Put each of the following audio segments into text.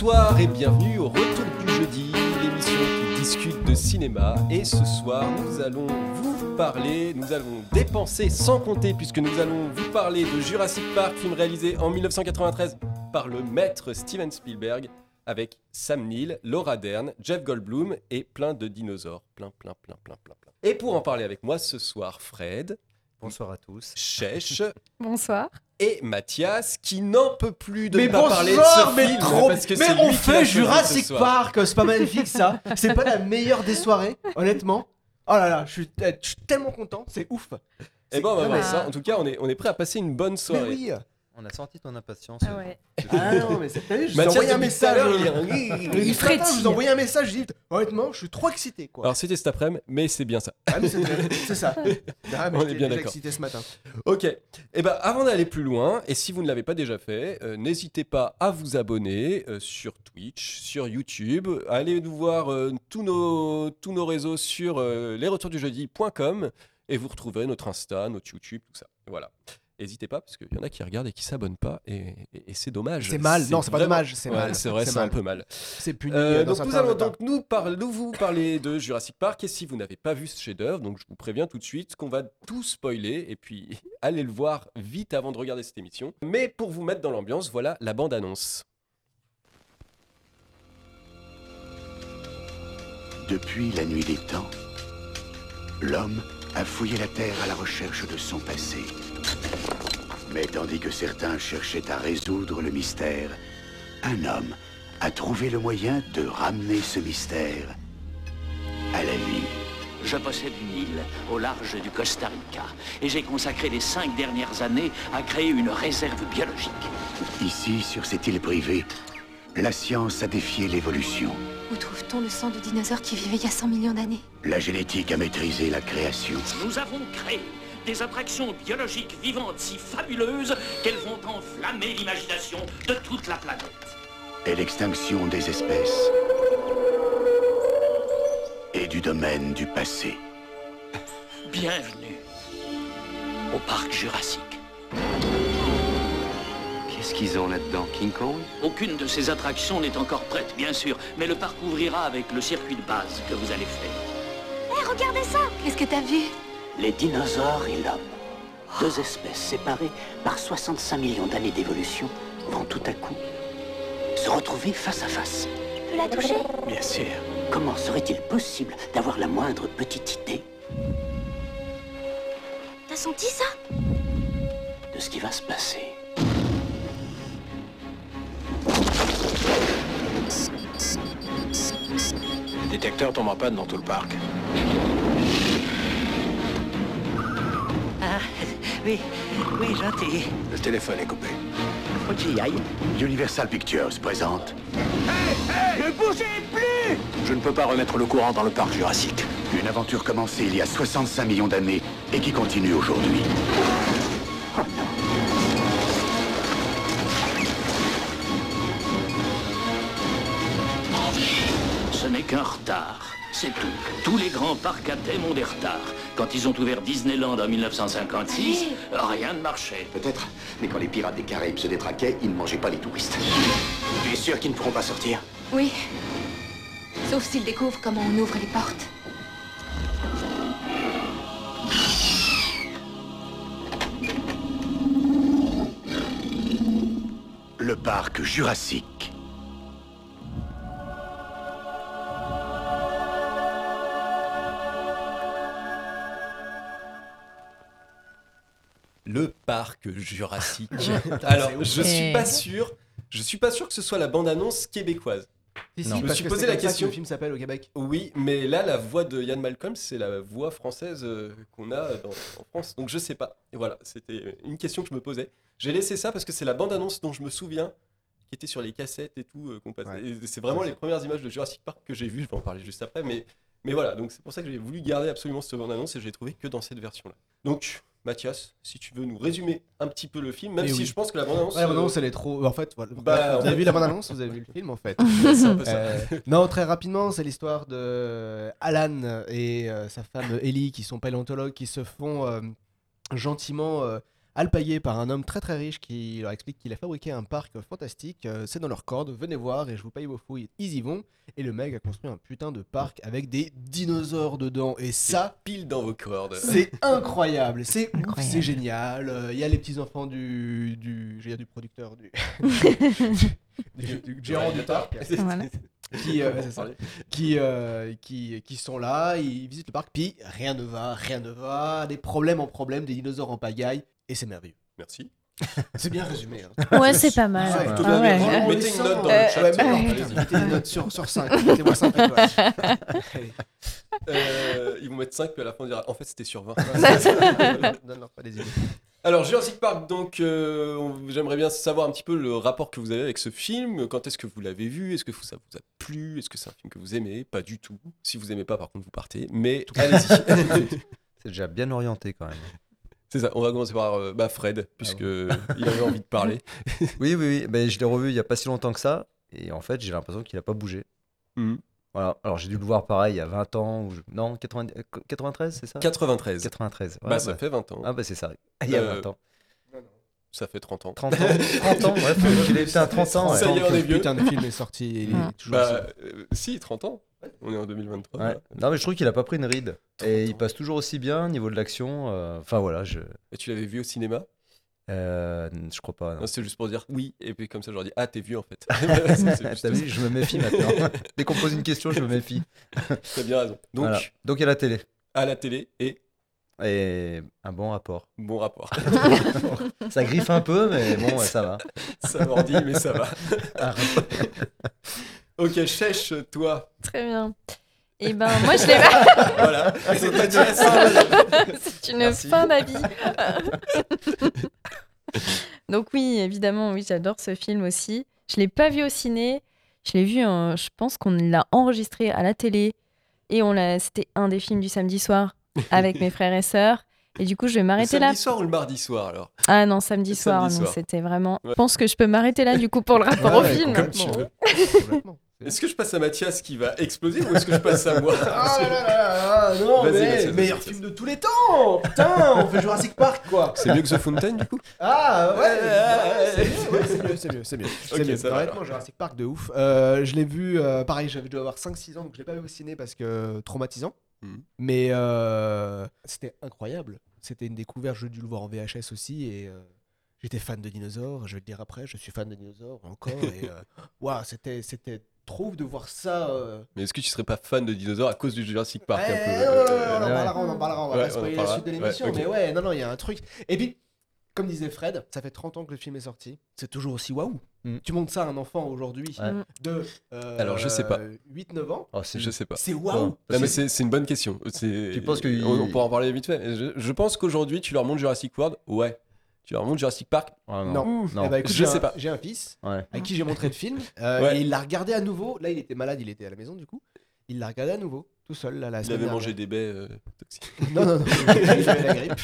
Bonsoir et bienvenue au Retour du Jeudi, l'émission qui discute de cinéma. Et ce soir, nous allons vous parler, nous allons dépenser sans compter, puisque nous allons vous parler de Jurassic Park, film réalisé en 1993 par le maître Steven Spielberg, avec Sam Neill, Laura Dern, Jeff Goldblum et plein de dinosaures. Plein, plein, plein, plein, plein, plein. Et pour en parler avec moi ce soir, Fred, Bonsoir à tous. Chèche Bonsoir. et Mathias, qui n'en peut plus de mais ne pas parler de ce mais film, trop parce que Mais on fait ce Jurassic. Park, c'est pas magnifique ça C'est pas la meilleure des soirées, honnêtement. Oh là là, je suis, eh, je suis tellement content, c'est ouf. Et C'est- bon, bah, ça, en tout cas, on est, on est prêt à passer une bonne Mais soirée. oui On a senti ton impatience. Ah ouais. Ah non, mais c'est- t'as vu, je vous ai Mathias, envoyé un depuis tout à message. l'heure, il est- euh, Il ce matin, Je vous ai envoyé un message, je dis honnêtement, je suis trop excité quoi. Alors, c'était cet après-midi, mais c'est bien ça. Ah, mais c'est c'est ça. Ah, mais On est j'étais bien déjà d'accord. excité ce matin. Ok. Et ben, avant d'aller plus loin, et si vous ne l'avez pas déjà fait, euh, n'hésitez pas à vous abonner euh, sur Twitch, sur YouTube. Allez nous voir euh, tous, nos, tous nos réseaux sur euh, lesretourdujeudi.com et vous retrouverez notre Insta, notre YouTube, tout ça. Voilà. N'hésitez pas, parce qu'il y en a qui regardent et qui s'abonnent pas, et, et- et c'est dommage. C'est mal. Non, c'est pas dommage, c'est Ouais, mal. C'est vrai, C'est un peu mal. C'est puni. Euh, euh, dans donc nous allons donc nous, par- nous vous parler de Jurassic Park et si vous n'avez pas vu ce chef-d'œuvre, donc je vous préviens tout de suite qu'on va tout spoiler et puis allez le voir vite avant de regarder cette émission. Mais pour vous mettre dans l'ambiance, voilà la bande-annonce. Depuis la nuit des temps, l'homme a fouillé la Terre à la recherche de son passé. Mais tandis que certains cherchaient à résoudre le mystère, un homme a trouvé le moyen de ramener ce mystère à la vie. Je possède une île au large du Costa Rica et j'ai consacré les cinq dernières années à créer une réserve biologique. Ici, sur cette île privée, la science a défié l'évolution. Où trouve-t-on le sang de dinosaures qui vivaient il y a 100 millions d'années? La génétique a maîtrisé la création. Nous avons créé des attractions biologiques vivantes si fabuleuses qu'elles vont enflammer l'imagination de toute la planète. et l'extinction des espèces et du domaine du passé. Bienvenue au parc Jurassique. Qu'est-ce qu'ils ont là-dedans King Kong? Aucune de ces attractions n'est encore prête, bien sûr, mais le parc ouvrira avec le circuit de base que vous allez faire. Hé, regardez ça Qu'est-ce que t'as vu? Les dinosaures et l'homme. Deux espèces séparées par 65 millions d'années d'évolution vont tout à coup se retrouver face à face. Tu peux la toucher? Bien sûr. Comment serait-il possible d'avoir la moindre petite idée? T'as senti ça? De ce qui va se passer Détecteur tombe en panne dans tout le parc. Ah, oui, oui, gentil. Le téléphone est coupé. Faut que j'y aille. Universal Pictures présente Je ne peux pas remettre le courant dans le parc Jurassique. une aventure commencée il y a 65 millions d'années et qui continue aujourd'hui. N'est qu'un retard, c'est tout. Tous les grands parcs à thème ont des retards. Quand ils ont ouvert Disneyland en 1956, rien ne marchait. Peut-être, mais quand les pirates des Caraïbes se détraquaient, ils ne mangeaient pas les touristes. Tu es sûr qu'ils ne pourront pas sortir? Oui. Sauf s'ils découvrent comment on ouvre les portes. Le parc Jurassique. Le parc Jurassique. Alors, je suis pas sûr. Je suis pas sûr que ce soit la bande-annonce québécoise. Si, si, Je me suis que posé la ça que question. Le film s'appelle au Québec. Oui, mais là, la voix de Yann Malcolm, c'est la voix française euh, qu'on a dans- en France. Donc je sais pas. Et voilà, c'était une question que je me posais. J'ai laissé ça parce que c'est la bande-annonce dont je me souviens, qui était sur les cassettes et tout. euh, qu'on. Ouais. C'est vraiment les premières images de Jurassic Park que j'ai vues. Je vais en parler juste après. Mais, mais voilà, donc c'est pour ça que j'ai voulu garder absolument cette bande-annonce et je l'ai trouvé que dans cette version-là. Donc, Mathias, si tu veux nous résumer un petit peu le film, même Eh si oui. je pense que la bande-annonce. Ouais, la bande-annonce, euh, elle est trop. En fait, voilà. Bah, vous avez vu la bande-annonce Vous avez vu le film en fait c'est un peu ça. Euh, non, très rapidement, c'est l'histoire de Alan et euh, sa femme Ellie, qui sont paléontologues, qui se font euh, gentiment euh, alpagués par un homme très très riche qui leur explique qu'il a fabriqué un parc fantastique. euh, c'est dans leur corde, venez voir et je vous paye vos fouilles. Ils y vont. Et le mec a construit un putain de parc avec des dinosaures dedans. Et ça, Pile dans vos cordes. c'est incroyable, c'est ouf, Incroyable. c'est génial. Euh, Il y a les petits enfants du, du, je veux dire du producteur du, du, du gérant du parc Voilà. qui, euh, c'est ça, qui, euh, qui, qui sont là, ils visitent le parc, puis rien ne va, rien ne va, des problèmes en problème, des dinosaures en pagaille, et c'est merveilleux. Merci. C'est bien résumé. hein. Ouais, c'est pas mal. Ouais, Ah ouais. Mettez une note dans Euh, le chat. Ouais, mettez sur, sur 5, mettez-moi 5 étoiles. Euh, ils vont mettre 5, puis à la fin, on dira en fait, c'était sur 20. non, non, pas des idées. Alors, Jurassic Park, donc, euh, j'aimerais bien savoir un petit peu le rapport que vous avez avec ce film. Quand est-ce que vous l'avez vu? Est-ce que ça vous a plu? Est-ce que c'est un film que vous aimez? Pas du tout. Si vous aimez pas, par contre, vous partez. Mais allez-y. C'est déjà bien orienté quand même. C'est ça, on va commencer par euh, bah, Fred, puisque il avait envie de parler. Oui, oui, oui. Ben, je l'ai revu il y a pas si longtemps que ça. Et en fait, j'ai l'impression qu'il a pas bougé. Mhm. Voilà. Alors, j'ai dû le voir pareil il y a 20 ans. Ou je- Non, 90 euh, 93, c'est ça? 93. 93. Bah, ça bah. fait 20 ans. Ah, bah, c'est ça. Il y a Euh, 20 ans. Ça fait 30 ans. 30 ans 30 ans, ouais. Il est à 30 ans. Ça ouais. y est, on est vieux. Putain de film est sorti, il est toujours Bah, euh, si, 30 ans. On est en 2023. Ouais. Non, mais je trouve qu'il a pas pris une ride. 30 Et il passe toujours aussi bien au niveau de l'action. euh, Enfin, voilà, je. Et tu l'avais vu au cinéma? Euh, je crois pas. non. Non, c'était juste pour dire oui, et puis comme ça, je leur dis Ah, t'es vieux en fait. C'est- c'est T'as vu, je me méfie maintenant. Dès qu'on pose une question, je me méfie. T'as bien raison. Donc, Voilà. Donc, a la télé. à la télé, et Et un bon rapport. bon rapport. Ça griffe un peu, mais bon, ouais, ça va. ça mordit, mais ça va. Ok, Chèche, toi. Très bien. Et ben, moi, je l'ai pas. Voilà. C'est pas intéressant. C'est une Merci. fin d'avis. Donc oui, évidemment, oui, j'adore ce film aussi. Je l'ai pas vu au ciné. Je l'ai vu, en- je pense qu'on l'a enregistré à la télé et on l'a. C'était un des films du samedi soir avec mes frères et sœurs. Et du coup, je vais m'arrêter là. samedi soir ou le mardi soir alors? Ah non, samedi soir. samedi donc soir. c'était vraiment. Ouais. Je pense que je peux m'arrêter là du coup pour le rapport au Ouais, film. Comme tu veux. Est-ce que je passe à Mathias qui va exploser ou est-ce que je passe à moi Ah là là là là, non, Vas-y, mais vas-y, meilleur film de tous les temps Putain, on fait Jurassic Park quoi C'est mieux que The Fountain du coup Ah ouais, Ouais, ouais, c'est mieux, c'est mieux, c'est mieux, c'est mieux. Ça Honnêtement. Jurassic Park de ouf. Euh, je l'ai vu, euh, pareil, j'avais dû avoir 5-6 ans, donc je l'ai pas vu au ciné parce que traumatisant. Mhm. Mais euh, c'était incroyable. C'était une découverte, j'ai dû le voir en VHS aussi et euh, j'étais fan de dinosaures. Je vais le dire après, je suis fan de dinosaures encore. et waouh, c'était, c'était de voir ça. euh, Mais est-ce que tu serais pas fan de dinosaures à cause du Jurassic Park un peu ouais, ouais, euh, ouais, on en ouais. parlera, on en parlera, on va Ouais, pas on en spoiler la parlera. suite de Ouais, l'émission, ok. mais ouais, non, non, il y a un truc. Et puis, comme disait Fred, ça fait 30 ans que le film est sorti, c'est toujours aussi waouh. Mm. Tu montres ça à un enfant aujourd'hui Ouais. de euh, Alors, je sais pas. 8-9 ans, Oh, c'est Je sais pas. c'est waouh. Non, mais c'est c'est une bonne question. Tu penses que- on, on pourra en parler vite fait. Je, je pense qu'aujourd'hui, tu leur montres Jurassic World. Ouais. Tu leur montres Jurassic Park. Ah, Non. non. Eh ben, écoute, je j'ai sais un- pas. J'ai un fils Ouais. à qui j'ai montré le film euh, Ouais. et il l'a regardé à nouveau. Là, il était malade, il était à la maison du coup. Il l'a regardé à nouveau, tout seul, là, la Il avait mangé des baies euh, toxiques. Non, non, non, il avait la grippe.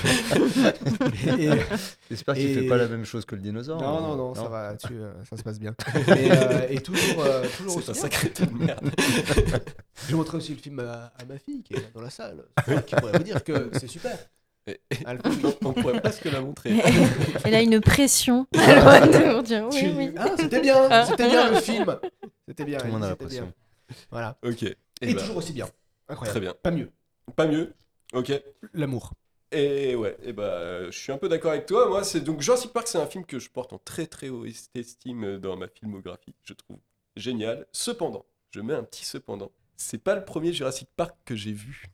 J'espère qu'il Et- fait pas la même chose que le dinosaure. Non, hein. non, non, ça va là-dessus, euh, ça se passe bien. et, euh, et toujours, euh, toujours C'est aussi un sacré tas de merde. J'ai montré aussi le film à, à ma fille qui est là dans la salle, qui pourrait vous dire que c'est super. Et- Ah, on pourrait presque la montrer. Elle a une pression pour dire oui, Tu- oui. Ah, c'était bien, c'était bien le film. C'était bien. Tout le monde a l'impression. bien. Voilà. Ok. Et, Et, bah, toujours aussi bien. Incroyable. très bien. Pas mieux. Pas mieux. Ok. L'amour. Et ouais, et bah, euh, je suis un peu d'accord avec toi. Moi, c'est donc Jurassic Park, c'est un film que je porte en très très haute estime dans ma filmographie. Je trouve génial. Cependant, je mets un petit cependant. C'est pas le premier Jurassic Park que j'ai vu.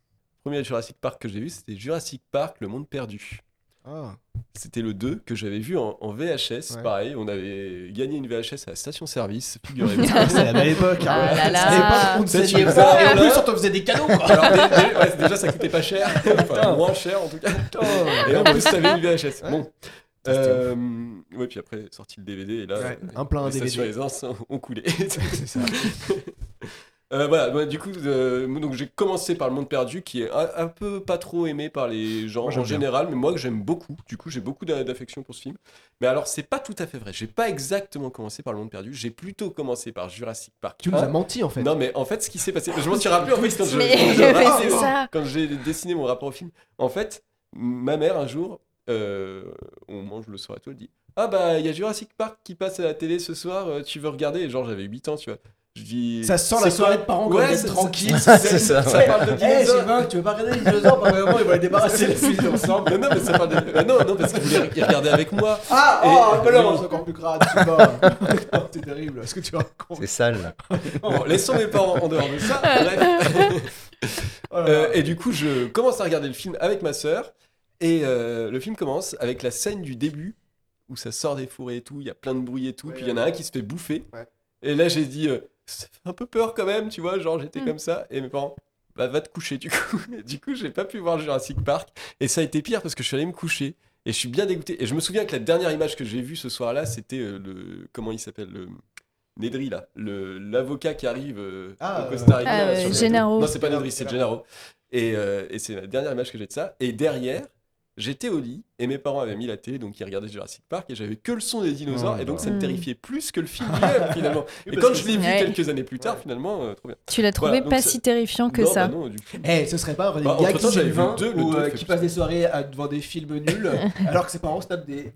Le premier Jurassic Park que j'ai vu, c'était Jurassic Park, Le Monde Perdu. Ah. C'était le 2 que j'avais vu en, en VHS. Ouais. Pareil, on avait gagné une VHS à la station-service, figurez-vous. C'est la belle époque. hein. Ah là là. À l'époque, on ne Ça, tu saignait faisais pas. Et en plus, on te faisait des cadeaux. Quoi. Alors, ouais, déjà, ça coûtait pas cher. Enfin, moins cher en tout cas. Et en plus, t'avais une VHS. Bon. Ça, c'était Euh, ouais, puis après, sorti le DVD et là, Ouais, un plein les DVD. stations-essence ont- ont coulé. C'est ça. Euh, voilà, bah, du coup, euh, donc j'ai commencé par Le Monde Perdu, qui est un, un peu pas trop aimé par les gens Moi, j'aime en bien. général, mais moi que j'aime beaucoup. Du coup, j'ai beaucoup d'a- d'affection pour ce film. Mais alors, c'est pas tout à fait vrai. J'ai pas exactement commencé par Le Monde Perdu. J'ai plutôt commencé par Jurassic Park. Tu nous 1. as menti en fait. Non, mais en fait, ce qui s'est passé, je m'en suis rappelé en fait quand je- Mais- quand je- mais c'est ça. quand j'ai dessiné mon rapport au film. En fait, ma mère un jour euh, on mange le soir et tout, elle dit Ah bah, il y a Jurassic Park qui passe à la télé ce soir, euh, tu veux regarder? Et genre, j'avais 8 ans, tu vois. Je dis Ça sent C'est la soirée de parents Ouais, quand tranquille. ça, Ça ouais. parle de Eh, dinosaures. Sylvain, tu veux pas regarder les dinosaures Par moment, ils vont les débarrasser les filles ensemble. Non, non, mais ça parle de. Non, non, parce qu'il voulait y regarder avec moi. Ah, Et- oh, non, oui. c'est encore plus crade, Sylvain. Non, C'est terrible. Est-ce que tu racontes C'est sale. Bon, laissons mes parents en dehors de ça. Bref. Oh là là. Euh, et du coup, je commence à regarder le film avec ma sœur. Et euh, le film commence avec la scène du début où ça sort des fourrés et tout. Il y a plein de bruit et tout. Ouais, puis il y en a un qui se fait bouffer. Ouais. Et là, j'ai dit, euh, ça fait un peu peur quand même, tu vois. Genre, j'étais Mm. comme ça. Et mes parents, bah, va te coucher du coup. Et du coup, j'ai pas pu voir Jurassic Park. Et ça a été pire parce que je suis allé me coucher. Et je suis bien dégoûté. Et je me souviens que la dernière image que j'ai vue ce soir-là, c'était euh, le. Comment il s'appelle le... Nedry, là. Le- L'avocat qui arrive euh, Ah, au Costa Rica. Ah, là, euh, Gennaro. Non, c'est pas Nedry, c'est Gennaro. Gennaro. Et, euh, et c'est la dernière image que j'ai de ça. Et derrière, j'étais au lit et mes parents avaient mis la télé, donc ils regardaient Jurassic Park et j'avais que le son des dinosaures. Oh, et donc ça me terrifiait plus que le film lui-même, finalement. Et quand je l'ai vu Ouais. quelques années plus tard, finalement, euh, trop bien. Tu l'as trouvé Voilà, pas si terrifiant que non, ça. bah non, du coup. Eh, ce serait pas un Bah, entre-temps, qui Sylvain, deux, ou deux euh, qui passe des soirées à- devant des films nuls alors que ses parents se tapent des,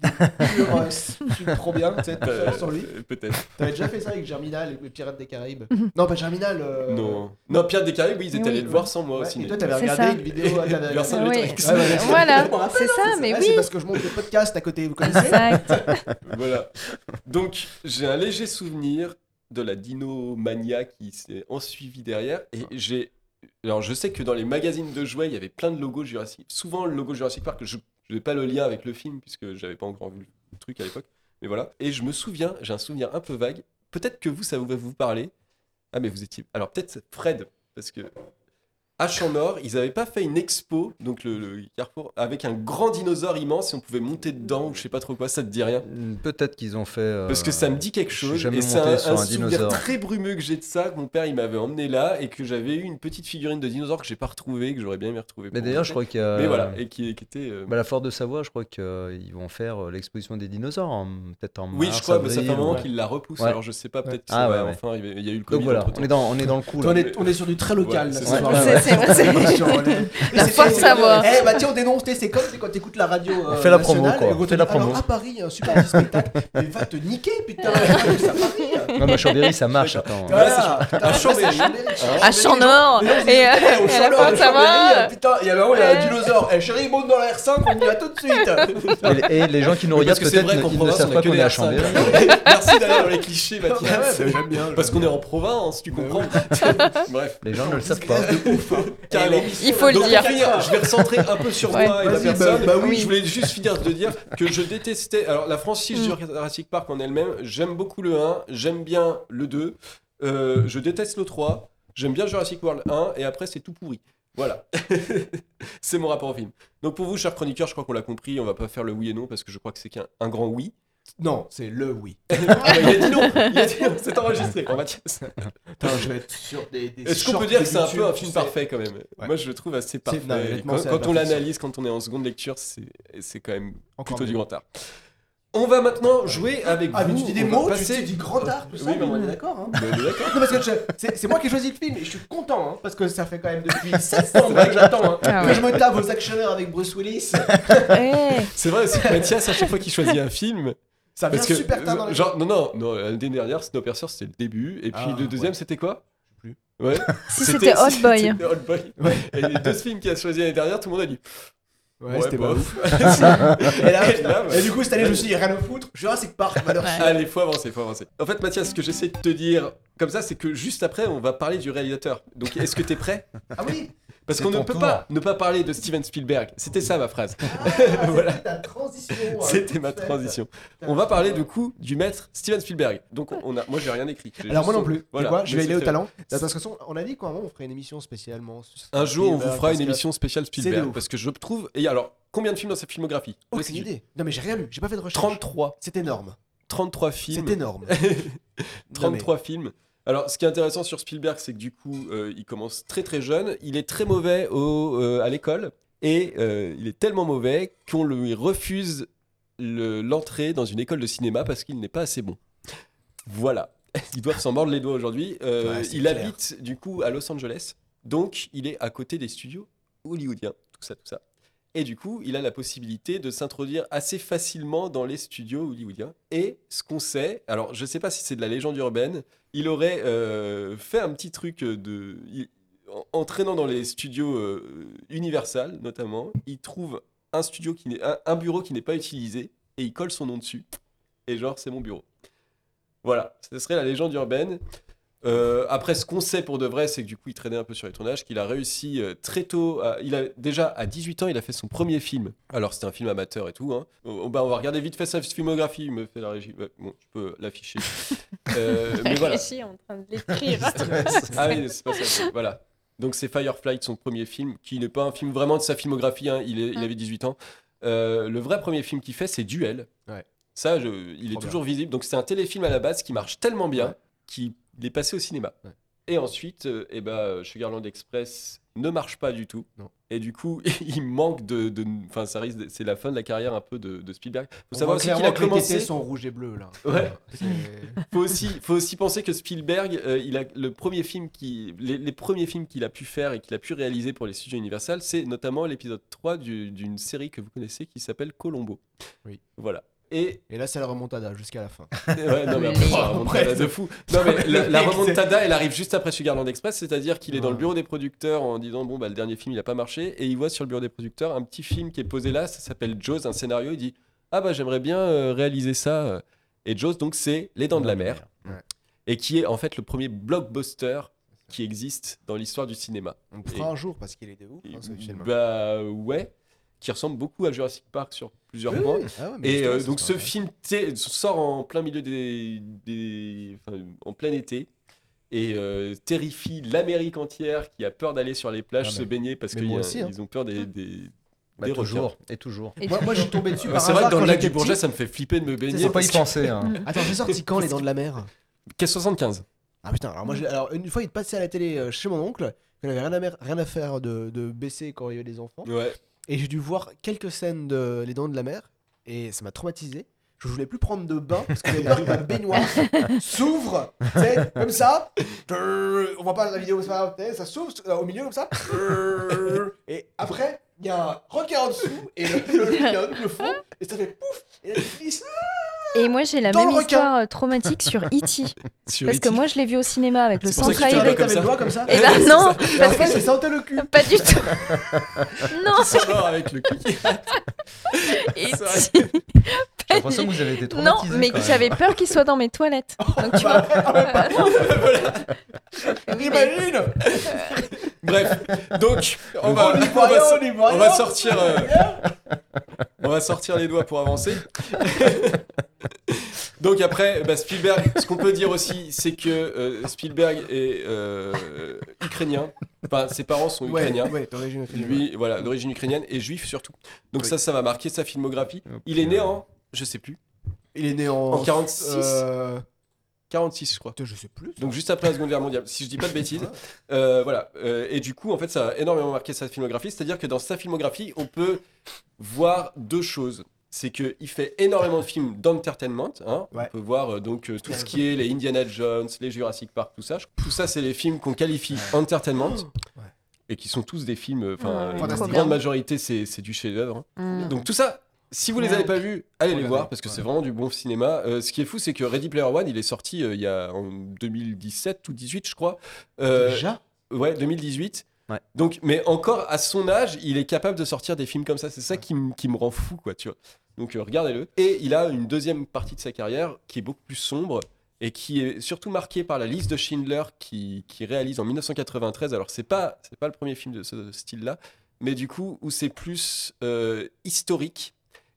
purs euh, films trop bien, tu sais, sur lui. Peut-être. T'avais déjà fait ça avec Germinal et Pirates des Caraïbes Non, pas Germinal. Non. Non, Pierre des Caraïbes, oui, ils étaient allés le voir sans moi aussi. et toi, t'avais regardé une vidéo. Voilà, rappelle, c'est ça, hein, mais ah, oui. C'est parce que je monte le podcast à côté, vous connaissez Exact. Voilà. Donc, j'ai un léger souvenir de la dinomania qui s'est ensuivie derrière. Et j'ai. Alors, je sais que dans les magazines de jouets, il y avait plein de logos Jurassic. Souvent, le logo Jurassic Park, je n'ai pas le lien avec le film, puisque j'avais pas encore vu le truc à l'époque. Mais voilà. Et je me souviens, j'ai un souvenir un peu vague. Peut-être que vous, ça va vous parler. Ah, mais vous étiez. Alors, peut-être Fred, parce que. À Champ Nord, ils n'avaient pas fait une expo, donc le, le carrefour, avec un grand dinosaure immense et on pouvait monter dedans ou je sais pas trop quoi, ça te dit rien? Peut-être qu'ils ont fait. euh, parce que ça me dit quelque chose. Et c'est un, un un souvenir dinosaure. très brumeux que j'ai de ça. Que mon père il m'avait emmené là et que j'avais eu une petite figurine de dinosaure que j'ai pas retrouvée, que j'aurais bien aimé retrouver. Mais d'ailleurs, je crois qu'il y a. Mais voilà, et qui, qui était. euh, Bah, la Forte de Savoie, je crois qu'ils vont faire euh, l'exposition des dinosaures, en- peut-être en oui, mars, je crois, mais ça fait un moment ou- qu'il la repousse. Ouais. Alors je sais pas, peut-être Ah, ouais, enfin. Il y a eu le Covid. Donc voilà, on est, dans, on est dans le coup là. on est, on est sur du très local La Forte c'est- Savoie. Eh bah tiens, on dénonce, tu sais, c'est quand t'écoutes la radio. euh, Fais la promo, quoi. et on la promo. Alors à Paris, un super spectacle. Mais va te niquer, putain. c'est à Paris. Non, mais à Chambéry, ça marche, attends. Voilà. À Chambéry. À non, et, euh, à la Chaleur, Porte au Savoie. Chambéry, Putain, il y a vraiment il y a un dinosaure. Eh chérie, monte dans la R5, on y va tout de suite. Et, les- et les gens qui nous regardent, parce que c'est peut-être, ne savent pas qu'on est à R5. Chambéry. Merci d'aller dans les clichés, Mathias. bah, J'aime bien. Parce qu'on est en province, tu comprends. Bref. Les gens ne le savent pas. Carrément. Il faut le dire. je vais recentrer un peu sur moi et la bah- personne. bah oui. Oui. Je voulais juste finir de dire que je détestais. Alors, la franchise Mm. Jurassic Park en elle-même, j'aime beaucoup le 1, j'aime bien le 2, euh, je déteste le 3, j'aime bien Jurassic World 1, et après, c'est tout pourri. Voilà. c'est mon rapport au film. Donc, pour vous, chers chroniqueurs, je crois qu'on l'a compris, on va pas faire le oui et non parce que je crois que c'est qu'un un grand oui. Non, c'est le oui. Ah, bah, il a dit non, il a dit non, c'est enregistré. Oh, Mathias. Attends, je vais être sur des. des Est-ce qu'on peut dire que c'est un peu un film parfait quand même? Ouais. Moi je le trouve assez parfait. non, quand on l'analyse, quand on est en seconde lecture, c'est quand même Encore plutôt du grand art. On va maintenant jouer avec Ah, mais tu dis des on va mots, tu passer- dis du grand art, tout ça. Oui, mais mais on on- est d'accord. Hein. Mais on est d'accord. Non, parce que je- c'est c'est moi qui ai choisi le film et je suis content hein, parce que ça fait quand même depuis 7 ans que j'attends hein, Ah que ouais. je me tape aux actionneurs avec Bruce Willis. Eh, C'est vrai aussi que Mathias, à chaque fois qu'il choisit un film, Ça vient parce que super tard dans genre non non non l'année dernière Snowpiercer c'était le début et puis Ah, le deuxième ouais. c'était quoi? Je sais Ouais. Si c'était Hot Boy. C'était Hot Boy. Et les deux films qu'il a choisi l'année dernière, tout le monde a dit. Ouais, c'était pas bof. ouf. Et là, Et putain, là, ouais. et du coup, cette année, je me suis dit, rien à foutre. Jurassic Park, malheur. Ouais. Allez, faut avancer, faut avancer. En fait, Mathias, ce que j'essaie de te dire comme ça, c'est que juste après, on va parler du réalisateur. Donc, est-ce que t'es prêt? Ah oui Parce qu'on ne peut tour. pas ne pas parler de Steven Spielberg. C'était ça ma phrase. Ah, Voilà. C'était ta transition. hein, C'était ma transition. On va parler du coup du maître Steven Spielberg. Donc, on a, moi, j'ai rien écrit. Alors, moi non plus. Tu Voilà. quoi Je vais aller au talent. De toute façon, on a dit qu'à un moment, on ferait une émission spécialement. sur Un jour, on vous Spielberg, fera une émission spéciale Spielberg. Parce que je trouve. Et alors, combien de films dans sa filmographie? Aucune idée. Non, mais j'ai rien lu. J'ai pas fait de recherche. 33. C'est énorme. 33 films. C'est énorme. Non, mais- 33 films. Alors, ce qui est intéressant sur Spielberg, c'est que du coup, euh, il commence très très jeune. Il est très mauvais au, euh, à l'école. Et euh, il est tellement mauvais qu'on lui refuse le- l'entrée dans une école de cinéma parce qu'il n'est pas assez bon. Voilà. Ils doivent s'en mordre les doigts aujourd'hui. Ouais, il clair. habite du coup à Los Angeles. Donc, il est à côté des studios hollywoodiens. Tout ça, tout ça. Et du coup, il a la possibilité de s'introduire assez facilement dans les studios hollywoodiens. Et ce qu'on sait, alors je sais pas si c'est de la légende urbaine, il aurait euh, fait un petit truc de. il- en, traînant dans les studios euh, Universal, notamment, il trouve un studio qui un, un bureau qui n'est pas utilisé et il colle son nom dessus. Et genre, c'est mon bureau. Voilà, ce serait la légende urbaine. Euh, après, ce qu'on sait pour de vrai, c'est que du coup, il traînait un peu sur les tournages, qu'il a réussi euh, très tôt. à- il a déjà à 18 ans, il a fait son premier film. Alors, c'était un film amateur et tout. Hein. Oh, bah, on va regarder vite fait sa filmographie. Il me fait la régie. Ouais, bon, je peux l'afficher. Euh, mais voilà. Je suis en train de l'écrire. Ah oui, c'est pas ça. Voilà. Donc c'est Firefly, son premier film, qui n'est pas un film vraiment de sa filmographie. hein, Il, est- il Mm. avait 18 ans. Euh, le vrai premier film qu'il fait, c'est Duel. Ouais. Ça, je- il est toujours visible. Donc c'est un téléfilm à la base qui marche tellement bien Ouais. Qu'il est passé au cinéma. Ouais. Et ensuite, euh, eh ben, Sugarland Express ne marche pas du tout. Non. Et du coup, il manque de. Enfin, ça risque. C'est la fin de la carrière un peu de, de Spielberg. Faut On savoir aussi qu'il a commencé. tétés sont rouges et bleus là. Ouais. Faut aussi, faut aussi penser que Spielberg, euh, il a le premier film qui, les, les premiers films qu'il a pu faire et qu'il a pu réaliser pour les studios Universal, c'est notamment l'épisode 3 du- d'une série que vous connaissez qui s'appelle Colombo. Oui. Voilà. Et Et là, c'est la remontada jusqu'à la fin. ouais, non, mais après, la remontada de fou. Non, mais la, la remontada, elle arrive juste après Sugarland Express, c'est-à-dire qu'il est dans le bureau des producteurs en disant bon bah le dernier film il a pas marché et il voit sur le bureau des producteurs un petit film qui est posé là, ça s'appelle Jaws, un scénario. Il dit ah bah j'aimerais bien euh, réaliser ça. Et Jaws donc c'est Les Dents de la Mer Ouais. et qui est en fait le premier blockbuster qui existe dans l'histoire du cinéma. On le fera un jour parce qu'il est de ouf hein, ce film. Bah ouais, qui ressemble beaucoup à Jurassic Park sur plusieurs Oui, points. oui. Ah ouais, Et euh, donc ce film sort en plein milieu des, des- enfin, en plein été et euh, terrifie l'Amérique entière qui a peur d'aller sur les plages Ah, se mais- baigner parce qu'ils hein. ont peur des, des, Bah, des toujours, et toujours. Et Moi, moi, je suis tombé dessus par C'est vrai que dans le lac du Bourget, ça me fait flipper de me baigner. Faut pas y penser. Hein. Attends, j'ai sorti quand les dents de la mer? Qu'est-ce 75 Ah putain, alors moi, je- alors, une fois, il passait à la télé euh, chez mon oncle, il avait rien à, mer- rien à faire de, de baisser quand il y avait des enfants. Ouais. Et j'ai dû voir quelques scènes de Les Dents de la Mer et ça m'a traumatisé. Je voulais plus prendre de bain parce que ma baignoire s'ouvre, comme ça. On voit pas la vidéo, ça s'ouvre euh, au milieu comme ça. Et après, il y a un requin en dessous et le, le, double fond et ça fait pouf et là, tu. Et moi, j'ai la Dans même histoire euh, traumatique sur E.T. Sur Parce que E.T. moi, je l'ai vu au cinéma avec le C'est pour ça que tu comme ça. le doigt comme ça. Eh ben C'est non, Et en fait, c'est sentait le cul. pas du tout. non, morts avec le cul. E.T. J'ai l'impression que vous avez été Non, mais j'avais peur qu'il soit dans mes toilettes. Donc tu vois. Oui, mais- Imagine Bref, donc on va, On va, on sortir, euh, on va sortir les doigts pour avancer. Donc après, bah, Spielberg, ce qu'on peut dire aussi, c'est que euh, Spielberg est euh, ukrainien. Enfin, ses parents sont Ouais, ukrainiens. ouais, d'origine ukrainienne. Lui, voilà, d'origine ukrainienne et juif surtout. Donc Oui. ça, ça va marquer sa filmographie. Il est né en, je sais plus, Il est né en. En 46. euh, 46 je crois. Je sais plus. Donc juste après la Seconde Guerre mondiale, si je dis pas de bêtises. Euh, voilà. Euh, et du coup, en fait, ça a énormément marqué sa filmographie. C'est-à-dire que dans sa filmographie, on peut voir deux choses. C'est qu'il fait énormément de films d'entertainment. Hein. Ouais. On peut voir euh, donc euh, tout ce qui est les Indiana Jones, les Jurassic Park, tout ça. Tout ça, c'est les films qu'on qualifie entertainment. Ouais. Et qui sont tous des films, euh, enfin, Ouais, la grande majorité, c'est du chef-d'œuvre. hein. Mm. Donc tout ça, si vous les Ouais. avez pas vus, allez les voir parce que c'est vraiment du bon cinéma. Euh, ce qui est fou, c'est que Ready Player One, il est sorti euh, il y a en 2017 ou 18, je crois. Euh, Déjà? Ouais, 2018. Ouais. Donc, mais encore à son âge, il est capable de sortir des films comme ça. C'est ça qui, m- qui me rend fou, quoi, tu vois. Donc, euh, regardez-le. Et il a une deuxième partie de sa carrière qui est beaucoup plus sombre et qui est surtout marquée par la liste de Schindler qui, qui réalise en 1993. Alors, c'est pas, c'est pas le premier film de ce style-là, mais du coup, où c'est plus euh, historique.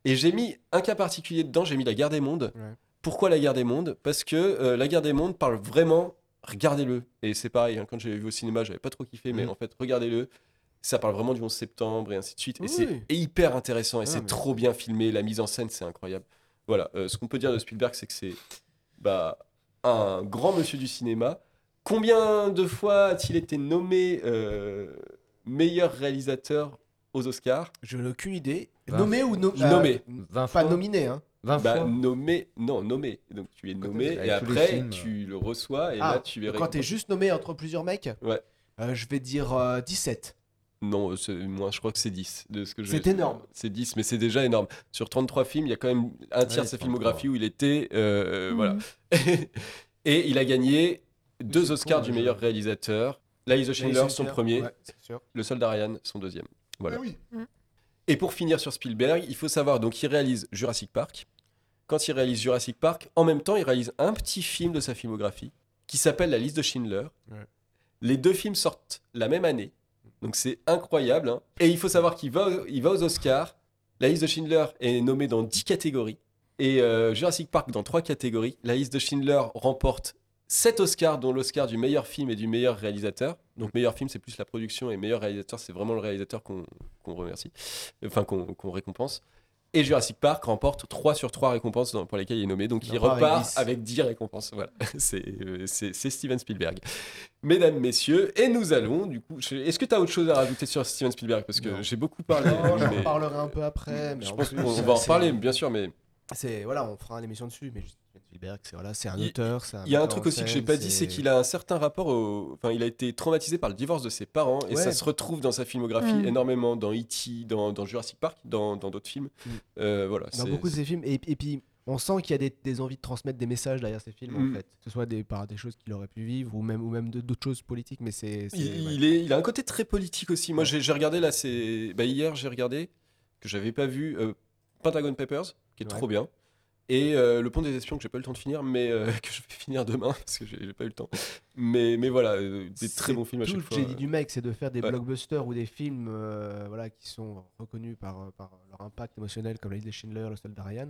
Et j'ai mis un cas particulier dedans, j'ai mis la guerre des mondes. Ouais. Pourquoi la guerre des mondes? Parce que euh, la guerre des mondes parle vraiment regardez-le. Et c'est pareil, hein, quand j'avais vu au cinéma, j'avais pas trop kiffé, mais Mhm. en fait, regardez-le. Ça parle vraiment du 11 septembre et ainsi de suite. Et c'est hyper intéressant et Ah, c'est mais trop bien filmé. La mise en scène, c'est incroyable. Voilà, euh, ce qu'on peut dire de Spielberg, c'est que c'est bah, un grand monsieur du cinéma. Combien de fois a-t-il été nommé euh, meilleur réalisateur aux Oscars? Je n'ai aucune idée. Nommé ou no- Nommé. 20 Pas fois. nominé, hein. 20 bah, fois. nommé, non, nommé. Donc tu es nommé et après tu le reçois et Ah, là tu es Quand t'es juste nommé entre plusieurs mecs, Ouais. euh, je vais dire euh, 17. Non, c'est moins, je crois que c'est 10. de ce que je- C'est énorme. C'est 10, mais c'est déjà énorme. Sur 33 films, il y a quand même un tiers Ouais, de sa filmographie où il était. euh. Voilà. Et il a gagné deux Oscars du meilleur réalisateur. La Lisa Schindler, son premier. Ouais, c'est sûr. Le soldat Ryan, son deuxième. Voilà. Ah oui. Et pour finir sur Spielberg, il faut savoir, donc il réalise Jurassic Park. Quand il réalise Jurassic Park, en même temps, il réalise un petit film de sa filmographie qui s'appelle La liste de Schindler. Ouais. Les deux films sortent la même année. Donc c'est incroyable. hein. Et il faut savoir qu'il va, il va aux Oscars. La liste de Schindler est nommée dans 10 catégories. Et euh, Jurassic Park dans 3 catégories. La liste de Schindler remporte 7 Oscars, dont l'Oscar du meilleur film et du meilleur réalisateur. Donc meilleur film, c'est plus la production, et meilleur réalisateur, c'est vraiment le réalisateur qu'on qu'on remercie, enfin qu'on qu'on récompense. Et Jurassic Park remporte 3 sur 3 récompenses dans- pour lesquelles il est nommé. Donc il Il repart avec avec 10. 10, récompenses. Voilà, c'est euh, c'est- c'est Steven Spielberg. Mesdames, messieurs, et nous allons du coup. je- Est-ce que tu as autre chose à rajouter sur Steven Spielberg? Parce que Non. j'ai beaucoup parlé. Non, j'en parlerai un peu après. Mais je en pense plus, qu'on va en reparler, bien sûr, mais C'est voilà, on fera une émission dessus, mais Steven Spielberg, c'est voilà, un Il- auteur, Il y a un truc aussi que j'ai scène, pas dit, c'est qu'il a un certain rapport au. Enfin, il a été traumatisé par le divorce de ses parents et Ouais. ça se retrouve dans sa filmographie Mm. énormément dans E.T., dans, dans Jurassic Park, dans dans d'autres films. Mm. Euh, voilà. dans beaucoup de ses films. Et, et puis, on sent qu'il y a des, des envies de transmettre des messages derrière ces films, Mm. en fait. Que ce soit des, par des choses qu'il aurait pu vivre ou même, ou même d'autres choses politiques, mais c'est. Il, ouais. il est, il a un côté très politique aussi. Moi, j'ai j'ai regardé là, c'est bah, hier, j'ai regardé que j'avais pas vu euh, Pentagon Papers, qui est Ouais. trop bien, et euh, Le Pont des Espions que j'ai pas eu le temps de finir, mais euh, que je vais finir demain parce que j'ai pas eu le temps. Mais mais voilà, euh, des très bons films à tout chaque le fois. génie du mec, c'est de faire des Ouais. blockbusters ou des films euh, voilà, qui sont reconnus par, euh, par leur impact émotionnel, comme la liste de Schindler, Le Soldat Ryan,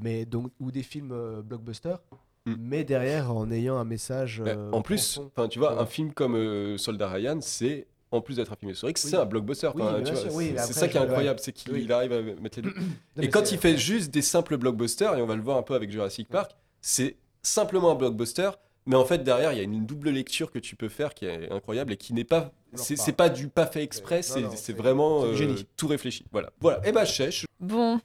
mais donc, ou des films euh, blockbusters, Mm. mais derrière en ayant un message. Euh, en plus, tu vois, Ouais. un film comme euh, Soldat Ryan, c'est en plus d'être un film historique, Oui. c'est un blockbuster. Oui, c'est- ça qui est incroyable, c'est qu'il Oui. arrive à mettre les deux. Non, Et quand il fait juste des simples blockbusters, et on va le voir un peu avec Jurassic Park, c'est simplement un blockbuster, mais en fait derrière il y a une double lecture que tu peux faire qui est incroyable et qui n'est pas, c'est pas du pas fait exprès, c'est vraiment euh, génie. tout réfléchi. Voilà, voilà. Et bah chèche. Bon,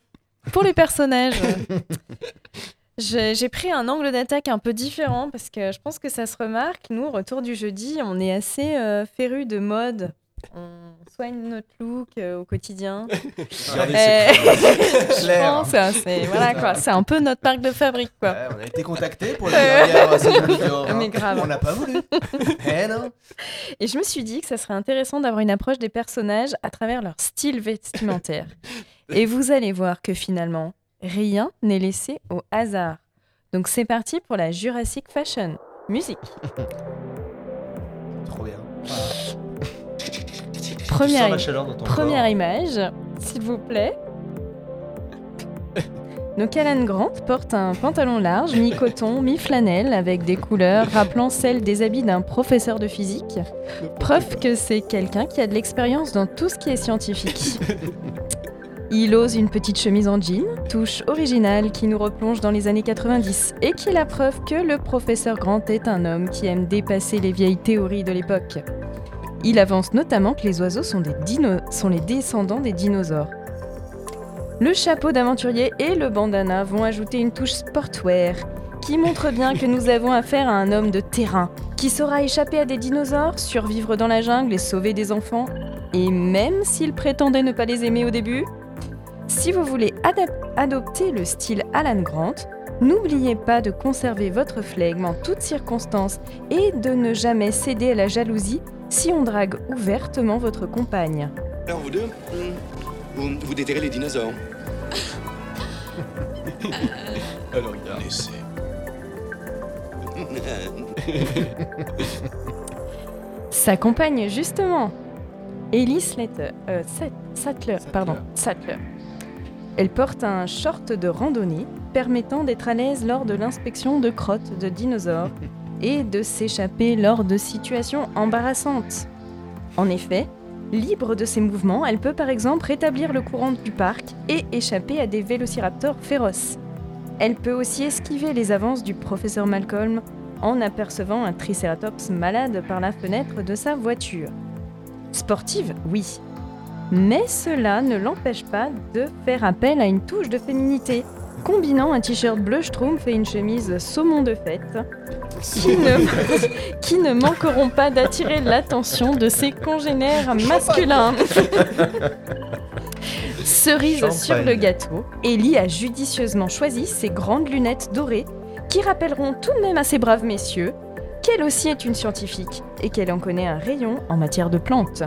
pour les personnages, j'ai pris un angle d'attaque un peu différent parce que je pense que ça se remarque. Nous, retour du jeudi, on est assez euh, férus de mode. On soigne notre look euh, au quotidien. Regardez Euh, je euh, c'est voilà quoi, c'est un peu notre marque de fabrique quoi. Ouais, on a été contacté pour la dernière Vidéo, hein. Mais grave. On n'a pas voulu. Eh non. Et je me suis dit que ça serait intéressant d'avoir une approche des personnages à travers leur style vestimentaire. Et vous allez voir que finalement, rien n'est laissé au hasard. Donc c'est parti pour la Jurassic Fashion. Musique. Trop bien. Première, la chaleur dans ton première corps. image, s'il vous plaît. Donc Alan Grant porte un pantalon large, mi-coton, mi-flanelle, avec des couleurs rappelant celles des habits d'un professeur de physique. Preuve que c'est quelqu'un qui a de l'expérience dans tout ce qui est scientifique. Il ose une petite chemise en jean, touche originale qui nous replonge dans les années 90 et qui est la preuve que le professeur Grant est un homme qui aime dépasser les vieilles théories de l'époque. Il avance notamment que les oiseaux sont, les descendants des dinosaures. Le chapeau d'aventurier et le bandana vont ajouter une touche sportwear qui montre bien que nous avons affaire à un homme de terrain qui saura échapper à des dinosaures, survivre dans la jungle et sauver des enfants. Et même s'il prétendait ne pas les aimer au début, si vous voulez adopter le style Alan Grant, n'oubliez pas de conserver votre flegme en toutes circonstances et de ne jamais céder à la jalousie si on drague ouvertement votre compagne. Alors vous deux, vous, vous déterrez les dinosaures. Alors regarde. Laissez. Sa compagne, justement, Ellie Slater, euh, Sat- Sattler, pardon, Sattler. Elle porte un short de randonnée permettant d'être à l'aise lors de l'inspection de crottes de dinosaures et de s'échapper lors de situations embarrassantes. En effet, libre de ses mouvements, elle peut par exemple rétablir le courant du parc et échapper à des vélociraptors féroces. Elle peut aussi esquiver les avances du professeur Malcolm en apercevant un tricératops malade par la fenêtre de sa voiture. Sportive, oui. Mais cela ne l'empêche pas de faire appel à une touche de féminité combinant un t-shirt bleu schtroumpf et une chemise saumon de fête, qui ne, qui ne manqueront pas d'attirer l'attention de ses congénères masculins. Cerise sur le gâteau, Ellie a judicieusement choisi ses grandes lunettes dorées qui rappelleront tout de même à ces braves messieurs qu'elle aussi est une scientifique et qu'elle en connaît un rayon en matière de plantes.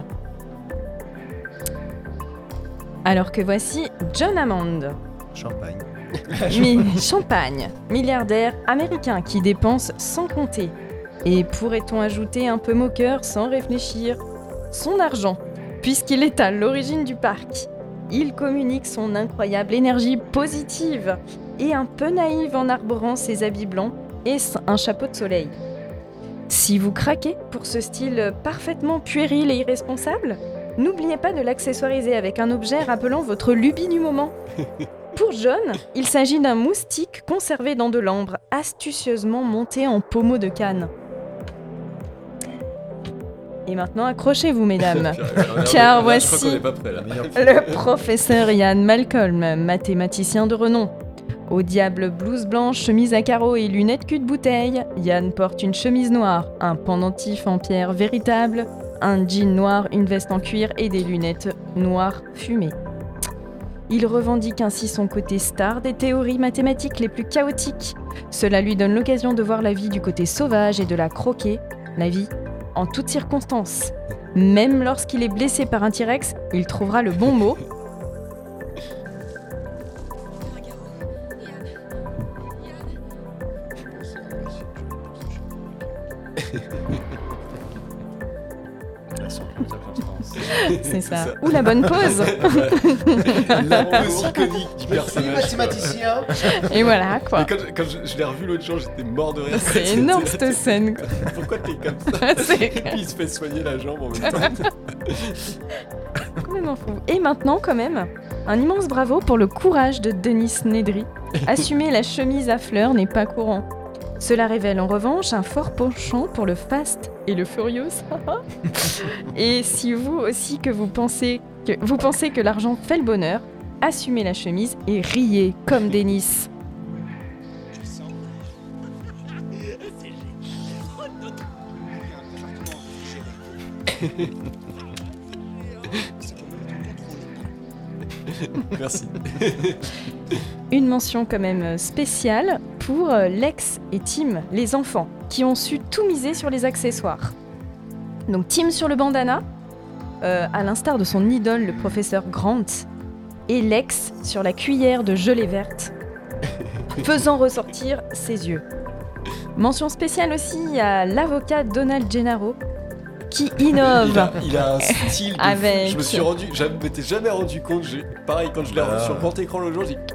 Alors que voici John Hammond, Champagne. mi champagne, milliardaire américain qui dépense sans compter. Et pourrait-on ajouter un peu moqueur sans réfléchir? Son argent, puisqu'il est à l'origine du parc. Il communique son incroyable énergie positive et un peu naïve en arborant ses habits blancs et un chapeau de soleil? Si vous craquez pour ce style parfaitement puéril et irresponsable, n'oubliez pas de l'accessoiriser avec un objet rappelant votre lubie du moment. Pour John, il s'agit d'un moustique conservé dans de l'ambre, astucieusement monté en pommeau de canne. Et maintenant, accrochez-vous, mesdames. Car voici-. Le professeur Ian Malcolm, mathématicien de renom. Au diable blouse blanche, chemise à carreaux et lunettes cul de bouteille, Yann porte une chemise noire, un pendentif en pierre véritable, un jean noir, une veste en cuir et des lunettes noires fumées. Il revendique ainsi son côté star des théories mathématiques les plus chaotiques. Cela lui donne l'occasion de voir la vie du côté sauvage et de la croquer, la vie, en toutes circonstances. Même lorsqu'il est blessé par un T-Rex, il trouvera le bon mot. C'est ça. Ou la bonne pause. La pause iconique du personnage. mathématicien. Et voilà, quoi. Et quand, je- quand je, je l'ai revu l'autre jour, j'étais mort de rire. C'est énorme cette scène. quoi. Pourquoi t'es comme ça Et puis il se fait soigner la jambe en même temps. complètement fou. Et maintenant, quand même, un immense bravo pour le courage de Denis Nedry. Assumer la chemise à fleurs n'est pas courant. Cela révèle en revanche un fort penchant pour le fast et le furious. et si vous aussi que vous pensez que vous pensez que l'argent fait le bonheur, assumez la chemise et riez comme Denis. Merci. Une mention quand même spéciale pour euh, Lex et Tim, les enfants, qui ont su tout miser sur les accessoires. Donc Tim sur le bandana, euh, à l'instar de son idole, le professeur Grant, et Lex sur la cuillère de gelée verte, faisant ressortir ses yeux. Mention spéciale aussi à l'avocat Donald Gennaro, qui Il innove. a, il a un style de fou. Avec- Je me suis rendu, je m'étais jamais rendu compte. j'ai- Pareil, quand je l'ai revu Ah. sur grand écran l'autre jour, j'ai dit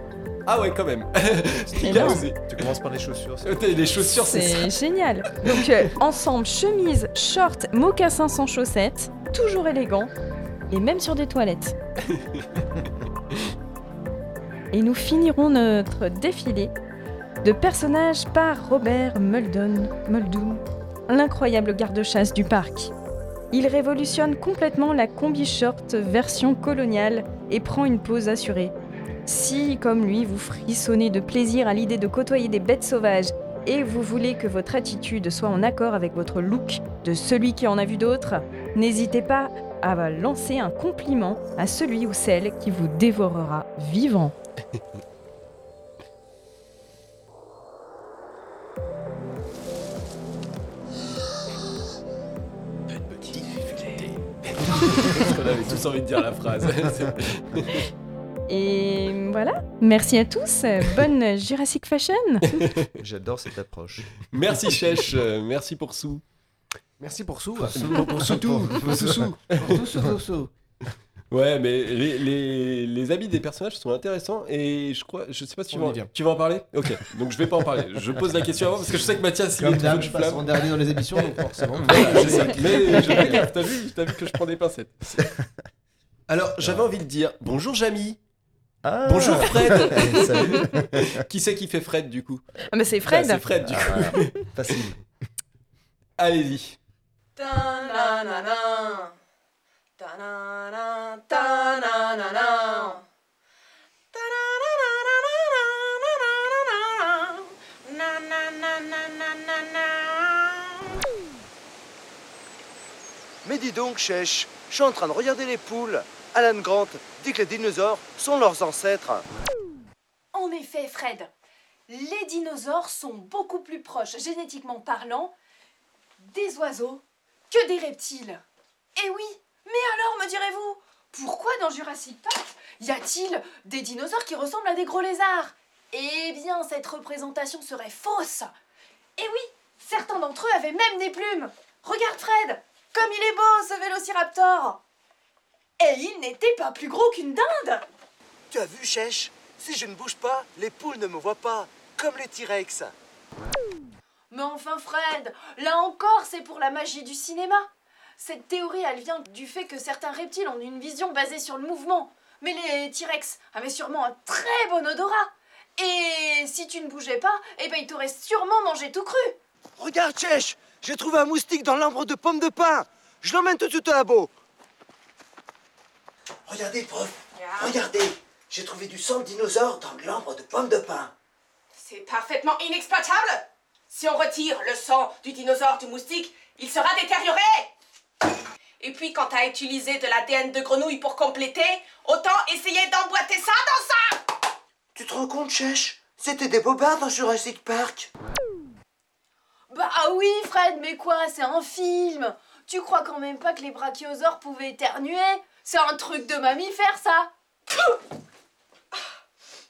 Ah ouais, quand même. Énorme. osé. Tu commences par les chaussures. Les chaussures, c'est ça. C'est génial. Donc euh, ensemble, chemise, short, mocassin sans chaussettes, toujours élégant, et même sur des toilettes. et nous finirons notre défilé de personnages par Robert Muldoon, Muldoon, l'incroyable garde-chasse du parc. Il révolutionne complètement la combi short version coloniale et prend une pose assurée. Si, comme lui, vous frissonnez de plaisir à l'idée de côtoyer des bêtes sauvages et vous voulez que votre attitude soit en accord avec votre look de celui qui en a vu d'autres, n'hésitez pas à lancer un compliment à celui ou celle qui vous dévorera vivant. On avait tous envie de dire la phrase. Et voilà, merci à tous, bonne Jurassic Fashion J'adore cette approche. merci Chèche, merci pour Sou. Merci pour Sou. Pour, pour Soutou, pour tout ce Sou. Ouais, mais les, les, les habits des personnages sont intéressants et je crois, je sais pas si tu vas, tu vas en parler? Ok, donc je vais pas en parler. Je pose la question avant parce que je sais que Mathias il est de je passe en dernier dans les émissions, donc forcément. Voilà, je sais. Mais je t'as vu, t'as vu que je prends des pincettes. Alors, j'avais envie de dire bonjour Jamy. Ah. Bonjour Fred Qui c'est qui fait Fred du coup? Ah, mais c'est Fred bah, C'est Fred du ah, coup. Facile. Allez-y. Mais dis donc, Chèche, je suis en train de regarder les poules. Alan Grant dit que les dinosaures sont leurs ancêtres. En effet, Fred, les dinosaures sont beaucoup plus proches, génétiquement parlant, des oiseaux que des reptiles. Eh oui, mais alors, me direz-vous, pourquoi dans Jurassic Park y a-t-il des dinosaures qui ressemblent à des gros lézards? Eh bien, cette représentation serait fausse. Eh oui, certains d'entre eux avaient même des plumes. Regarde Fred, comme il est beau ce vélociraptor. Et il n'était pas plus gros qu'une dinde. Tu as vu, Chèche? Si je ne bouge pas, les poules ne me voient pas, comme les T-Rex. Mais enfin Fred, là encore c'est pour la magie du cinéma. Cette théorie, elle vient du fait que certains reptiles ont une vision basée sur le mouvement. Mais les T-Rex avaient sûrement un très bon odorat. Et si tu ne bougeais pas, eh ben ils t'auraient sûrement mangé tout cru. Regarde, Chèche J'ai trouvé un moustique dans l'arbre de pommes de pin. Je l'emmène tout de suite au labo. Regardez, prof. Regardez. J'ai trouvé du sang de dinosaure dans l'arbre de pommes de pin. C'est parfaitement inexploitable. Si on retire le sang du dinosaure du moustique, il sera détérioré. Et puis quand t'as utilisé de l'ADN de grenouille pour compléter, autant essayer d'emboîter ça dans ça Tu te rends compte, Chèche? C'était des bobards dans Jurassic Park. Bah ah oui Fred, mais quoi, c'est un film. Tu crois quand même pas que les brachiosaures pouvaient éternuer? C'est un truc de mammifère ça.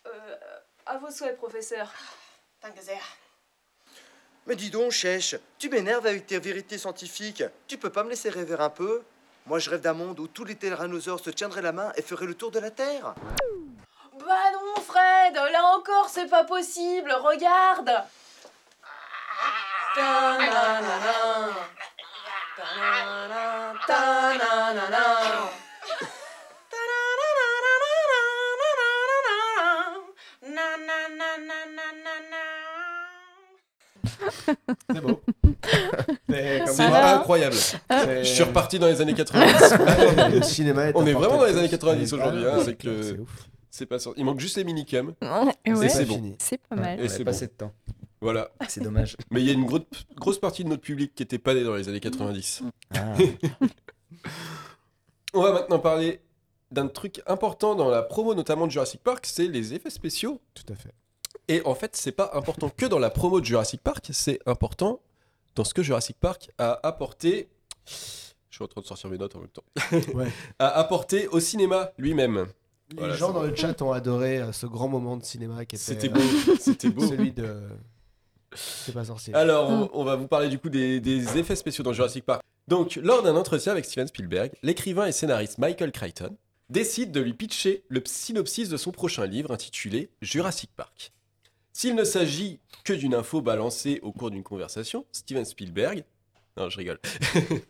euh, à vos souhaits, professeur. Mais dis donc, Chèche, tu m'énerves avec tes vérités scientifiques. Tu peux pas me laisser rêver un peu? Moi, je rêve d'un monde où tous les tyrannosaures se tiendraient la main et feraient le tour de la Terre. Bah non, Fred, là encore, c'est pas possible. Regarde. Ta-na-na-na. Ta-na-na, ta-na-na-na. C'est beau. C'est comme C'est quoi- incroyable. C'est- Je suis reparti dans les années 90. Le cinéma est On est vraiment dans les années 90 aujourd'hui. hein, Ah, c'est ouf. C'est pas sorti. Il manque juste les minicums. Ouais, c'est pas bon. C'est pas mal. Et c'est passé de temps. Voilà. C'est dommage. Mais il y a une gro- grosse partie de notre public qui était pas né dans les années 90. Ah. On va maintenant parler d'un truc important dans la promo, notamment de Jurassic Park, c'est les effets spéciaux. Tout à fait. Et en fait, c'est pas important que dans la promo de Jurassic Park, c'est important dans ce que Jurassic Park a apporté. Je suis en train de sortir mes notes en même temps. Ouais. a apporté au cinéma lui-même. Les Voilà, gens dans le chat ont adoré euh, ce grand moment de cinéma qui était. C'était euh, beau, c'était beau. Celui de. C'est pas sorcier. Alors, Mm. on, on va vous parler du coup des, des effets spéciaux dans Jurassic Park. Donc, lors d'un entretien avec Steven Spielberg, l'écrivain et scénariste Michael Crichton décide de lui pitcher le synopsis de son prochain livre intitulé Jurassic Park. S'il ne s'agit que d'une info balancée au cours d'une conversation, Steven Spielberg, non je rigole,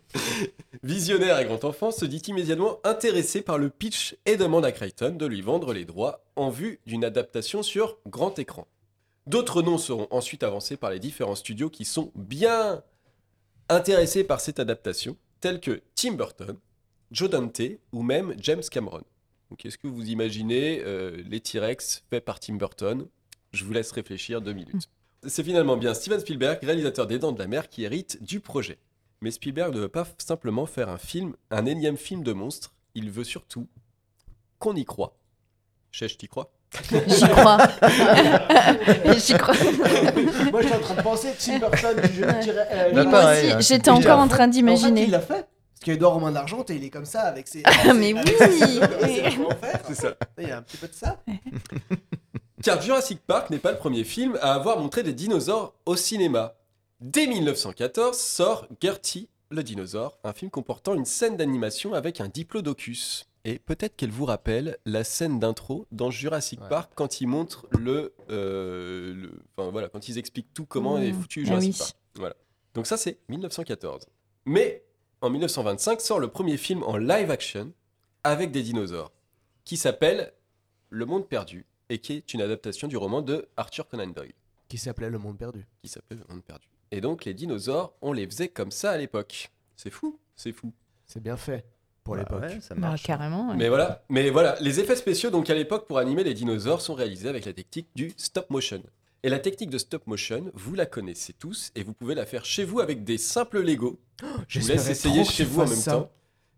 visionnaire et grand enfant, se dit immédiatement intéressé par le pitch et demande à Crichton de lui vendre les droits en vue d'une adaptation sur grand écran. D'autres noms seront ensuite avancés par les différents studios qui sont bien intéressés par cette adaptation, tels que Tim Burton, Joe Dante ou même James Cameron. Donc est-ce que vous imaginez euh, les T-Rex faits par Tim Burton Je vous laisse réfléchir deux minutes. C'est finalement bien Steven Spielberg, réalisateur des Dents de la Mer, qui hérite du projet. Mais Spielberg ne veut pas simplement faire un film, un énième film de monstre, il veut surtout qu'on y croit. Chèche, t'y crois? J'y crois. J'y crois. Moi, j'étais en train de penser Tim Burton, je Ouais. dirais. euh, Oui, moi aussi, hein, j'étais encore en train En d'imaginer. fait, il l'a fait. Parce qu'Edouard Romain d'Argent, il est comme ça avec ses. Ah, mais oui. C'est ça. Il y a un petit peu de ça. Car Jurassic Park n'est pas le premier film à avoir montré des dinosaures au cinéma. Dès 1914 sort Gertie le dinosaure, un film comportant une scène d'animation avec un diplodocus. Et peut-être qu'elle vous rappelle la scène d'intro dans Jurassic Ouais. Park quand ils montrent le, euh, le- enfin voilà, quand ils expliquent tout comment Mmh. est foutu Ah Jurassic oui. Park. Voilà. Donc ça c'est 1914. Mais en 1925 sort le premier film en live action avec des dinosaures qui s'appelle Le Monde Perdu et qui est une adaptation du roman de Arthur Conan Doyle Qui s'appelait Le Monde Perdu. qui s'appelle Le Monde Perdu. Et donc les dinosaures, on les faisait comme ça à l'époque. C'est fou, c'est fou. C'est bien fait pour Bah l'époque. ouais, ça Bah, marche. carrément. ouais. Mais voilà, mais voilà, les effets spéciaux donc à l'époque pour animer les dinosaures sont réalisés avec la technique du stop motion. Et la technique de stop motion, vous la connaissez tous et vous pouvez la faire chez vous avec des simples Lego. Je vous laisse essayer chez vous en même ça. temps.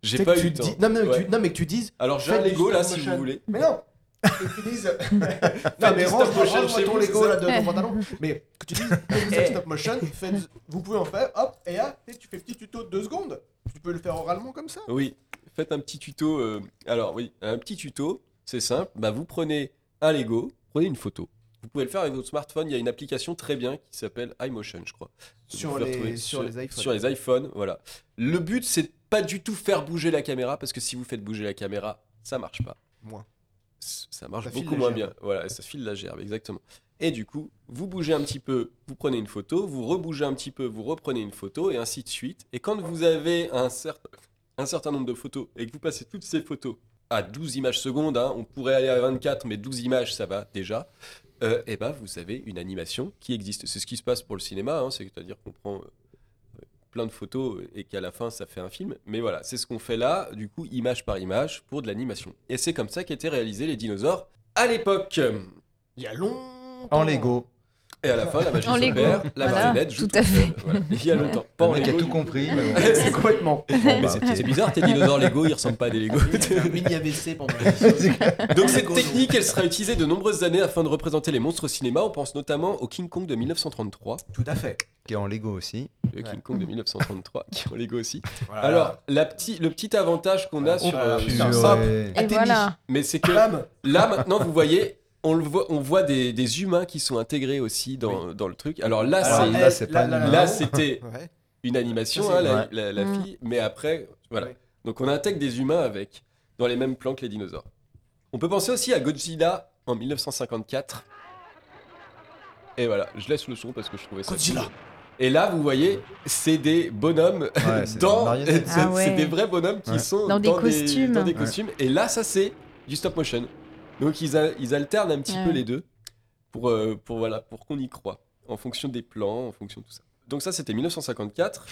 J'ai pas eu le temps. dis- Non, mais, Ouais. tu... non, mais que tu dises. Alors j'ai un Lego là si vous voulez. Mais non tu dises. non, mais range-moi ton Lego là de ton pantalon. Mais que tu dises, faites Eh. stop motion, faites- vous pouvez en faire, hop, et là, tu fais petit tuto de deux secondes. Tu peux le faire oralement comme ça. Oui, faites un petit tuto. euh, Alors oui, un petit tuto, c'est simple. Bah, vous prenez un Lego, prenez une photo. Vous pouvez le faire avec votre smartphone. Il y a une application très bien qui s'appelle iMotion, je crois. Sur les- sur les iPhones. Sur les iPhones, voilà. Le but, c'est pas du tout faire bouger la caméra parce que si vous faites bouger la caméra, ça marche pas. Moins. Ça marche Ça beaucoup moins bien. Voilà, ça file la gerbe, exactement. Et du coup, vous bougez un petit peu, vous prenez une photo, vous rebougez un petit peu, vous reprenez une photo, et ainsi de suite. Et quand vous avez un, certain un certain nombre de photos et que vous passez toutes ces photos à 12 images secondes, hein, on pourrait aller à 24, mais 12 images, ça va déjà, et ben vous avez une animation qui existe. C'est ce qui se passe pour le cinéma, hein, c'est-à-dire qu'on prend euh, plein de photos et qu'à la fin ça fait un film. Mais voilà, c'est ce qu'on fait là, du coup, image par image, pour de l'animation. Et c'est comme ça qu'étaient réalisés les dinosaures à l'époque. Il y a longtemps. En Lego. Et à la fin, la magie En Lego, s'opère, la voilà, marionnette joue tout à fait. Voilà. Il y a longtemps. Pas Le en mec a Lego, tout compris. C'est complètement. Mais bah, c'est bizarre, tes dinosaures Lego, ils ressemblent pas à des Lego. un mini AVC pendant Donc cette technique, elle sera utilisée de nombreuses années afin de représenter les monstres au cinéma. On pense notamment au King Kong de 1933. Tout à fait. Qui est en Lego aussi. Le King Kong de 1933, qui est en Lego aussi. Voilà. Alors, la petit, le petit avantage qu'on a Oh, sur, euh, ça. Mais c'est que là maintenant, vous voyez, on le voit, on voit des, des humains qui sont intégrés aussi dans, dans le truc. Alors là, Alors, c'est là, c'est pas là, une- là, c'était Ouais. une animation, hein, la, ouais. la- la Mm. fille, mais après, voilà. Ouais. Donc on intègre des humains avec, dans les mêmes plans que les dinosaures. On peut penser aussi à Godzilla en 1954. Et voilà, je laisse le son parce que je trouvais ça. Godzilla. cool. Et là, vous voyez, c'est des bonhommes Ouais, dans. c'est Ah ouais. c'est des vrais bonhommes qui Ouais. sont Dans des costumes. dans des Ouais. costumes. Et là, ça c'est du stop motion. Donc ils, a- ils alternent un petit Ouais. peu les deux pour, euh, pour, voilà, pour qu'on y croit, en fonction des plans, en fonction de tout ça. Donc ça, c'était 1954.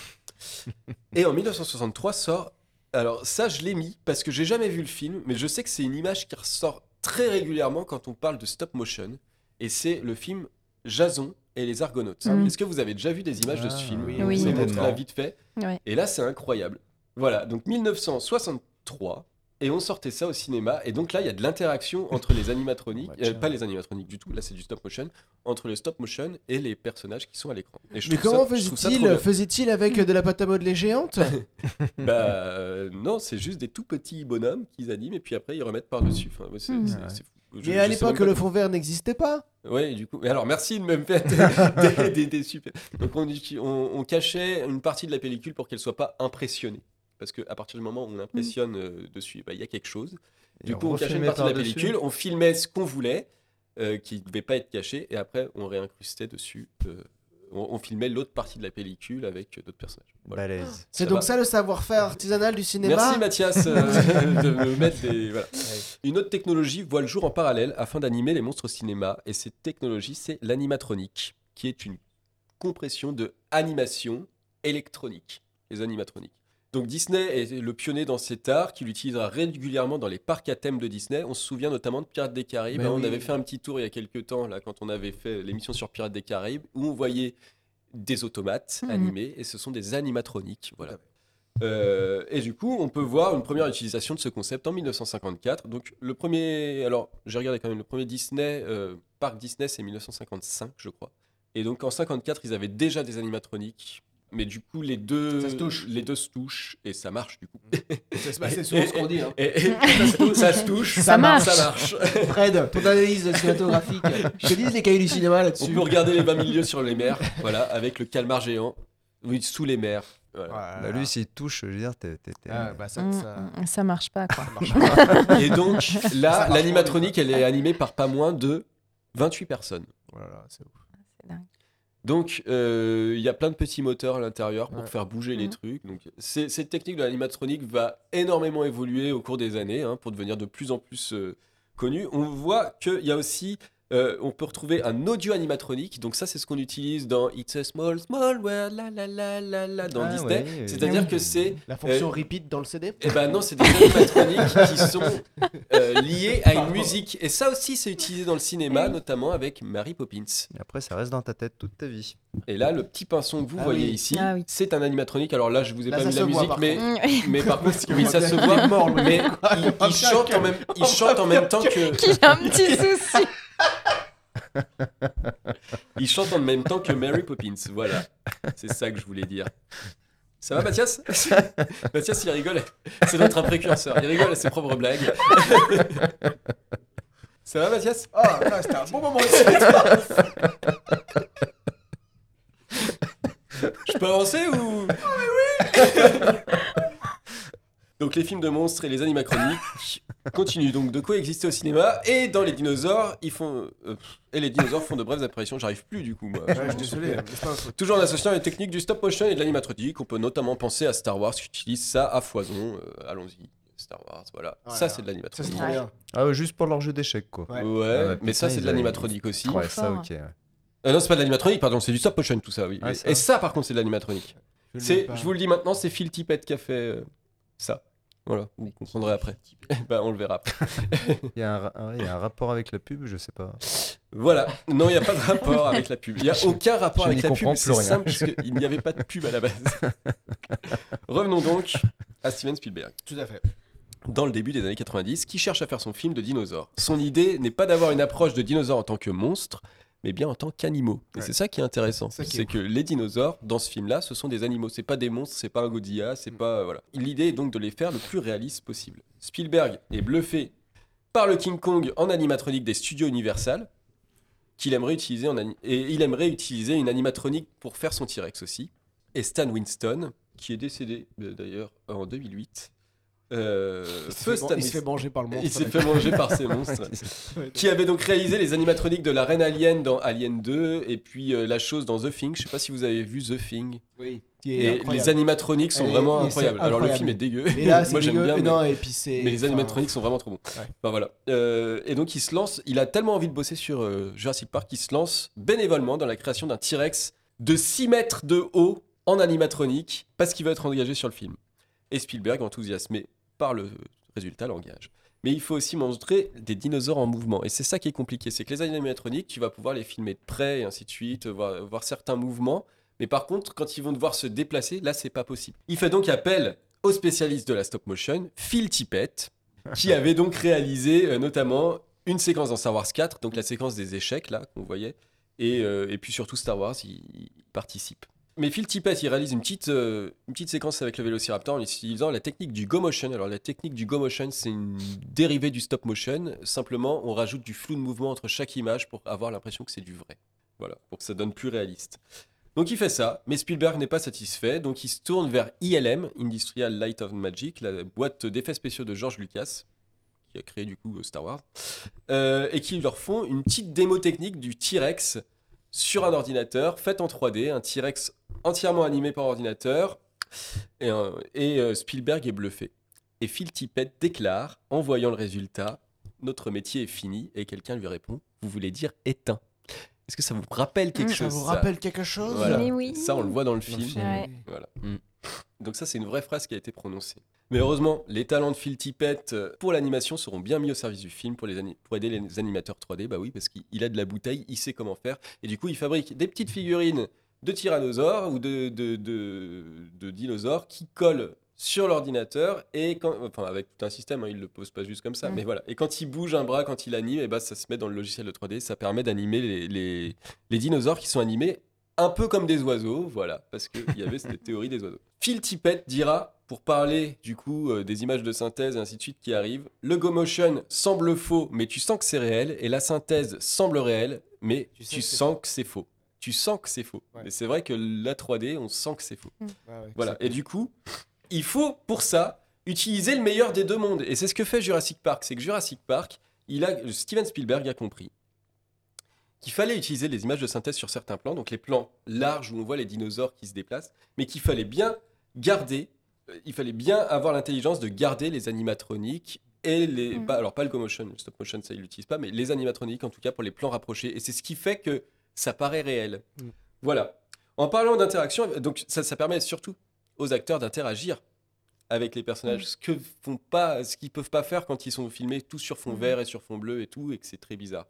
Et en 1963 sort... Alors ça, je l'ai mis parce que j'ai jamais vu le film, mais je sais que c'est une image qui ressort très régulièrement quand on parle de stop motion. Et c'est le film Jason et les Argonautes. Mm. Est-ce que vous avez déjà vu des images de ce Ah, film? Oui, oui. Certainement. là vite fait. Ouais. Et là, c'est incroyable. Voilà, donc 1963, et on sortait ça au cinéma, et donc là, il y a de l'interaction entre les animatroniques, euh, pas les animatroniques du tout, là c'est du stop motion, entre le stop motion et les personnages qui sont à l'écran. Et je Mais trouve comment ça- je trouve ça trop faisait-il bien. Faisait-il avec de la pâte à modeler géante Bah euh, non, c'est juste des tout petits bonhommes qu'ils animent, et puis après ils remettent par-dessus. Enfin, ouais, c'est, Mm. c'est- Ouais. c'est fou. Je- Mais à je sais l'époque, même le pas- fond vert n'existait pas. Ouais, et du coup. Mais alors, merci de me faire des, des- des- des super. Donc, on, uti- on, on cachait une partie de la pellicule pour qu'elle soit pas impressionnée. Parce qu'à partir du moment où on impressionne euh, dessus, bah, il y a quelque chose. Du coup, on cachait une partie de la pellicule, on filmait ce qu'on voulait, euh, qui ne devait pas être caché, et après, on réincrustait dessus. euh, on, on filmait l'autre partie de la pellicule avec d'autres personnages. Voilà. Balèze. C'est Ça donc va. ça le savoir-faire artisanal du cinéma. Merci Mathias euh, de me mettre des. voilà. Une autre technologie voit le jour en parallèle afin d'animer les monstres au cinéma, et cette technologie, c'est l'animatronique, qui est une compression de animation électronique, les animatroniques. Donc Disney est le pionnier dans cet art qu'il utilisera régulièrement dans les parcs à thème de Disney. On se souvient notamment de Pirates des Caraïbes. Mais hein, On avait fait un petit tour il y a quelques temps, là, quand on avait fait l'émission sur Pirates des Caraïbes, où on voyait des automates Mhm. animés, et ce sont des animatroniques. Voilà. Euh, et du coup, on peut voir une première utilisation de ce concept en 1954. Donc, le premier, alors j'ai regardé quand même, le premier Disney, euh, parc Disney, c'est 1955, je crois. Et donc, en 54, ils avaient déjà des animatroniques. Mais du coup, les deux, Ça se touche. les deux se touchent et ça marche du coup. C'est souvent ce qu'on dit. hein. Et, et- ça, se touche, ça se touche, Ça marche. Ça marche. Fred, ton analyse cinématographique. Je te dis les cahiers du cinéma On là-dessus. peut regarder les 20 milieux sur les mers, voilà, avec le calmar géant, oui, sous les mers. Voilà. Bah, lui, s'il touche, je veux dire, t'es. t'es- t'es- Ah, bah, ça, Mm, ça... mm, ça marche pas, quoi. Et donc là, marche l'animatronique, elle est animée par pas moins de 28 personnes. Voilà, c'est ouf. C'est dingue. Donc euh, il y a plein de petits moteurs à l'intérieur pour Ouais. faire bouger les Mhm. trucs. Donc cette technique de l'animatronique va énormément évoluer au cours des années hein, pour devenir de plus en plus euh, connue. On voit qu'il y a aussi Euh, on peut retrouver un audio animatronique, donc ça c'est ce qu'on utilise dans It's a Small Small World, la la la la la dans Ah Disney. ouais. C'est-à-dire Oui. que c'est La fonction Euh, repeat dans le CD eh ben non, c'est des animatroniques qui sont euh, liés à une musique. Et ça aussi, c'est utilisé dans le cinéma, notamment avec Mary Poppins. Et après, ça reste dans ta tête toute ta vie. Et là, le petit pinson que vous Ah voyez oui. ici, Ah oui. c'est un animatronique. Alors là, je vous ai Là, pas ça mis se la voit, musique, par mais, mais par contre, oui, ça se voit. mort, mais il, il chante en même, il chante en même temps que, Qu'il a un petit souci. il chante en même temps que Mary Poppins. Voilà, c'est ça que je voulais dire. Ça va, Mathias? Mathias, il rigole. C'est notre précurseur. Il rigole à ses propres blagues. Ça va, Mathias? Ah, là, c'était un bon moment. Je peux avancer ou? Donc les films de monstres et les animacroniques continuent donc de coexister au cinéma et dans les dinosaures, ils font euh, et les dinosaures font de brèves apparitions. J'arrive plus du coup moi. Ouais, je suis désolé. truc. Toujours en associant les techniques du stop motion et de l'animatronique, on peut notamment penser à Star Wars qui utilise ça à foison. Euh, Allons-y, Star Wars, voilà. Voilà. Ça c'est de Ça, c'est l'animatronique. Ah ouais, juste pour leur jeu d'échecs, quoi. Ouais. Ouais, Ah mais ça c'est de l'animatronique aussi. Ouais, ça, fort. ok. ouais. Euh, non, c'est pas de l'animatronique, pardon, c'est du stop motion tout ça, oui. Ouais, et, ça. et ça par contre c'est de l'animatronique. Je je vous le dis maintenant, c'est Phil Tippett qui a fait euh, ça. Voilà, vous comprendrez après. bah, on le verra après. Il y, a un il y a un rapport avec la pub, je sais pas. Voilà, non, il n'y a pas de rapport avec la pub. Il n'y a aucun rapport Je avec la pub, c'est simple, puisqu'il n'y avait pas de pub à la base. Revenons donc à Steven Spielberg. Tout à fait. Dans le début des années 90, qui cherche à faire son film de dinosaures. Son idée n'est pas d'avoir une approche de dinosaures en tant que monstres, mais bien en tant qu'animaux. Et Ouais. c'est ça qui est intéressant. C'est que les dinosaures, dans ce film-là, ce sont des animaux. C'est pas des monstres, c'est pas un Godzilla, c'est pas. Voilà. L'idée est donc de les faire le plus réaliste possible. Spielberg est bluffé par le King Kong en animatronique des studios Universal, qu'il aimerait utiliser en et il aimerait utiliser une animatronique pour faire son T-Rex aussi. Et Stan Winston, qui est décédé euh, d'ailleurs en 2008. Euh, Il se feu fait man- manger par le monstre. il s'est fait manger par ces monstres. qui avait donc réalisé les animatroniques de la reine Alien dans Alien 2 et puis euh, la chose dans The Thing. Je sais pas si vous avez vu The Thing. Oui. Et les animatroniques sont Et- vraiment et incroyables. Alors le film est dégueu. Et là, c'est Moi j'aime bien. Mais- Non, et puis mais les enfin, animatroniques sont vraiment trop bons. Ouais. Enfin, voilà. Euh, et donc il se lance, il a tellement envie de bosser sur euh, Jurassic Park qu'il se lance bénévolement dans la création d'un T-Rex de 6 mètres de haut en animatronique parce qu'il veut être engagé sur le film. Et Spielberg, enthousiasmé par le résultat, l'engage. Mais il faut aussi montrer des dinosaures en mouvement. Et c'est ça qui est compliqué. C'est que les animatroniques, tu vas pouvoir les filmer de près et ainsi de suite, voir, voir certains mouvements. Mais par contre, quand ils vont devoir se déplacer, là, c'est pas possible. Il fait donc appel au spécialiste de la stop motion, Phil Tippett, qui avait donc réalisé euh, notamment une séquence dans Star Wars 4, donc la séquence des échecs, là, qu'on voyait. Et, euh, et puis surtout Star Wars, il, il participe. Mais Phil Tippett, il réalise une petite, euh, une petite séquence avec le Vélociraptor en utilisant la technique du go motion. Alors la technique du go motion, c'est une dérivée du stop motion. Simplement, on rajoute du flou de mouvement entre chaque image pour avoir l'impression que c'est du vrai. Voilà, pour que ça donne plus réaliste. Donc il fait ça, mais Spielberg n'est pas satisfait, donc il se tourne vers ILM, Industrial Light of Magic, la boîte d'effets spéciaux de George Lucas, qui a créé du coup Star Wars, euh, et qui leur font une petite démo technique du T-Rex sur un ordinateur, faite en 3D, un T-Rex entièrement animé par ordinateur, et, euh, Spielberg est bluffé. Et Phil Tippett déclare, en voyant le résultat, notre métier est fini, et quelqu'un lui répond, vous voulez dire éteint. Est-ce que ça vous rappelle quelque Mm, ça chose vous rappelle quelque chose Voilà. Mais oui. Ça, on le voit dans le Dans le film. film, Ouais. oui. Voilà. Mm. Donc ça, c'est une vraie phrase qui a été prononcée. Mais heureusement, les talents de Phil Tippett euh, pour l'animation seront bien mis au service du film pour, les ani- pour aider les animateurs 3D. Bah oui, parce qu'il il a de la bouteille, il sait comment faire. Et du coup, il fabrique des petites figurines de tyrannosaures ou de, de, de- de dinosaures qui collent sur l'ordinateur et quand, enfin avec tout un système, hein, il le pose pas juste comme ça, Mm. mais voilà. Et quand il bouge un bras, quand il anime, et bah, ça se met dans le logiciel de 3D, ça permet d'animer les, les, les dinosaures qui sont animés un peu comme des oiseaux, voilà, parce qu'il y avait cette théorie des oiseaux. Phil Tippett dira, pour parler du coup euh, des images de synthèse et ainsi de suite qui arrivent, le go motion semble faux, mais tu sens que c'est réel, et la synthèse semble réelle, mais tu, que sens que c'est faux. Tu sens que c'est faux. Ouais. Mais c'est vrai que la 3D, on sent que c'est faux. Ouais, ouais, Voilà. Et du coup, il faut pour ça utiliser le meilleur des deux mondes. Et c'est ce que fait Jurassic Park. C'est que Jurassic Park, il a, Steven Spielberg a compris qu'il fallait utiliser les images de synthèse sur certains plans, donc les plans larges où on voit les dinosaures qui se déplacent, mais qu'il fallait bien garder, il fallait bien avoir l'intelligence de garder les animatroniques et les. Mm. pas- alors, pas le go-motion, le stop-motion, ça, ils l'utilisent pas, mais les animatroniques, en tout cas, pour les plans rapprochés. Et c'est ce qui fait que ça paraît réel. Mm. Voilà. En parlant d'interaction, donc ça, ça permet surtout aux acteurs d'interagir avec les personnages, ce que font pas, ce qu'ils peuvent pas faire quand ils sont filmés tout sur fond vert et sur fond bleu et tout, et que c'est très bizarre.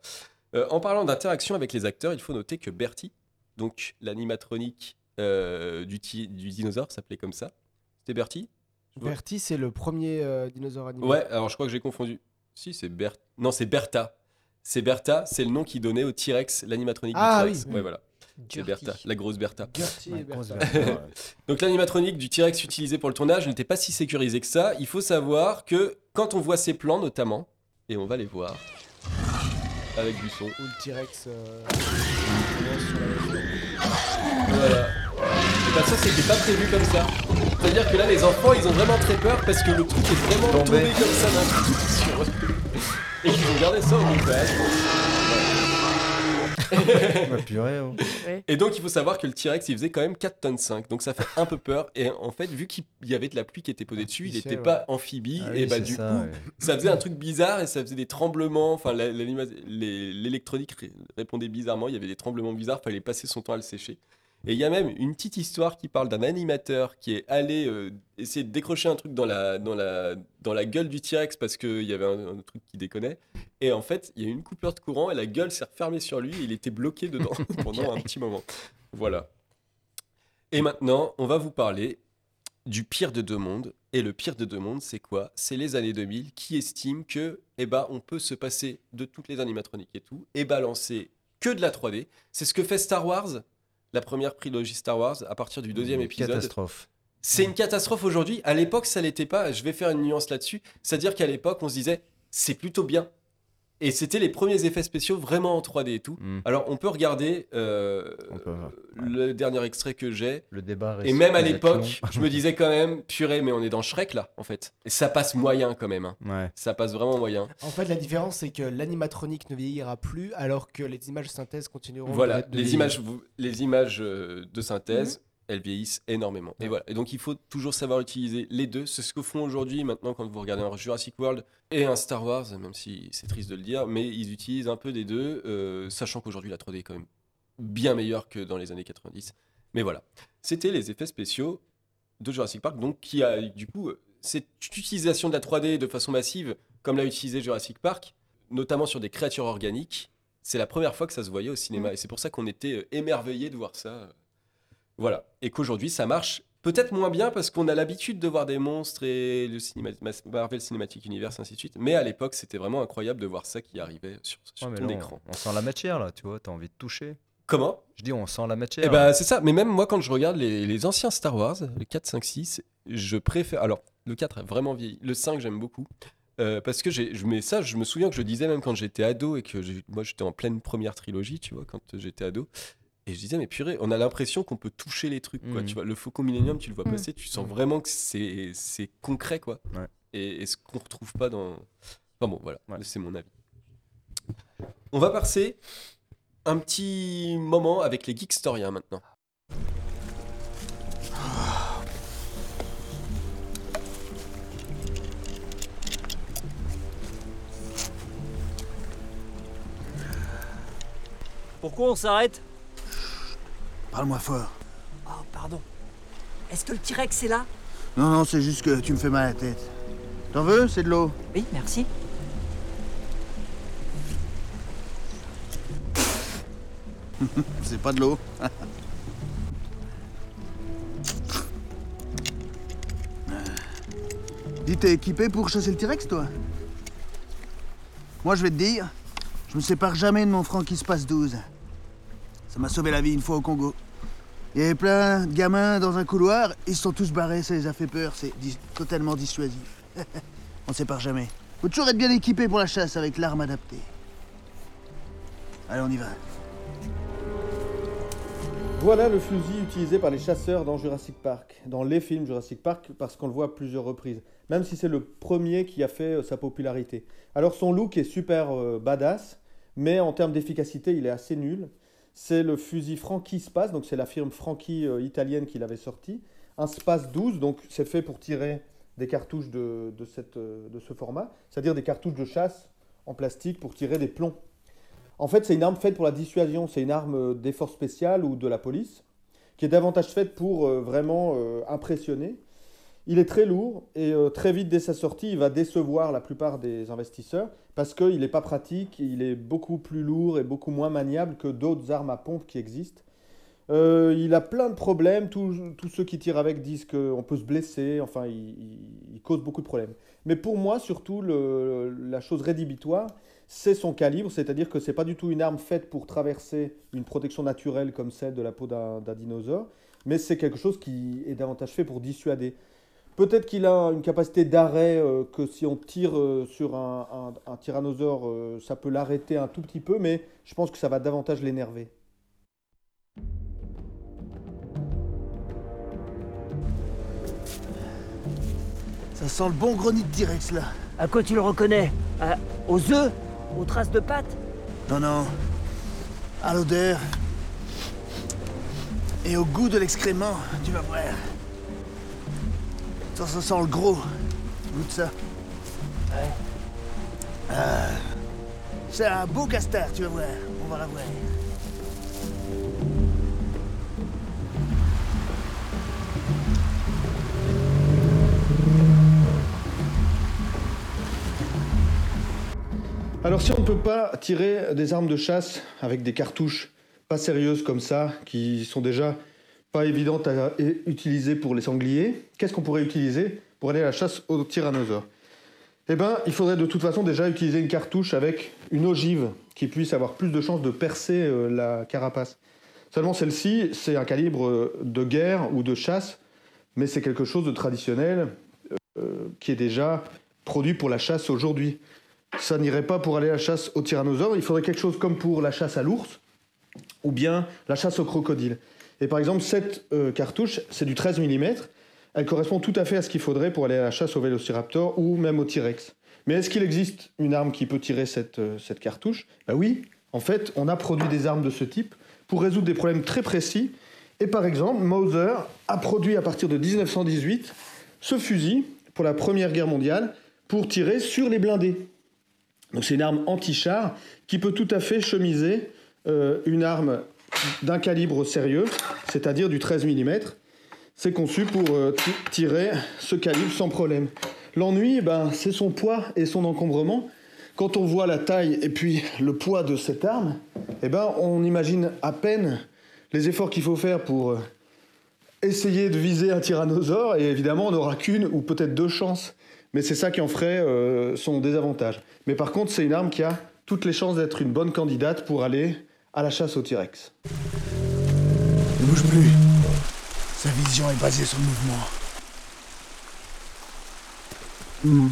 Euh, en parlant d'interaction avec les acteurs, il faut noter que Bertie, donc l'animatronique euh, du dinosaure, s'appelait comme ça. C'était Bertie? Bertie, c'est le premier euh, dinosaure animé. Ouais, alors je crois que j'ai confondu. Si, c'est Bert. Non, c'est Bertha. C'est Bertha, c'est le nom qu'il donnait au T-Rex, l'animatronique Ah du T-Rex. oui. Ouais, voilà. C'est. Bertha, la grosse Bertha. Ouais. Donc l'animatronique du T-Rex utilisé pour le tournage n'était pas si sécurisé que ça. Il faut savoir que quand on voit ces plans notamment, et on va les voir avec du son. Ou le T-Rex. euh. Voilà. Et bah ça c'était pas prévu comme ça. C'est-à-dire que là les enfants ils ont vraiment très peur parce que le truc est vraiment Tombé. tombé comme ça d'un coup sur eux. Et ils ont gardé ça au montage. Oh. Et donc il faut savoir que le T-Rex il faisait quand même 4 tonnes 5 donc ça fait un peu peur et en fait vu qu'il y avait de la pluie qui était posée dessus il n'était ouais. pas amphibie Ah et oui, bah du ça, coup ouais. ça faisait un truc bizarre et ça faisait des tremblements enfin l'électronique ré- répondait bizarrement il y avait des tremblements bizarres fallait passer son temps à le sécher et il y a même une petite histoire qui parle d'un animateur qui est allé euh, essayer de décrocher un truc dans la, dans la, dans la gueule du T-Rex parce qu'il y avait un, un truc qui déconnait. Et en fait, il y a eu une coupure de courant et la gueule s'est refermée sur lui et il était bloqué dedans pendant un petit moment. Voilà. Et maintenant, on va vous parler du pire de deux mondes. Et le pire de deux mondes, c'est quoi? C'est les années 2000 qui estiment que, eh ben, on peut se passer de toutes les animatroniques et tout et balancer que de la 3D. C'est ce que fait Star Wars, la première trilogie Star Wars, à partir du deuxième Une épisode. Catastrophe. C'est une catastrophe aujourd'hui. À l'époque, ça l'était pas. Je vais faire une nuance là-dessus. C'est-à-dire qu'à l'époque, on se disait, c'est plutôt bien. Et c'était les premiers effets spéciaux vraiment en 3D et tout. Mm. Alors, on peut regarder euh, On peut voir. le dernier extrait que j'ai. Le débat Et même à l'époque, je me disais quand même, purée, mais on est dans Shrek là, en fait. Et ça passe moyen quand même. hein. Ouais. Ça passe vraiment moyen. En fait, la différence, c'est que l'animatronique ne vieillira plus alors que les images de synthèse continueront Voilà, de- de les vieillir. images, les images euh, de synthèse, elles vieillissent énormément. Et voilà. Et donc il faut toujours savoir utiliser les deux. C'est ce que font aujourd'hui maintenant quand vous regardez un Jurassic World et un Star Wars, même si c'est triste de le dire, mais ils utilisent un peu des deux, euh, sachant qu'aujourd'hui la 3D est quand même bien meilleure que dans les années 90. Mais voilà, c'était les effets spéciaux de Jurassic Park, donc qui a du coup euh, cette utilisation de la 3D de façon massive, comme l'a utilisé Jurassic Park, notamment sur des créatures organiques. C'est la première fois que ça se voyait au cinéma et c'est pour ça qu'on était euh, émerveillés de voir ça. Voilà. Et qu'aujourd'hui ça marche peut-être moins bien parce qu'on a l'habitude de voir des monstres et le cinéma, Marvel Cinematic Universe, ainsi de suite. Mais à l'époque c'était vraiment incroyable de voir ça qui arrivait sur, sur Ouais, mais ton là, on- écran. On, sent la matière là, tu vois, t'as envie de toucher. Comment? Je dis on sent la matière. Eh ben, c'est ça, mais même moi quand je regarde les, les anciens Star Wars, le 4, 5, 6, je préfère. Alors, le 4 a vraiment vieilli, le 5 j'aime beaucoup. Euh, parce que j'ai, je mets ça, je me souviens que je disais même quand j'étais ado et que moi j'étais en pleine première trilogie, tu vois, quand j'étais ado. Et je disais, mais purée, on a l'impression qu'on peut toucher les trucs, quoi. Tu vois, le Faucon Millennium, tu le vois Mhm. passer, tu sens vraiment que c'est, c'est concret, quoi. Ouais. Et, et ce qu'on retrouve pas dans. Enfin bon, voilà, Ouais. c'est mon avis. On va passer un petit moment avec les Geekstoriens maintenant. Pourquoi on s'arrête? Parle-moi fort. Oh, pardon. Est-ce que le T-Rex est là? Non, non, c'est juste que tu me fais mal à la tête. T'en veux? C'est de l'eau. Oui, merci. c'est pas de l'eau. Dis, t'es équipé pour chasser le T-Rex, toi? Moi, je vais te dire, je me sépare jamais de mon Frankie Space 12. Ça m'a sauvé la vie une fois au Congo. Il y avait plein de gamins dans un couloir, ils se sont tous barrés, ça les a fait peur, c'est totalement dissuasif. On ne sépare jamais. Faut toujours être bien équipé pour la chasse avec l'arme adaptée. Allez, on y va. Voilà le fusil utilisé par les chasseurs dans Jurassic Park, dans les films Jurassic Park, parce qu'on le voit à plusieurs reprises, même si c'est le premier qui a fait euh, sa popularité. Alors son look est super euh, badass, mais en termes d'efficacité, il est assez nul. C'est le fusil Franchi Space, donc c'est la firme Franchi euh, italienne qui l'avait sorti. Un Space 12, donc c'est fait pour tirer des cartouches de, euh, de ce format, c'est-à-dire des cartouches de chasse en plastique pour tirer des plombs. En fait, c'est une arme faite pour la dissuasion, c'est une arme euh, des forces spéciales ou de la police, qui est davantage faite pour vraiment impressionner. Il est très lourd et euh, très vite dès sa sortie, il va décevoir la plupart des investisseurs parce qu'il n'est pas pratique, il est beaucoup plus lourd et beaucoup moins maniable que d'autres armes à pompe qui existent. Euh, il a plein de problèmes, tous, ceux qui tirent avec disent qu'on peut se blesser, enfin il, cause beaucoup de problèmes. Mais pour moi, surtout, la chose rédhibitoire, c'est son calibre, c'est-à-dire que c'est pas du tout une arme faite pour traverser une protection naturelle comme celle de la peau d'un dinosaure, mais c'est quelque chose qui est davantage fait pour dissuader. Peut-être qu'il a une capacité d'arrêt, euh, que si on tire euh, sur un, un- un tyrannosaure, euh, ça peut l'arrêter un tout petit peu, mais je pense que ça va davantage l'énerver. Ça sent le bon grenit de T-Rex là. À quoi tu le reconnais? À- Aux œufs? Aux traces de pattes? Non, non. À l'odeur. Et au goût de l'excrément, tu vas voir. Ça, ça sent le gros. Goûte ça. Ah. C'est un beau castar, tu vas voir. On va la voir. Alors si on ne peut pas tirer des armes de chasse avec des cartouches pas sérieuses comme ça, qui sont déjà pas évidentes à utiliser pour les sangliers, qu'est-ce qu'on pourrait utiliser pour aller à la chasse aux tyrannosaures? Eh bien, il faudrait de toute façon déjà utiliser une cartouche avec une ogive qui puisse avoir plus de chances de percer euh, la carapace. Seulement celle-ci, c'est un calibre euh, de guerre ou de chasse, mais c'est quelque chose de traditionnel euh, qui est déjà produit pour la chasse aujourd'hui ça n'irait pas pour aller à la chasse au tyrannosaure. Il faudrait quelque chose comme pour la chasse à l'ours ou bien la chasse au crocodile. Et par exemple, cette euh, cartouche, c'est du 13 mm. Elle correspond tout à fait à ce qu'il faudrait pour aller à la chasse au vélociraptor ou même au T-Rex. Mais est-ce qu'il existe une arme qui peut tirer cette, euh, cartouche? Ben oui, en fait, on a produit des armes de ce type pour résoudre des problèmes très précis. Et par exemple, Mauser a produit à partir de 1918 ce fusil pour la Première Guerre mondiale pour tirer sur les blindés. Donc c'est une arme anti-char qui peut tout à fait chemiser euh, une arme d'un calibre sérieux, c'est-à-dire du 13 mm. C'est conçu pour euh, ti- tirer ce calibre sans problème. L'ennui, eh ben, c'est son poids et son encombrement. Quand on voit la taille et puis le poids de cette arme, eh ben, on imagine à peine les efforts qu'il faut faire pour euh, essayer de viser un tyrannosaure. Et évidemment, on n'aura qu'une ou peut-être deux chances. Mais c'est ça qui en ferait euh, son désavantage. Mais par contre, c'est une arme qui a toutes les chances d'être une bonne candidate pour aller à la chasse au T-Rex. Ne bouge plus. Sa vision est basée sur le mouvement. Il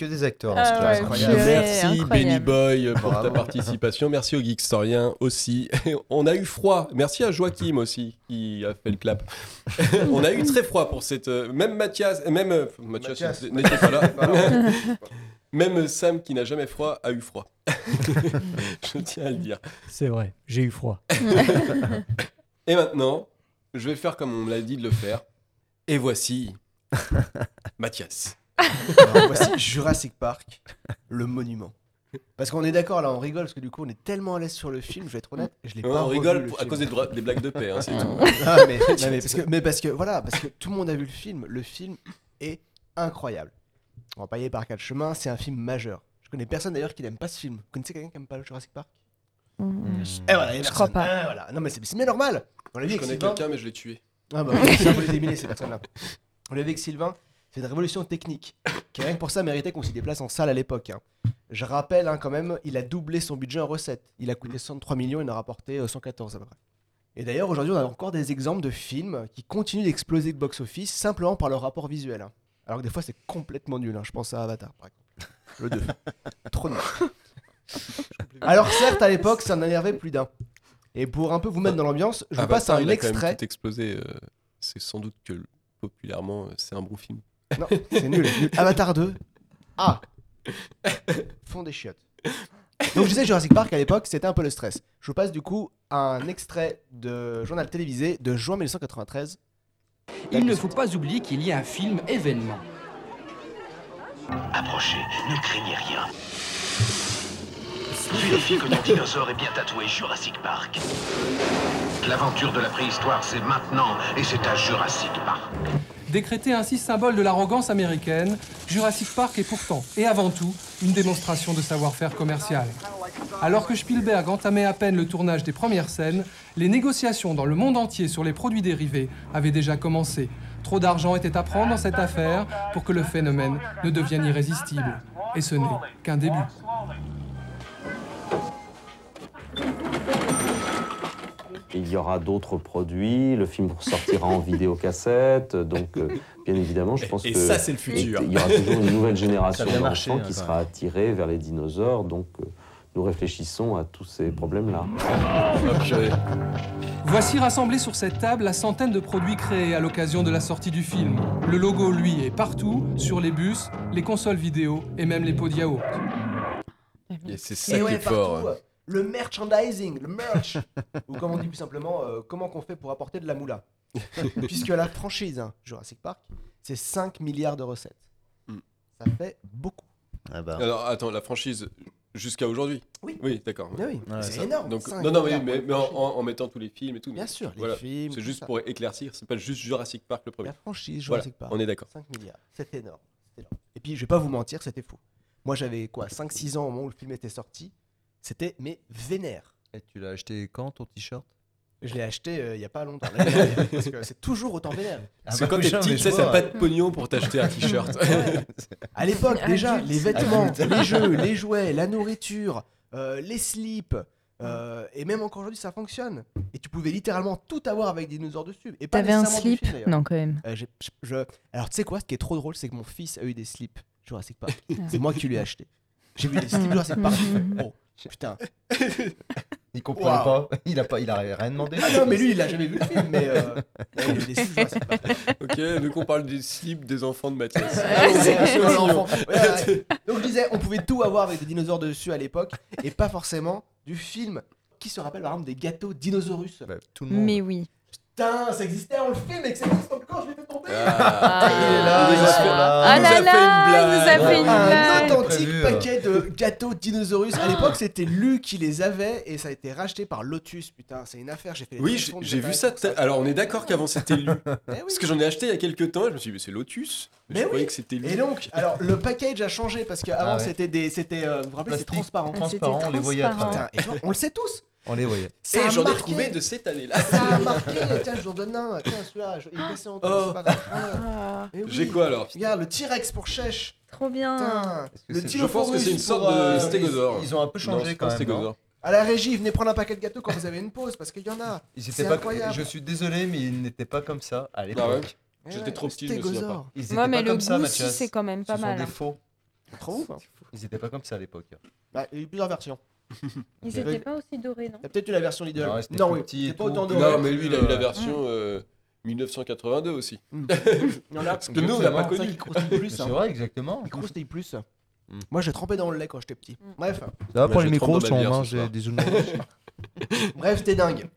que des acteurs. Ah dans ce ouais, film. purée, Merci incroyable. Benny Boy pour ta participation. Merci au Geekstorien aussi. On a eu froid. Merci à Joachim aussi qui a fait le clap. On a eu très froid pour cette. euh, Même Mathias, même euh, Mathias Mathias. n'était pas là. Même Sam qui n'a jamais froid a eu froid. Je tiens à le dire. C'est vrai, j'ai eu froid. Et maintenant, je vais faire comme on me l'a dit de le faire. Et voici Mathias. Alors, voici Jurassic Park, le monument. Parce qu'on est d'accord là, on rigole parce que du coup on est tellement à l'aise sur le film, je vais être honnête, je l'ai pas on revu, rigole le pour- à film. cause des, dra- des blagues de paix, hein, c'est tout. Ah, mais, non, mais parce que, mais parce que voilà, parce que tout le monde a vu le film, le film est incroyable. On va pas y aller par quatre chemins, c'est un film majeur. Je connais personne d'ailleurs qui n'aime pas ce film. Vous connaissez quelqu'un qui aime pas le Jurassic Park? Mm. Eh voilà, il y a Je crois personne. pas. Ah, voilà. Non mais c'est c'est bien normal. On l'a vu Je avec connais Sylvain. quelqu'un, mais je l'ai tué. Ah bah faut les éliminer ces personnes-là. On l'a vu avec Sylvain, c'est une révolution technique qui rien que pour ça méritait qu'on s'y déplace en salle à l'époque. hein. Je rappelle hein, quand même, il a doublé son budget en recettes. Il a coûté 63 millions, il en a rapporté euh, 114 à peu près. Et d'ailleurs aujourd'hui on a encore des exemples de films qui continuent d'exploser de box-office simplement par leur rapport visuel. hein. Alors que des fois c'est complètement nul, hein. je pense à Avatar par exemple. le 2. Trop nul. Alors certes, à l'époque, ça en énervait plus d'un. Et pour un peu vous mettre dans l'ambiance, je vous passe un il a quand même extrait. tout explosé. euh, c'est sans doute que populairement, euh, c'est un bon film. Non, c'est nul, nul. Avatar 2. Ah Fond des chiottes. Donc je disais Jurassic Park à l'époque, c'était un peu le stress. Je vous passe du coup un extrait de journal télévisé de juin 1993. Il ne faut pas oublier qu'il y a un film événement. Approchez, ne craignez rien. Vérifiez que ton dinosaure est bien tatoué Jurassic Park. L'aventure de la préhistoire, c'est maintenant, et c'est à Jurassic Park. Décrété ainsi symbole de l'arrogance américaine, Jurassic Park est pourtant, et avant tout, une démonstration de savoir-faire commercial. Alors que Spielberg entamait à peine le tournage des premières scènes, les négociations dans le monde entier sur les produits dérivés avaient déjà commencé. Trop d'argent était à prendre dans cette affaire pour que le phénomène ne devienne irrésistible. Et ce n'est qu'un début. Il y aura d'autres produits, le film sortira en vidéocassette, donc euh, bien évidemment, je pense Et que ça, c'est le futur. il y aura toujours une nouvelle génération d'enfants hein, qui sera attirée vers les dinosaures, donc euh, nous réfléchissons à tous ces problèmes-là. Voici rassemblés sur cette table la centaine de produits créés à l'occasion de la sortie du film. Le logo, lui, est partout, sur les bus, les consoles vidéo et même les pots de yaourt. Et c'est ça Et qui ouais, est fort. partout, hein. Le merchandising, le merch. Ou comme on dit plus simplement, euh, comment qu'on fait pour apporter de la moula. Puisque la franchise hein, Jurassic Park, c'est 5 milliards de recettes. Hmm. Ça fait beaucoup. Alors attends, la franchise jusqu'à aujourd'hui Oui. Oui, d'accord. Ah oui, Ouais, c'est énorme, Donc, non, non, mais, en, mettant tous les films et tout. Bien mais sûr, les voilà. films, C'est juste ça. pour éclaircir, c'est pas juste Jurassic Park le premier. La franchise Voilà, Jurassic Park. On est d'accord. 5 milliards. C'est énorme. c'est énorme. Et puis, je vais pas vous mentir, c'était fou. Moi, j'avais quoi 5-6 ans au moment où le film était sorti. C'était, mais vénère. Et tu l'as acheté quand ton t-shirt? Je l'ai acheté euh, il y a pas longtemps. parce que c'est toujours autant vénère. Ah C'est bah quand oui, t'es jamais, petit, tu sais, t'as pas de pognon pour t'acheter un t-shirt. À l'époque, déjà, Adulte. les vêtements, Adulte. les jeux, les jouets, la nourriture, euh, les slips, euh, et même encore aujourd'hui, ça fonctionne. Et tu pouvais littéralement tout avoir avec des dinosaures dessus. Et pas T'avais un slip film. Non, quand même. Euh, j'ai- je- je- Alors, tu sais quoi, ce qui est trop drôle, c'est que mon fils a eu des slips Jurassic Park. Ah. c'est moi qui lui ai acheté. J'ai vu des slips Jurassic Park. Oh, putain. Il comprenait Waouh. pas. Il a pas, il a rien demandé. Ah non, mais lui, il a jamais vu le film, mais. euh, il Park. ok, donc on parle des slips des enfants de Mathias. Ouais, c'est sur l'enfant. Ouais, ouais. Donc je disais, on pouvait tout avoir avec des dinosaures dessus à l'époque, et pas forcément du film. Qui se rappelle par exemple des gâteaux dinosaurus Tout Mais oui. Putain, ça existait dans le et que ça existe encore, je l'ai fait tomber Ah, il est là, il nous a fait- Ah il nous a là fait il nous a blague. fait une Un authentique Prévu, paquet de gâteaux dinosaurus. À l'époque, c'était Lu qui les avait et ça a été racheté par Lotus. Putain, c'est une affaire. J'ai fait les Oui, j'ai vu ça. Alors on est d'accord qu'avant c'était lu. oui. Parce que j'en ai acheté il y a quelques temps et je me suis dit, mais c'est Lotus. Mais je croyais oui. que c'était lu. Et donc, alors le package a changé parce qu'avant Ah c'était des, c'était, euh, vous vous rappelez, c'est transparent. transparent, on les voyait à transparent. travers. Putain, et genre, on le sait tous. On les voyait. Ça Et j'en ai trouvé de cette année-là. Ça a marqué. Tiens, je vous en donne un. Tiens, celui-là, je- il est baissé en deux. Oh. Voilà. Eh oui. J'ai quoi alors Regarde, le T-Rex pour Chèche. Trop bien. Le Je pense que c'est une pour, sorte de euh, stégosaure. ils ont un peu changé Non, quand même. À la régie, venez prendre un paquet de gâteaux quand vous avez une pause parce qu'il y en a. Ils C'est étaient pas. incroyable. Je suis désolé, mais ils n'étaient pas comme ça à Ah ouais l'époque. J'étais ouais, trop petit, je me souviens pas. Ils étaient mais comme ça, Mathias. c'est quand même pas Ce mal, sont hein. des faux. Trop ouf. hein. Ils étaient pas comme ça à l'époque. Bah, il y a eu plusieurs versions. Ils Ouais. étaient pas aussi dorés, non T'as peut-être eu la version Lidl. Non, c'était non plus oui. petit et pas tout. autant de. Non, mais lui il a eu la Euh, version euh, 1982 aussi. Il y en a. Parce que nous on l'a pas connu. qui croustille plus. C'est hein. vrai, exactement. Il croustille plus. Mm. Moi, j'ai trempé dans le lait quand j'étais petit. Bref. Ça va Bah, pour je les trempe micros dans si ma on bière ce mange soir. des oignons. Bref, c'était dingue.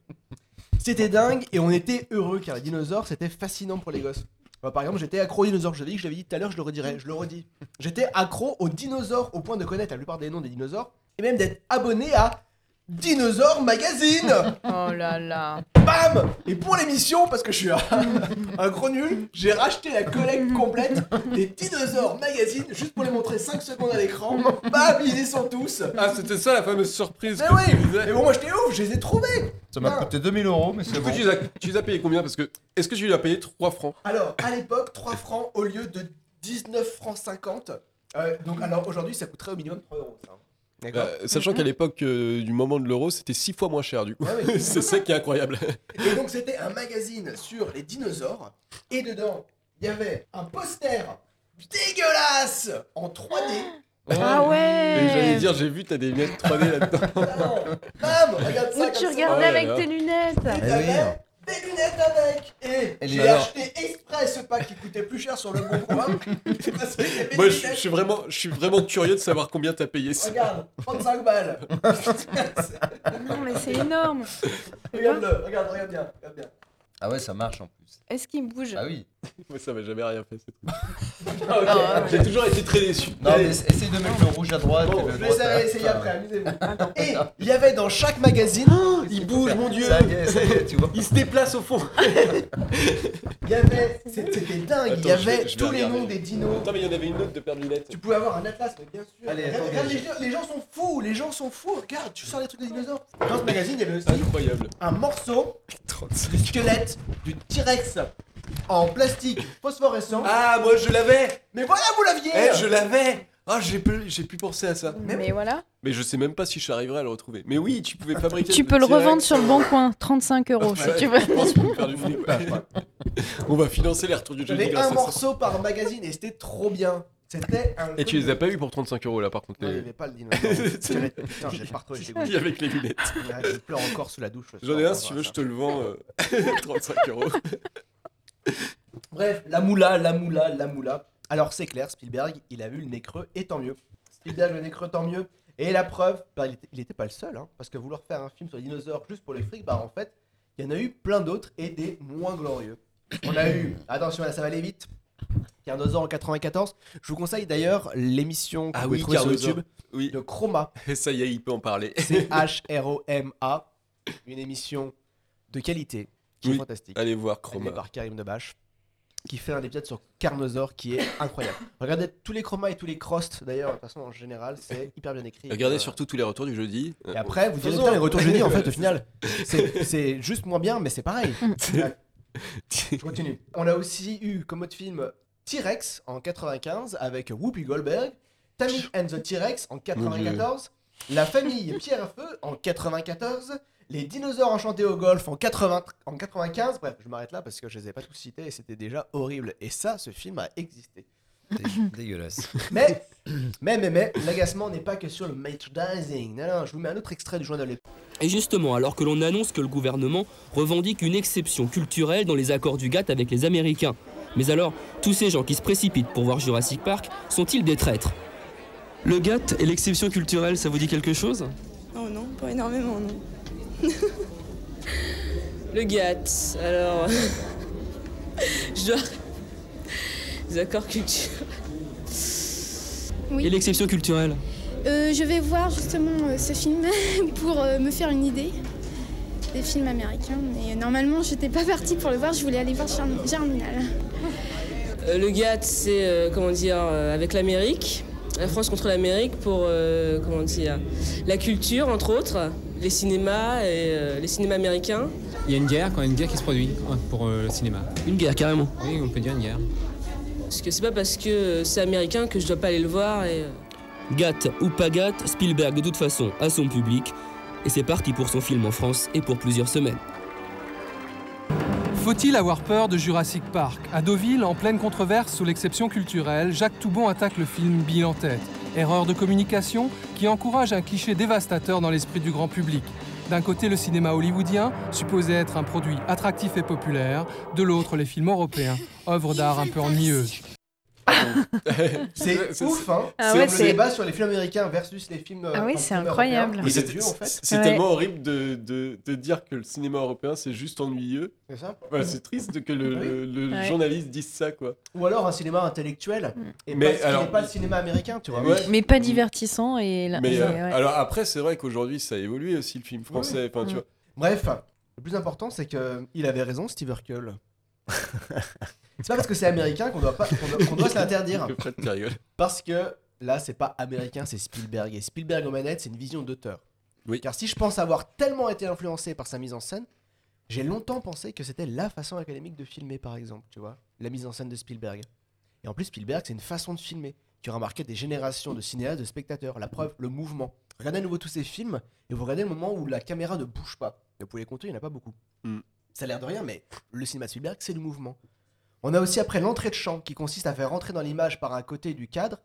C'était dingue et on était heureux car les dinosaures c'était fascinant pour les gosses. Moi, par exemple, j'étais accro aux dinosaures. Je l'ai dit, je l'avais dit tout à l'heure, je le redirai, je le redis. J'étais accro aux dinosaures au point de connaître la plupart des noms des dinosaures et même d'être abonné à Dinosaure Magazine. Oh là là. Bam Et pour l'émission, parce que je suis un, un gros nul, j'ai racheté la collecte complète des Dinosaures Magazine juste pour les montrer 5 secondes à l'écran. Bam, ils y sont tous. Ah, c'était ça la fameuse surprise. Mais que oui tu disais. Mais bon, moi j'étais ouf, je les ai trouvés Ça m'a coûté 2000 euros, mais c'est Du coup, bon. tu les as, tu les as payés combien? Parce que est-ce que tu lui as payé 3 francs? Alors, à l'époque, 3 francs au lieu de 19 francs 50. Euh, donc, alors aujourd'hui, ça coûterait au minimum 3 euros. ça. Euh, Sachant qu'à l'époque euh, du moment de l'euro, c'était 6 fois moins cher du coup. Ah oui. c'est ça qui est incroyable. Et donc, c'était un magazine sur les dinosaures. Et dedans, il y avait un poster dégueulasse en 3D Ah ouais Et j'allais dire, j'ai vu, t'as des lunettes 3D là-dedans. Bam Regarde ça comme tu regardais là avec tes lunettes Et des lunettes avec Et j'ai alors acheté exprès ce pack qui coûtait plus cher sur le bon coin. Moi, je, suis vraiment, je suis vraiment curieux de savoir combien t'as payé ça. Regarde, 35 balles. Non, mais c'est énorme. Regarde-le, regarde, regarde bien, regarde bien. Ah ouais, ça marche en plus. Est-ce qu'il bouge? Ah oui. Moi, ça m'a jamais rien fait. Ah, ok. Ah, J'ai toujours été très déçu. Non, Allez. mais essaye de mettre le rouge à droite Bon, et le je droit laisse à- essayer enfin, après, amusez-vous. Et il y avait dans chaque magazine, oh, il bouge mon dieu, Ça y est, ça y est, tu vois. Il se déplace au fond. il y avait, c'était dingue, il y Attends, je vais- avait je vais tous les regarder. noms des dinos. Attends, mais il y en avait une autre de paire de lunettes. Tu pouvais avoir un atlas, mais bien sûr. Allez, regarde, attends, regarde, gars, les, gens, les gens sont fous, les gens sont fous. Regarde, tu sors des trucs de dinosaures. Dans ce magazine, il y avait aussi Incroyable. un morceau 35. du squelette du T-Rex en plastique phosphorescent. Ah, moi je l'avais Mais voilà, vous l'aviez Eh, je l'avais Ah, j'ai pu, j'ai pu penser à ça. Mais voilà. Mais je sais même pas si j'arriverai à le retrouver. Mais oui, tu pouvais fabriquer. Tu peux le revendre sur le bon coin, 35 euros si Ouais, tu veux. Je pense qu'on peut faire du fric. On va financer les retours du jeudi J'avais grâce un à ça. morceau par magazine et c'était trop bien. C'était un. Et tu les as pas eu pour 35 euros là par contre. Non, il les- avait pas le dinosaure. Putain, j'ai pas retrouvé, avec les lunettes. Ouais, je pleure encore sous la douche. J'en ai un si tu veux, ça. je te le vends euh, 35 euros. Bref, la moula, la moula, la moula. Alors c'est clair, Spielberg, il a vu le nez creux et tant mieux. Spielberg, le nez creux, tant mieux. Et la preuve, bah, il, était, il était pas le seul, hein, parce que vouloir faire un film sur les dinosaures juste pour les frics, bah en fait, il y en a eu plein d'autres et des moins glorieux. On a eu, attention là ça va aller vite, Carnosaur en 94. Je vous conseille d'ailleurs l'émission que Ah vous oui, trouver sur. YouTube Oui. de Chroma. Ça y est, il peut en parler. C'est H-R-O-M-A, une émission de qualité qui est fantastique. Allez voir Chroma. par Karim Debache, qui fait un épisode sur Carnosaur qui est incroyable. Regardez tous les chromas et tous les crosts d'ailleurs, de toute façon en général, c'est hyper bien écrit. Regardez Euh, surtout tous les retours du jeudi. Et après, vous direz les retours jeudi en fait, au final, c'est juste moins bien, mais c'est pareil. Je continue. On a aussi eu comme autre film T-Rex en 95 avec Whoopi Goldberg, Tammy and the T-Rex en 94, La famille Pierre à Feu en 94, Les dinosaures enchantés au golf en, 80 en 95. Bref, je m'arrête là parce que je les ai pas tous cités et c'était déjà horrible. Et ça, ce film a existé. Dégueulasse. Mais, mais, mais, mais, l'agacement n'est pas que sur le merchandising. Non, non, je vous mets un autre extrait du journal de Et justement, alors que l'on annonce que le gouvernement revendique une exception culturelle dans les accords du GATT avec les Américains. Mais alors, tous ces gens qui se précipitent pour voir Jurassic Park sont-ils des traîtres? Le GATT et l'exception culturelle, ça vous dit quelque chose? Oh non, pas énormément, non. Le GATT, alors. je dois. Les accords culturels. Et l'exception culturelle Euh, je vais voir justement euh, ce film pour euh, me faire une idée des films américains. Mais normalement, j'étais pas partie pour le voir, je voulais aller voir Germ- Germinal. Euh, le GATT, c'est, euh, comment dire, euh, avec l'Amérique. La France contre l'Amérique pour, euh, comment dire, la culture, entre autres, les cinémas et euh, les cinémas américains. Il y a une guerre, quand il y a une guerre qui se produit hein, pour euh, le cinéma. Une guerre, carrément. Oui, on peut dire une guerre. Parce que c'est pas parce que euh, c'est américain que je dois pas aller le voir et. euh, GATT ou pas GATT, Spielberg de toute façon a son public. Et c'est parti pour son film en France et pour plusieurs semaines. Faut-il avoir peur de Jurassic Park? À Deauville, en pleine controverse sous l'exception culturelle, Jacques Toubon attaque le film Bill en tête. Erreur de communication qui encourage un cliché dévastateur dans l'esprit du grand public. D'un côté, le cinéma hollywoodien, supposé être un produit attractif et populaire, de l'autre, les films européens, œuvres d'art un peu ennuyeuses. C'est ouf, hein Ah C'est ouais, le c'est- débat sur les films américains versus les films. Ah oui, c'est film incroyable. c'est vieux, en fait. c'est Ouais. tellement horrible de, de, de dire que le cinéma européen c'est juste ennuyeux. C'est ça Ouais, c'est triste de que le, Oui. le- le Ouais. journaliste dise ça quoi. Ou alors un cinéma intellectuel. Et Mais pas, alors- pas le cinéma américain, tu vois. Ouais. Mais pas divertissant et. Mais euh, ouais. alors après c'est vrai qu'aujourd'hui ça a évolué aussi le film français. Enfin tu Mm. vois. Bref, le plus important, c'est que il avait raison, Steve Urkel. c'est pas parce que c'est américain qu'on doit, pas, qu'on doit, qu'on doit se l'interdire. Parce que là, c'est pas américain, c'est Spielberg. Et Spielberg aux manettes, c'est une vision d'auteur. Oui. Car si je pense avoir tellement été influencé par sa mise en scène, j'ai longtemps pensé que c'était la façon académique de filmer, par exemple, tu vois, la mise en scène de Spielberg. Et en plus, Spielberg, c'est une façon de filmer qui aura marqué des générations de cinéastes, de spectateurs. La preuve, le mouvement. Regardez à nouveau tous ces films et vous regardez le moment où la caméra ne bouge pas. Et vous pouvez les compter, il n'y en a pas beaucoup. Mm. Ça a l'air de rien, mais le cinéma de Spielberg, c'est le mouvement. On a aussi après l'entrée de champ qui consiste à faire rentrer dans l'image par un côté du cadre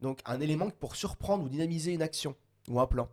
Donc un élément pour surprendre ou dynamiser une action ou un plan.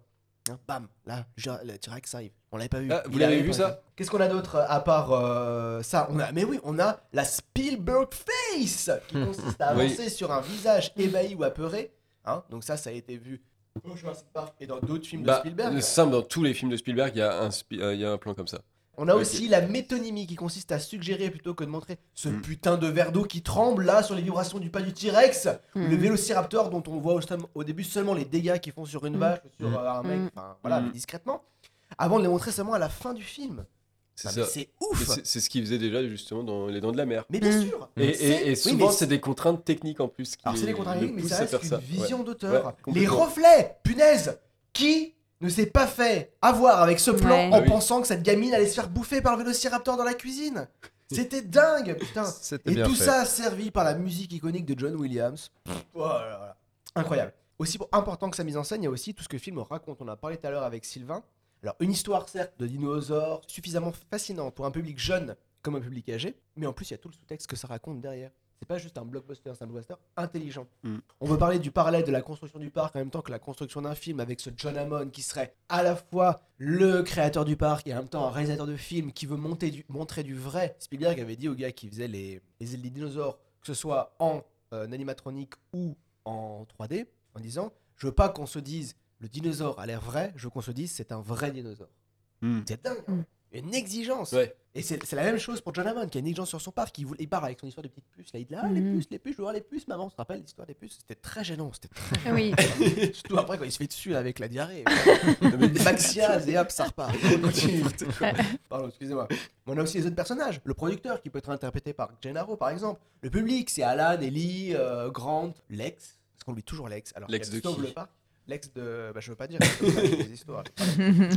Hein, bam, là, le T-Rex arrive. On l'avait pas vu. Ah, vous l'avez vu, ça Qu'est-ce qu'on a d'autre euh, à part euh, ça? On a, Mais oui, on a la Spielberg Face qui consiste à Oui. avancer sur un visage ébahi ou apeuré. Hein, donc ça, ça a été vu au Jurassic Park et dans d'autres films de Bah, Spielberg. c'est simple, dans tous les films de Spielberg, il y, a un euh, il y a un plan comme ça. On a aussi la métonymie qui consiste à suggérer plutôt que de montrer ce Mm. putain de verre d'eau qui tremble là sur les vibrations du pas du T-Rex, ou Mm. le vélociraptor dont on voit au, début seulement les dégâts qu'ils font sur une Mm. vache, sur euh, un mec, enfin voilà, mais discrètement, avant de les montrer seulement à la fin du film. C'est Mais ouf c'est- ce qu'il faisait déjà justement dans Les Dents de la Mer. Mais bien sûr Et, souvent, c'est des contraintes techniques en plus. Qui Alors c'est des contraintes, le mais ça reste une ça. vision Ouais. d'auteur. Ouais, les reflets, punaise Qui ne s'est pas fait avoir avec ce plan Ouais. en oui. pensant que cette gamine allait se faire bouffer par le vélociraptor dans la cuisine C'était dingue, putain Et bien tout fait. ça servi par la musique iconique de John Williams. Voilà, voilà. Incroyable. Aussi important que sa mise en scène, il y a aussi tout ce que le film raconte. On en a parlé tout à l'heure avec Sylvain. Alors une histoire certes de dinosaures suffisamment fascinante pour un public jeune comme un public âgé, mais en plus il y a tout le sous-texte que ça raconte derrière. C'est pas juste un blockbuster, c'est un blockbuster intelligent. Mm. On peut parler du parallèle de la construction du parc en même temps que la construction d'un film avec ce John Hammond qui serait à la fois le créateur du parc et en même temps un réalisateur de film qui veut monter du- montrer du vrai. Spielberg avait dit au gars qui faisait les, les dinosaures, que ce soit en euh, animatronique ou en 3D, en disant Je veux pas qu'on se dise le dinosaure a l'air vrai, je veux qu'on se dise c'est un vrai dinosaure. Hmm. C'est dingue. hein. Une exigence. Ouais. Et c'est la même chose pour John Hammond qui a une exigence sur son parc. Il, voulait- il part avec son histoire de petites puces. Là, il dit Ah, les Mhm. puces, les puces, je veux voir les puces, maman. On se rappelle l'histoire des puces? C'était très gênant. C'était très Ah oui. Surtout après quand il se fait dessus avec la diarrhée. Maxias et hop, ça repart. On continue. Pardon, excusez-moi. Mais On a aussi les autres personnages. Le producteur qui peut être interprété par Gennaro par exemple. Le public, c'est Alan, Ellie, euh, Grant, Lex. Parce qu'on lui toujours Lex? Alors Lex de qui? Le parc. Lex de. Bah, je veux pas dire. je veux pas dire des histoires.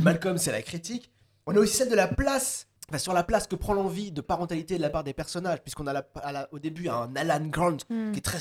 Malcolm, c'est la critique. On a aussi celle de la place. Enfin, sur la place que prend l'envie de parentalité de la part des personnages, puisqu'on a la- à la- au début un Alan Grant Mm. qui est très.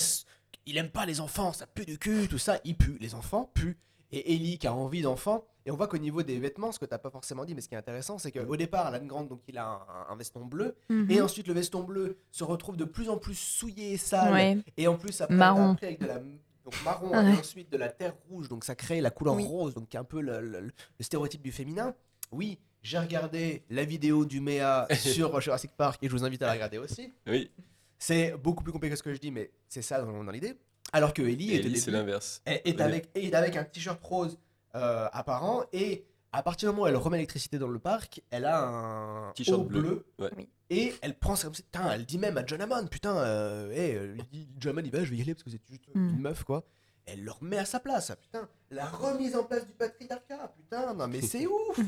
Il aime pas les enfants, ça pue du cul, tout ça, il pue. Les enfants puent. Et Ellie qui a envie d'enfants. Et on voit qu'au niveau des vêtements, ce que t'as pas forcément dit, mais ce qui est intéressant, c'est qu'au départ, Alan Grant, donc il a un, un veston bleu. Mhm. Et ensuite, le veston bleu se retrouve de plus en plus souillé et sale. Ouais. Et en plus, après, Marron. après, avec de la donc marron Ouais. et ensuite de la terre rouge, donc ça crée la couleur Oui. rose, donc qui est un peu le, le- le stéréotype du féminin. Oui, j'ai regardé la vidéo du Méa sur Jurassic Park et je vous invite à la regarder aussi. Oui. C'est beaucoup plus compliqué que ce que je dis, mais c'est ça dans, dans l'idée. Alors que Ellie, Ellie, c'est l'inverse. est, est Oui. avec, est avec un t-shirt rose euh, apparent et à partir du moment où elle remet l'électricité dans le parc, elle a un T-shirt bleu. Ouais. et elle prend ça comme ça. Putain, elle dit même à John Hammond, putain, euh, hey, euh, John Hammond, il va, je vais y aller parce que c'est juste Mm. une meuf, quoi. Elle le remet à sa place, putain. La remise en place du patriarcat, putain, non mais c'est ouf.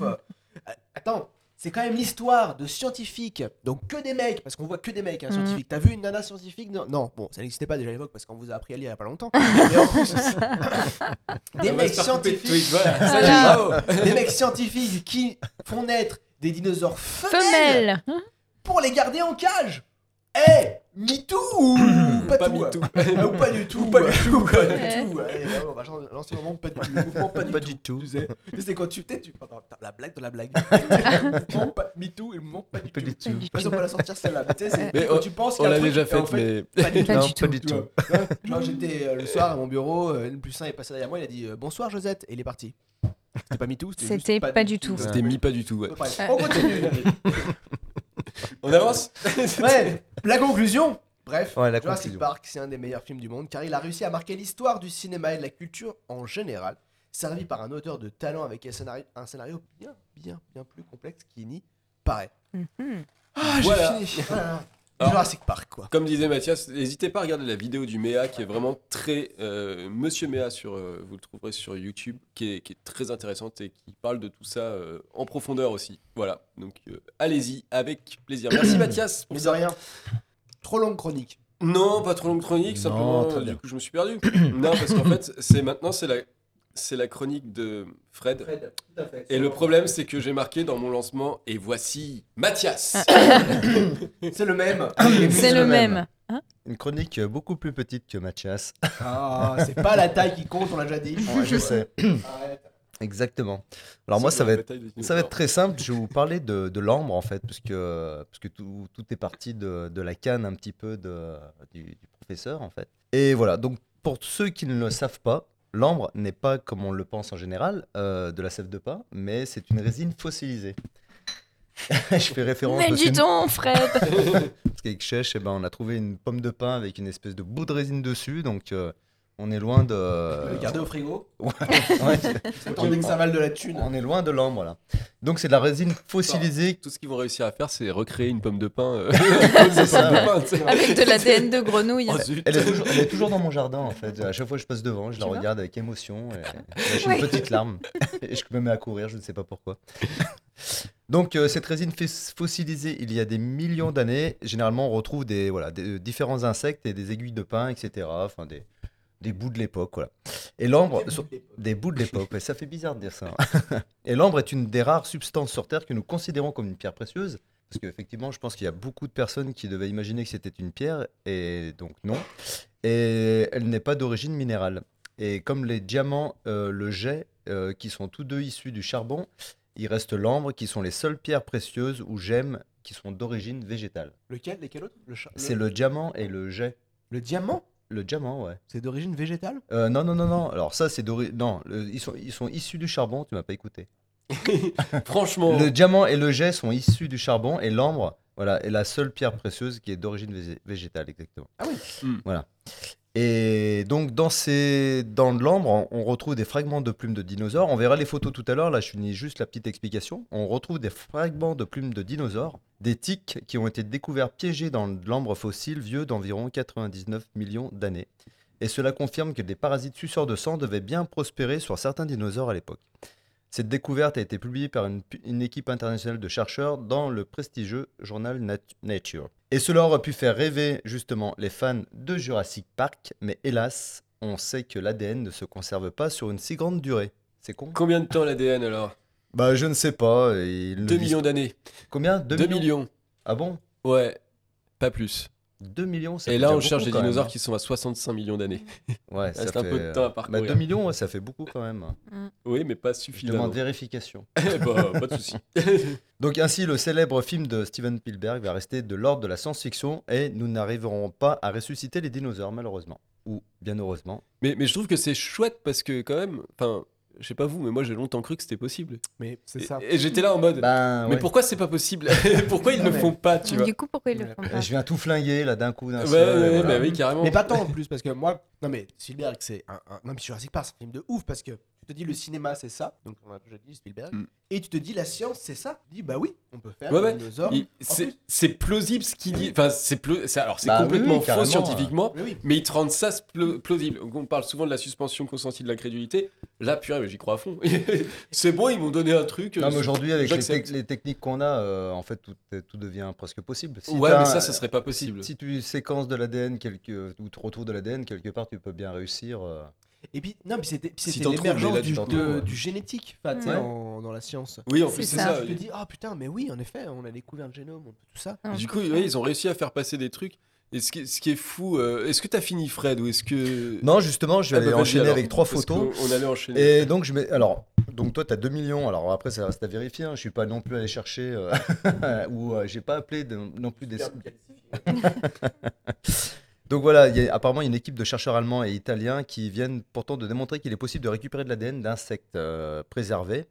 Euh, Attends, c'est quand même l'histoire de scientifiques, donc que des mecs, parce qu'on voit que des mecs, hein, Mm. scientifiques. T'as vu une nana scientifique? Non, non, bon, ça n'existait pas déjà à l'époque parce qu'on vous a appris à lire il y a pas longtemps. Mais en plus, des mecs de scientifiques, tweet, voilà. Voilà. Bravo. des mecs scientifiques qui font naître des dinosaures femelles Femelle. pour les garder en cage. Eh, MeToo ou pas, Pas tout, MeToo. hein. Ou pas du tout. Ou pas du tout. Pas du tout. On va lancer le moment pas du tout. Mouvement pas du Pas tout. du tout. Tu sais, Tu sais, quand tu t'es, tu attends, la blague dans la blague. Mouvement pas- MeToo et le mouvement pas du Pas tout. du tout. De toute façon, on va la sortir celle-là. Mais tu sais, c'est Mais quand tu penses on qu'il y a un l'a déjà faite, fait, mais- pas du tout. Pas du. Genre, j'étais euh, le soir à mon bureau, euh, le plus sain est passé derrière moi, il a dit euh, bonsoir Josette, et il est parti. C'était pas MeToo, c'était pas du tout. C'était mis pas du tout, on continue. On avance Ouais, la conclusion. Bref, Ouais, la Jurassic conclusion. Park, c'est un des meilleurs films du monde car il a réussi à marquer l'histoire du cinéma et de la culture en général, servi par un auteur de talent avec un scénario, un scénario bien, bien, bien plus complexe qui n'y paraît. Mhm. Ah, j'ai fini. Alors, Jurassic Park, quoi. Comme disait Mathias, n'hésitez pas à regarder la vidéo du Méa qui est vraiment très. euh, Monsieur Méa, sur, euh, vous le trouverez sur YouTube, qui est, qui est très intéressante et qui parle de tout ça euh, en profondeur aussi. Voilà, donc allez-y avec plaisir. Merci Mathias pour Mais de rien. Trop longue chronique. Non, pas trop longue chronique, Non, simplement du coup je me suis perdu. non, parce qu'en fait, c'est maintenant c'est la, c'est la chronique de Fred. tout à fait. Et le problème, c'est que j'ai marqué dans mon lancement, et voici Mathias. C'est le même. C'est le même. Hein Une chronique beaucoup plus petite que Mathias. Ah, c'est pas la taille qui compte, on l'a déjà dit. Ouais, je sais. Arrête. Exactement. Alors moi, ça va être, ça va très simple. Je vais vous parler de, de l'ambre en fait, parce que, parce que tout, tout est parti de, de la canne un petit peu de, du, du professeur en fait. Et voilà, donc pour ceux qui ne le savent pas, l'ambre n'est pas comme on le pense en général euh, de la sève de pin, mais c'est une résine fossilisée. Je fais référence Mais dis donc, Fred Parce qu'avec Chèche, eh ben, on a trouvé une pomme de pin avec une espèce de bout de résine dessus, donc euh, on est loin de. Le garder au frigo Ouais, que ça vale de la thune. On est loin de l'ambre, là. Donc c'est de la résine fossilisée. Tout ce qu'ils vont réussir à faire, c'est recréer une pomme de pain. euh, C'est ça, de. Avec de l'ADN de grenouille. Oh, zut. Elle est, toujours, elle est toujours dans mon jardin en fait. À chaque fois que je passe devant, je la Tu vois regarde avec émotion. et- et J'ai Ouais. une petite larme. Et je me mets à courir, je ne sais pas pourquoi. Donc euh, cette résine fos- fossilisée il y a des millions d'années, généralement on retrouve des, voilà, des euh, différents insectes et des aiguilles de pin, etc. Enfin des, des bouts de l'époque. Voilà. Et l'ambre, des bouts de l'époque, ça fait bizarre de dire ça. hein. et l'ambre est une des rares substances sur Terre que nous considérons comme une pierre précieuse. Parce qu'effectivement, je pense qu'il y a beaucoup de personnes qui devaient imaginer que c'était une pierre, et donc non. Et elle n'est pas d'origine minérale. Et comme les diamants, euh, le jet, euh, qui sont tous deux issus du charbon, il reste l'ambre, qui sont les seules pierres précieuses ou gemmes qui sont d'origine végétale. Lequel? Lesquels autres? Le C'est le diamant et le jet. Le diamant? Le diamant, ouais. C'est d'origine végétale? Euh, non, non, non, non. Alors ça, c'est d'origine... Non, le- ils, sont, ils sont issus du charbon, tu m'as pas écouté. Franchement. Le diamant et le jet sont issus du charbon et l'ambre, voilà, est la seule pierre précieuse qui est d'origine végé- végétale, exactement. Ah oui Hmm. Voilà. Et donc dans, ces... dans de l'ambre, on- on retrouve des fragments de plumes de dinosaures. On verra les photos tout à l'heure, là je finis juste la petite explication. On retrouve des fragments de plumes de dinosaures, des tiques qui ont été découverts piégés dans de l'ambre fossile vieux d'environ 99 millions d'années. Et cela confirme que des parasites suceurs de sang devaient bien prospérer sur certains dinosaures à l'époque. Cette découverte a été publiée par une, équipe internationale de chercheurs dans le prestigieux journal Nat- Nature. Et cela aurait pu faire rêver justement les fans de Jurassic Park, mais hélas, on sait que l'ADN ne se conserve pas sur une si grande durée. C'est con Combien de temps l'ADN alors? Bah je ne sais pas. et ils ne 2 disent- millions d'années. Combien? 2 2 millions? Ah bon? Ouais, pas plus. 2 millions, ça Et fait là, déjà on cherche beaucoup, des quand dinosaures qui sont à 65 millions d'années. Ouais, ça Reste fait... un peu de temps à parcourir. Bah, 2 millions, ouais, ça fait beaucoup quand même. Oui, mais pas Je suffisamment. demande vérification. bah, pas de souci. Donc ainsi, le célèbre film de Steven Spielberg va rester de l'ordre de la science-fiction et nous n'arriverons pas à ressusciter les dinosaures, malheureusement. Ou bien heureusement. Mais, mais je trouve que c'est chouette parce que quand même, enfin, je sais pas vous, mais moi j'ai longtemps cru que c'était possible. Mais c'est Et- ça. Et, j'étais là en mode, Ben, mais ouais. pourquoi c'est pas possible Pourquoi ils ne mais- font pas, tu vois Du coup, pourquoi ils le font pas Je viens tout flinguer là d'un coup, d'un Ouais, seul. ouais, et ouais, voilà. bah oui, carrément. Mais pas tant en plus, parce que moi. Non, mais Spielberg, c'est un. un- Non, mais Jurassic Park, c'est un film de ouf, parce que te dis le cinéma, c'est ça. Donc, on a déjà dit Spielberg. Mm. Et tu te dis la science, c'est ça. Tu dis, bah oui, on peut faire Ouais, des ouais. dinosaures. C'est plus, c'est plausible ce qu'il dit. Enfin, c'est alors c'est Bah complètement oui, faux scientifiquement, Oui, mais ils te rendent ça plausible. On parle souvent de la suspension consentie de l'incrédulité. Là, purée, mais j'y crois à fond. c'est bon, ils m'ont donné un truc. Non, mais euh, aujourd'hui, avec les, techniques qu'on a, euh, en fait, tout, tout devient presque possible. Si Ouais, mais ça, ça serait pas possible. Si, si tu séquences de l'ADN quelque, ou tu retrouves de l'ADN quelque part, tu peux bien réussir. euh. Et puis, non, puis c'était puis Si mais l'émergence du, tu ouais. génétique enfin, tu sais, Ouais. en- dans la science. Oui, en plus, c'est ça. ça. Tu te dis, ah putain, mais oui, en effet, on a découvert le génome, on- tout ça. Ah, Du coup, ouais, ils ont réussi à faire passer des trucs. Et ce qui, ce qui est fou, euh, est-ce que t'as fini Fred ou est-ce que Non, justement, je vais Ah bah aller vas-y, enchaîner alors, avec trois photos. On allait enchaîner. Et donc, je mets. Alors, donc toi, tu as 2 millions. Alors, après, ça reste à vérifier. Hein. Je suis pas non plus allé chercher. euh, ou euh, j'ai pas appelé de- non plus des. Donc voilà, il y a apparemment une équipe de chercheurs allemands et italiens qui viennent pourtant de démontrer qu'il est possible de récupérer de l'ADN d'insectes euh, préservés.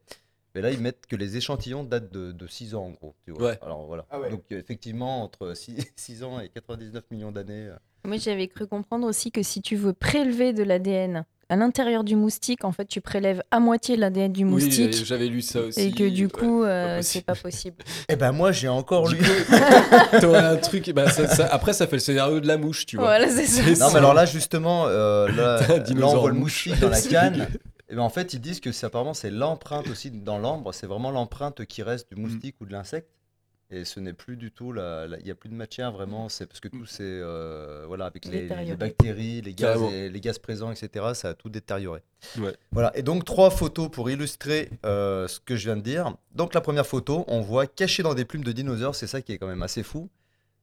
Mais là, ils mettent que les échantillons datent de, 6 ans en gros. Tu vois. Ouais. Alors voilà. Ah ouais. Donc effectivement, entre 6, ans et 99 millions d'années. euh, Moi, j'avais cru comprendre aussi que si tu veux prélever de l'ADN à l'intérieur du moustique, en fait, tu prélèves à moitié l'ADN du moustique. j'avais- j'avais lu ça aussi. et que du Ouais, coup, euh, c'est pas possible. Eh ben moi, j'ai encore lu. T'aurais un truc, bah, ça- ça- après ça fait le scénario de la mouche, tu vois. Voilà, c'est ça. Non, mais alors là, justement, euh, là, on voit le moustique dans la canne. Et ben, en fait, ils disent que c'est apparemment c'est l'empreinte aussi dans l'ambre, c'est vraiment l'empreinte qui reste du moustique ou de l'insecte. Et ce n'est plus du tout, la- il n'y a plus de matière vraiment, c'est parce que tout c'est, euh, voilà, avec les, bactéries, les gaz, Carrément. et- les gaz présents, etc., ça a tout détérioré. Ouais. Voilà, et donc trois photos pour illustrer euh, ce que je viens de dire. Donc la première photo, on voit caché dans des plumes de dinosaures, c'est ça qui est quand même assez fou,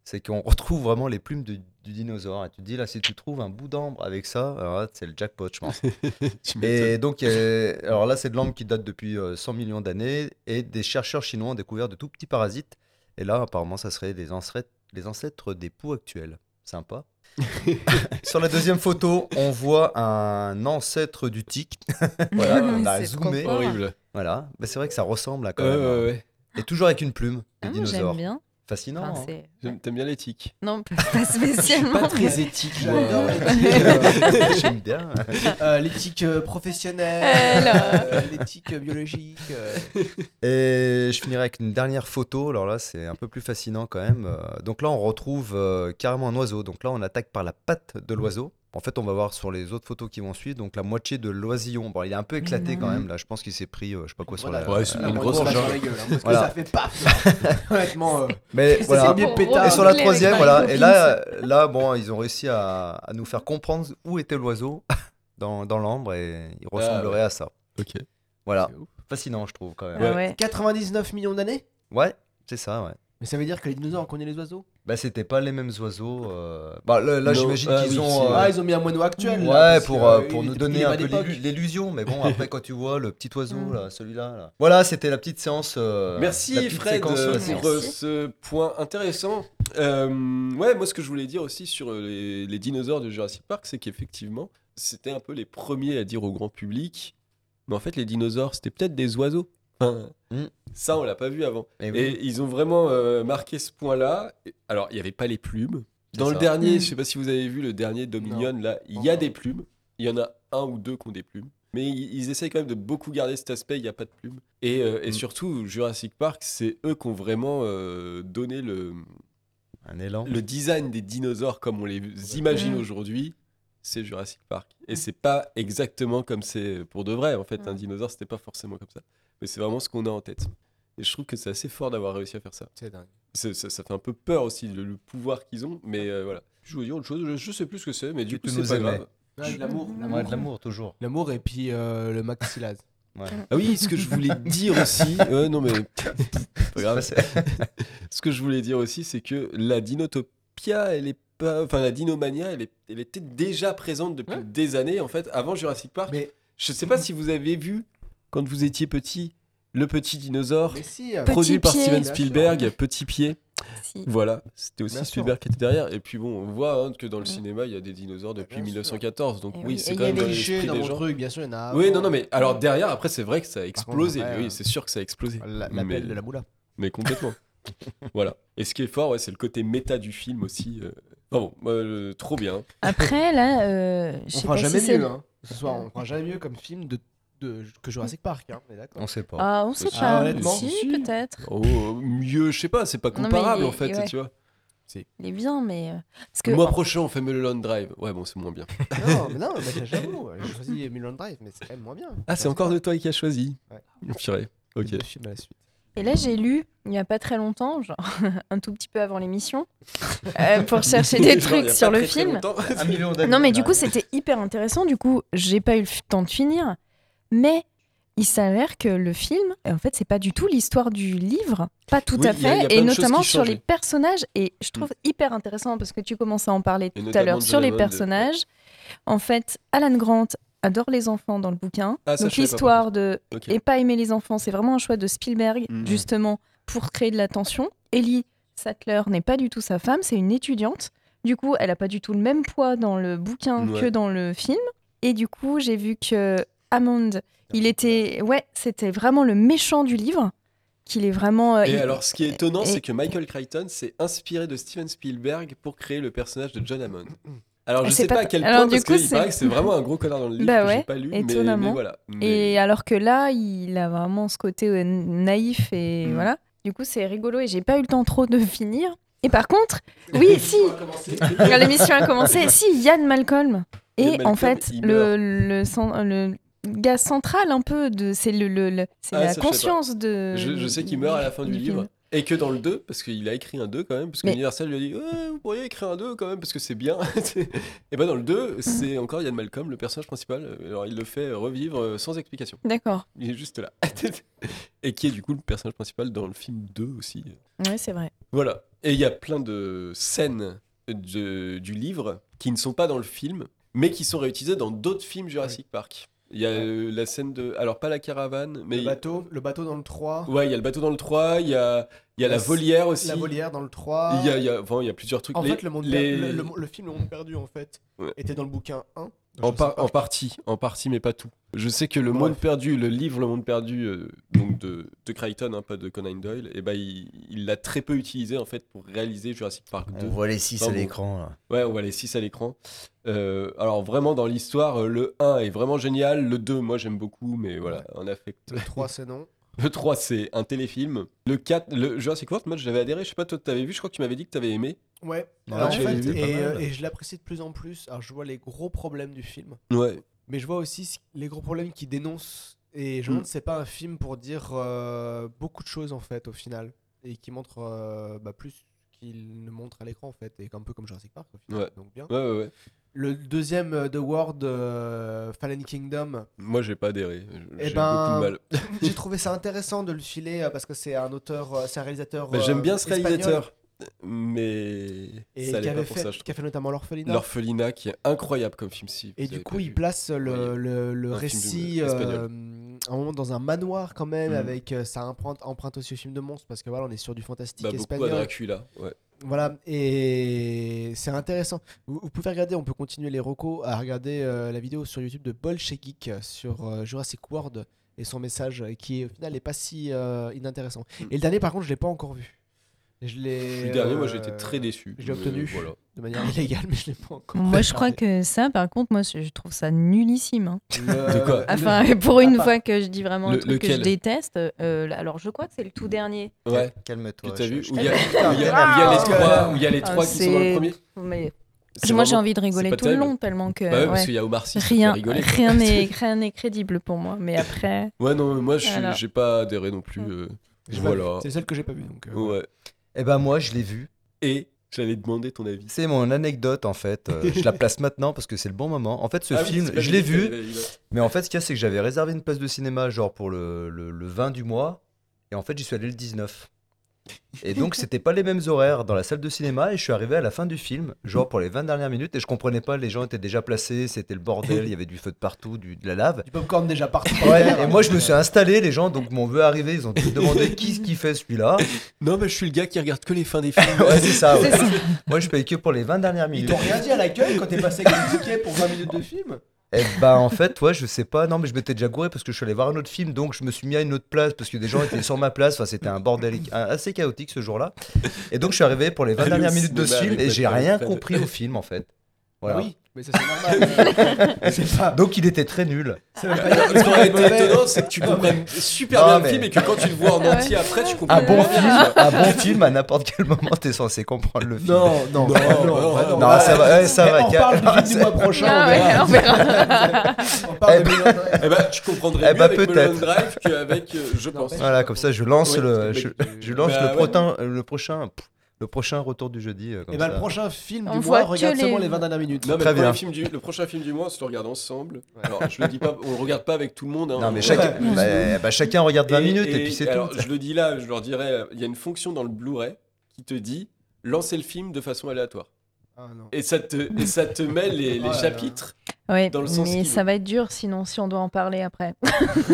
c'est qu'on retrouve vraiment les plumes de- du dinosaure. Et tu te dis là, si tu trouves un bout d'ambre avec ça, là, c'est le jackpot, je pense. Et donc, euh, alors là, c'est de l'ambre qui date depuis euh, 100 millions d'années, et des chercheurs chinois ont découvert de tout petits parasites. Et là, apparemment, ça serait les ancêtres, les ancêtres des poux actuels. Sympa. Sur la deuxième photo, on voit un ancêtre du tic. voilà, on a zoomé. Horrible. Voilà, Bah, c'est vrai que ça ressemble à quand Ouais, même. ouais, hein. ouais. Et toujours avec une plume, Ah, le moi, dinosaure. J'aime bien. Fascinant. Enfin, hein. J'aime- T'aimes bien l'éthique Non, pas, pas spécialement. Pas très éthique, moi. J'adore l'éthique. J'aime bien. Euh, l'éthique euh, professionnelle, Alors. euh, l'éthique euh, biologique. euh. Et je finirai avec une dernière photo. Alors là, c'est un peu plus fascinant quand même. Euh, Donc là, on retrouve euh, carrément un oiseau. Donc là, on attaque par la patte de l'oiseau. En fait, on va voir sur les autres photos qui vont suivre. Donc la moitié de l'oisillon. Bon, il est un peu éclaté quand même. Là, je pense qu'il s'est pris, euh, je sais pas quoi, sur Voilà. la. Ouais, c'est La une grosse la gueule, hein, parce que ça fait paf. Honnêtement. euh, Mais ça, voilà. c'est bien pétard. Et sur la troisième, voilà. Et là, là, bon, ils ont réussi à, à nous faire comprendre où était l'oiseau dans, dans l'ambre et il ressemblerait à ça. Ok. Voilà. Fascinant, je trouve quand même. Ah ouais. 99 millions d'années? Ouais, c'est ça, ouais. Mais ça veut dire que les dinosaures, on connaît les oiseaux? Bah, c'était pas les mêmes oiseaux. euh, Bah, là, là, Non, j'imagine ah qu'ils oui, ont. euh, Ah, ils ont mis un moineau actuel. Ouais, là, parce pour, euh, euh, pour il nous était- donner un peu l'illu- l'illusion, mais bon, après, quand tu vois le petit oiseau, Mm. là, celui-là. Là. Voilà, c'était la petite séance. euh, la Merci petite Fred séquence la euh, pour euh, ce point intéressant. Euh, ouais, moi ce que je voulais dire aussi sur euh, les, les dinosaures de Jurassic Park, c'est qu'effectivement, c'était un peu les premiers à dire au grand public, mais en fait les dinosaures, c'était peut-être des oiseaux. Enfin, Mm. Ça, on l'a pas vu avant. Eh Et, oui. ils ont vraiment euh, marqué ce point-là. Alors, il n'y avait pas les plumes. Dans le ça. dernier, Mm. je sais pas si vous avez vu le dernier Dominion, là, il y a des plumes. Il y en a un ou deux qui ont des plumes. Mais ils, ils essayent quand même de beaucoup garder cet aspect, il n'y a pas de plumes. Et, euh, et Mm. surtout, Jurassic Park, c'est eux qui ont vraiment euh, donné le, Un élan. le design des dinosaures comme on les imagine Mm. aujourd'hui. C'est Jurassic Park. Et c'est pas exactement comme c'est pour de vrai. En fait, un Mm. dinosaure, c'était pas forcément comme ça. Mais c'est vraiment ce qu'on a en tête. Et je trouve que c'est assez fort d'avoir réussi à faire ça. C'est dingue. Ça, ça fait un peu peur aussi, le, le pouvoir qu'ils ont. Mais euh, voilà. Je voulais dire autre chose, je, je sais plus ce que c'est, mais du coup, c'est pas grave. Ouais, de l'amour. Ouais, de l'amour, toujours. L'amour et puis euh, le maxillase. Ouais. Ah oui, ce que je voulais dire aussi. Ouais, non, mais. pas grave. ce que je voulais dire aussi, c'est que la Dinotopia, elle est pas. Enfin, la Dinomania, elle, est... elle était déjà présente depuis des années, en fait, avant Jurassic Park. Mais Je sais pas si vous avez vu, quand vous étiez petit, le petit dinosaure Mais si, euh, produit Petit par pied. Steven. Spielberg, Petit Pied. Si. Voilà, c'était aussi Bien sûr. Spielberg qui était derrière. Et puis bon, on voit hein, que dans le cinéma, il y a des dinosaures depuis Bien sûr. 1914. Donc Et oui, oui, c'est il quand y a même des dans l'esprit des gens. truc, bien sûr, il y en a. Oui, non, non, mais alors derrière, après, c'est vrai que ça a contre, explosé. oui, euh, c'est sûr que ça a explosé. La- Mais- L'appel de la moula. Mais complètement. voilà. Et ce qui est fort, ouais, c'est le côté méta du film aussi. euh. Enfin bon, euh, trop bien. Après, là, euh, je On sais fera pas jamais si c'est. mieux, hein. Ce soir, on fera jamais mieux comme film de, de- que Jurassic Park, hein. d'accord. On sait pas. Ah, on sait Ah, pas. honnêtement, si, si. peut-être. Oh, mieux, je sais pas, c'est pas Non, mais comparable il en fait, ouais. tu vois. Il est bien, mais. euh, Parce que. Le mois prochain, on fait Mulholland Drive. Ouais, bon, c'est moins bien. Non, mais non, mais j'avoue, j'ai choisi Mulholland Drive, mais c'est quand même moins bien. Ah, c'est encore de toi qui as choisi Ouais. Purée. Ok. Deux films à la suite. Et là, j'ai lu, il n'y a pas très longtemps, genre un tout petit peu avant l'émission, euh, pour chercher des Genre, il y trucs a sur pas le très, très film. longtemps. Un million d'années. Non, mais du coup, c'était hyper intéressant. Du coup, j'ai pas eu le f- temps de finir. Mais il s'avère que le film, en fait, c'est pas du tout l'histoire du livre. Pas tout Oui, à il y a- il y a fait. Et notamment sur les personnages. Et je trouve hyper intéressant parce que tu commençais à en parler Et tout à l'heure sur les personnages. En fait, Alan Grant adore les enfants dans le bouquin. Ah, Donc l'histoire de et pas aimer les enfants, c'est vraiment un choix de Spielberg Mhm. justement pour créer de la tension. Ellie Sattler n'est pas du tout sa femme, c'est une étudiante. Du coup, elle a pas du tout le même poids dans le bouquin Ouais. que dans le film. Et du coup, j'ai vu que Hammond, il était ouais, c'était vraiment le méchant du livre, qu'il est vraiment euh, Et il- alors, ce qui est étonnant, et- c'est que Michael Crichton s'est inspiré de Steven Spielberg pour créer le personnage de John Hammond. Alors, je sais pas, pas- à quel alors, point, parce qu'il paraît que c'est vraiment un gros connard dans le livre Bah que j'ai ouais, pas lu, mais, étonnamment. mais voilà. Mais- Et alors que là, il a vraiment ce côté euh, naïf et Mm. voilà. Du coup, c'est rigolo et j'ai pas eu le temps trop de finir. Et par contre, oui, si, quand l'émission a commencé, si, Yann Malcolm. Et en Malcolm, fait, le, le, le gars central un peu de, c'est le, le- le- c'est Ah, la pas. de. Je, je sais qu'il meurt à la fin du, livre. film. Et que dans le 2, parce qu'il a écrit un 2 quand même, parce que Mais- Universal lui a dit Vous pourriez écrire un 2 quand même, parce que c'est bien. et ben dans le 2, c'est encore Ian Malcolm, le personnage principal. Alors il le fait revivre euh, sans explication. D'accord. Il est juste là. et qui est du coup le personnage principal dans le film 2 aussi. Ouais, c'est vrai. Voilà. Et il y a plein de scènes de- du livre qui ne sont pas dans le film, mais qui sont réutilisées dans d'autres films Jurassic Park. Il y a euh, la scène de. Alors, pas la caravane, mais. Le bateau, le bateau dans le 3. Ouais, il y a le bateau dans le 3, il y a, il y a la volière aussi. La volière dans le 3. Il y a, il y a, enfin, il y a plusieurs trucs. En Les- fait, le, monde les- per- le, le- le film Le Monde Perdu, en fait, Ouais. était dans le bouquin 1. En, par- en partie, en partie, mais pas tout. Je sais que le Monde Perdu, le livre Le Monde Perdu, euh, donc de, de Crichton, hein, pas de Conan Doyle, et ben il l'a très peu utilisé en fait pour réaliser Jurassic Park 2. On voit les six Enfin, à bon. l'écran. Ouais, on voit les 6 à l'écran. Euh, alors vraiment dans l'histoire, euh, le 1 est vraiment génial, le 2 moi j'aime beaucoup, mais voilà, en affect. Le 3, c'est non. Le 3 c'est un téléfilm. Le 4, le Jurassic World, moi j'avais adhéré, je sais pas toi t'avais vu, je crois que tu m'avais dit que t'avais aimé. Ouais. Ouais, Alors, en fait, l'avais vu, pas et, mal. euh, et je l'apprécie de plus en plus. Alors, je vois les gros problèmes du film. Ouais. Mais je vois aussi les gros problèmes qu'il dénonce. Et je Mm. me demande si c'est pas un film pour dire euh, beaucoup de choses, en fait, au final. Et qui montre euh, bah, plus qu'il ne montre à l'écran, en fait. Et un peu comme Jurassic Park, au final. Ouais. Donc, bien. Ouais, ouais, ouais. Le deuxième, euh, The World, euh, Fallen Kingdom. Moi j'ai pas adhéré, Eh j'ai ben, beaucoup de mal. j'ai trouvé ça intéressant de le filer euh, parce que c'est un auteur, euh, c'est un réalisateur. Bah, J'aime euh, bien ce espagnol. réalisateur, mais Et ça qui avait pas pour fait- ça. je qui a fait notamment L'Orphelinat. L'Orphelinat qui est incroyable comme film si. Et du coup, il vu. place le, le, le récit euh, un moment dans un manoir quand même, Mhm. avec euh, ça emprunte, emprunte aussi au film de monstre parce que voilà, on est sur du fantastique Bah, beaucoup espagnol. à Dracula, ouais. Voilà, et c'est intéressant. Vous, vous pouvez regarder, on peut continuer les recos à regarder euh, la vidéo sur YouTube de Bol Geek sur euh, Jurassic World et son message euh, qui au final n'est pas si euh, inintéressant. Et le dernier, par contre, je l'ai pas encore vu. Je l'ai. Le dernier, moi, euh, j'ai été très déçu, Je l'ai mais obtenu voilà. de manière illégale, mais je l'ai pas encore. Moi, je crois que ça, par contre, moi, je trouve ça nullissime. hein. Le- De quoi Enfin, le- pour une Ah, fois que je dis vraiment Le- un truc que je déteste, euh, alors je crois que c'est le tout dernier. Ouais. Calme-toi. T'as vu je- Où il y a, où Ah, les trois, où il y a les Ah, trois qui sont dans le premier. Mais... C'est Moi, j'ai envie de rigoler tout le long tellement que. Bah ouais, parce ouais. qu'il y a Omar Sy rien, rigoler, rien n'est rien n'est crédible pour moi. Mais après. Ouais, non, moi, je suis- j'ai pas adhéré non plus. euh, J'ai voilà. C'est le seul que j'ai pas vu, donc, euh, ouais. Eh ben moi, je l'ai vu. Et j'allais demander ton avis. C'est mon anecdote en fait. Euh, je la place maintenant parce que c'est le bon moment. En fait, ce Ah film, je l'ai vu. Mais en fait, ce qu'il y a, c'est que j'avais réservé une place de cinéma genre pour le, le, le 20 du mois. Et en fait, j'y suis allé le 19. Et donc, c'était pas les mêmes horaires dans la salle de cinéma. Et je suis arrivé à la fin du film, genre pour les 20 dernières minutes. Et je comprenais pas, les gens étaient déjà placés, c'était le bordel, il y avait du feu de partout, du, de la lave. Du popcorn déjà parti. Ouais, et moi, je me suis installé, les gens, donc mon vœu arrivé, ils ont demandé qui ce qui fait celui-là? Non, mais je suis le gars qui regarde que les fins des films. Ouais, c'est ça. ouais. Moi, je paye que pour les 20 dernières Ils minutes. t'ont rien dit à l'accueil quand t'es passé avec le ticket pour 20 minutes de film? Eh bah en fait, ouais, je sais pas. Non, mais je m'étais déjà gouré parce que je suis allé voir un autre film, donc je me suis mis à une autre place parce que des gens étaient sur ma place. Enfin, c'était un bordel assez chaotique ce jour-là. Et donc je suis arrivé pour les 20 Aller au dernières minutes de ce film et j'ai rien compris au film en fait. Voilà. Oui, mais ça c'est normal. Donc il était très nul. Ce qui aurait été étonnant, c'est que tu comprennes super Non, bien mais- le film et que quand tu le vois en entier après, tu comprends Un bon pas. film, un bon film à n'importe quel moment t'es censé comprendre le film. Non, non, Non, non, non, non, non, Non, ça va, ça va. on parle du film du mois prochain, Ah on ouais, verra. on verra. On parle de Eh Mulholland Drive. Eh ben, tu comprendrais Eh mieux ben, avec peut-être. Mulholland Drive qu'avec, euh, je pense. Voilà, comme ça je lance le, je, lance Bah le, prochain, le prochain, le prochain retour du jeudi. euh, comme Et ben ça. le prochain film On du mois, regarde les- seulement les 20 dernières minutes. Non, mais Très le, bien. film du, le prochain film du mois, on se le regarde ensemble. Alors, je le dis pas, on le regarde pas avec tout le monde. hein. Non mais on- bah, bah, chacun regarde 20 minutes et, puis c'est tout. Je le dis là, je leur dirais, euh, il y a une fonction dans le Blu-ray qui te dit lancer le film de façon aléatoire. Ah, non. Et ça te, et ça te met les, chapitres. Ouais, Dans le sens mais ça va être dur sinon si on doit en parler après.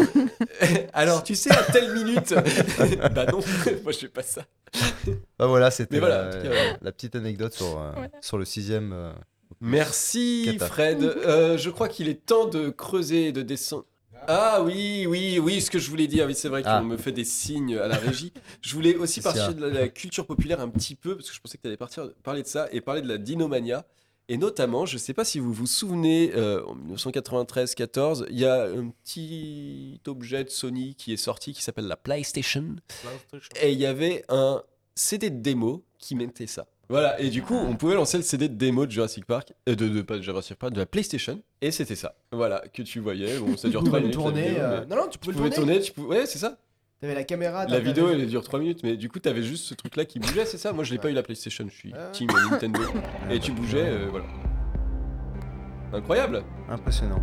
Alors, tu sais, à telle minute. bah non, moi je fais pas ça. Bah voilà, c'était voilà, la, cas, petite anecdote sur, euh, sur le sixième. euh, Merci. Fred. Euh, je crois qu'il est temps de creuser et de descendre. Ah oui, oui, oui, ce que je voulais dire, oui, c'est vrai qu'on Ah. me fait des signes à la régie. Je voulais aussi partir de la, la culture populaire un petit peu, parce que je pensais que tu allais partir, parler de ça, et parler de la dinomania. Et notamment, je ne sais pas si vous vous souvenez, euh, en 1993-14, il y a un petit objet de Sony qui est sorti qui s'appelle la PlayStation. Et il y avait un CD de démo qui mettait ça. Voilà, et du coup, on pouvait lancer le CD de démo de Jurassic Park, euh, de, de, pas de Jurassic Park, de la PlayStation, et c'était ça. Voilà, que tu voyais. Bon, ça dure Tu 3 pouvais le minutes. la tourner, vidéo, euh, mais- non, non, tu pouvais tu pouvais tourner. tourner. Tu pouvais... Ouais, c'est ça. T'avais la caméra. La vidéo, elle dure 3 minutes, mais du coup, t'avais juste ce truc-là qui bougeait, c'est ça Moi, je l'ai pas eu la PlayStation, je suis team Nintendo. Et tu bougeais, euh, voilà. Incroyable Impressionnant.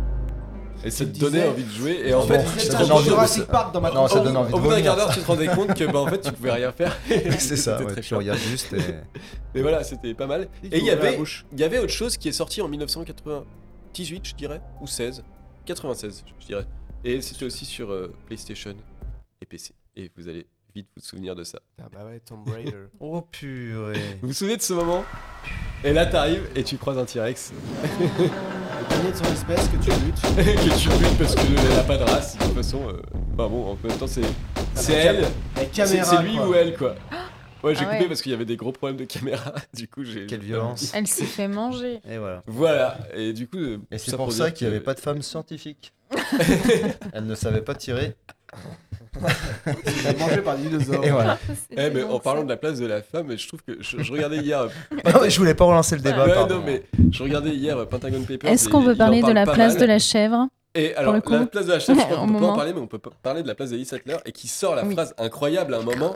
Et ça te donnait envie de jouer, et en fait, ça donne compte- Jurassic Park dans ma Non, ça au donne bout- envie de Au bout d'un quart d'heure, tu te rendais compte que, bah, en fait, tu pouvais rien faire. C'est ça, tu regardes juste et... Mais voilà, c'était pas mal. Et y avait, il y avait autre chose qui est sorti en 1998, je dirais, ou 16, 96, je dirais. Et c'était aussi sur euh, PlayStation et PC. Et vous allez vite vous souvenir de ça. Ah bah ouais, Tomb Raider. Oh purée. Vous vous souvenez de ce moment? Et là, t'arrives et tu croises un T-Rex. Le dernier de son espèce que tu butes. que tu butes parce qu'elle n'a pas de race. De toute façon, euh, enfin bon, en même temps, c'est elle. cam- la C'est caméra, c'est lui quoi. ou elle, quoi. Ouais, j'ai Ah coupé ouais. parce qu'il y avait des gros problèmes de caméra. Du coup, j'ai. Quelle violence. Elle s'est fait manger. Et voilà. Voilà. Et du coup. euh, Et c'est pour ça dire qu'il n'y que- avait pas de femme scientifique. Elle ne savait pas tirer. Elle est mangée par des dinosaures. Et voilà. Eh, mais en parlant de la place de la femme, je trouve que je, je regardais hier. euh, Ah ouais, je voulais pas relancer le débat, Ouais, pardon. non, mais je regardais hier euh, Pentagon Papers. Est-ce et qu'on il- veut il en parler de parle la pas place mal. de la chèvre Et alors, le coup la place de la chèvre, je crois Au peut pas en parler, mais on peut pas parler de la place d'Alice Sattler et qui sort la Oui. phrase incroyable à un moment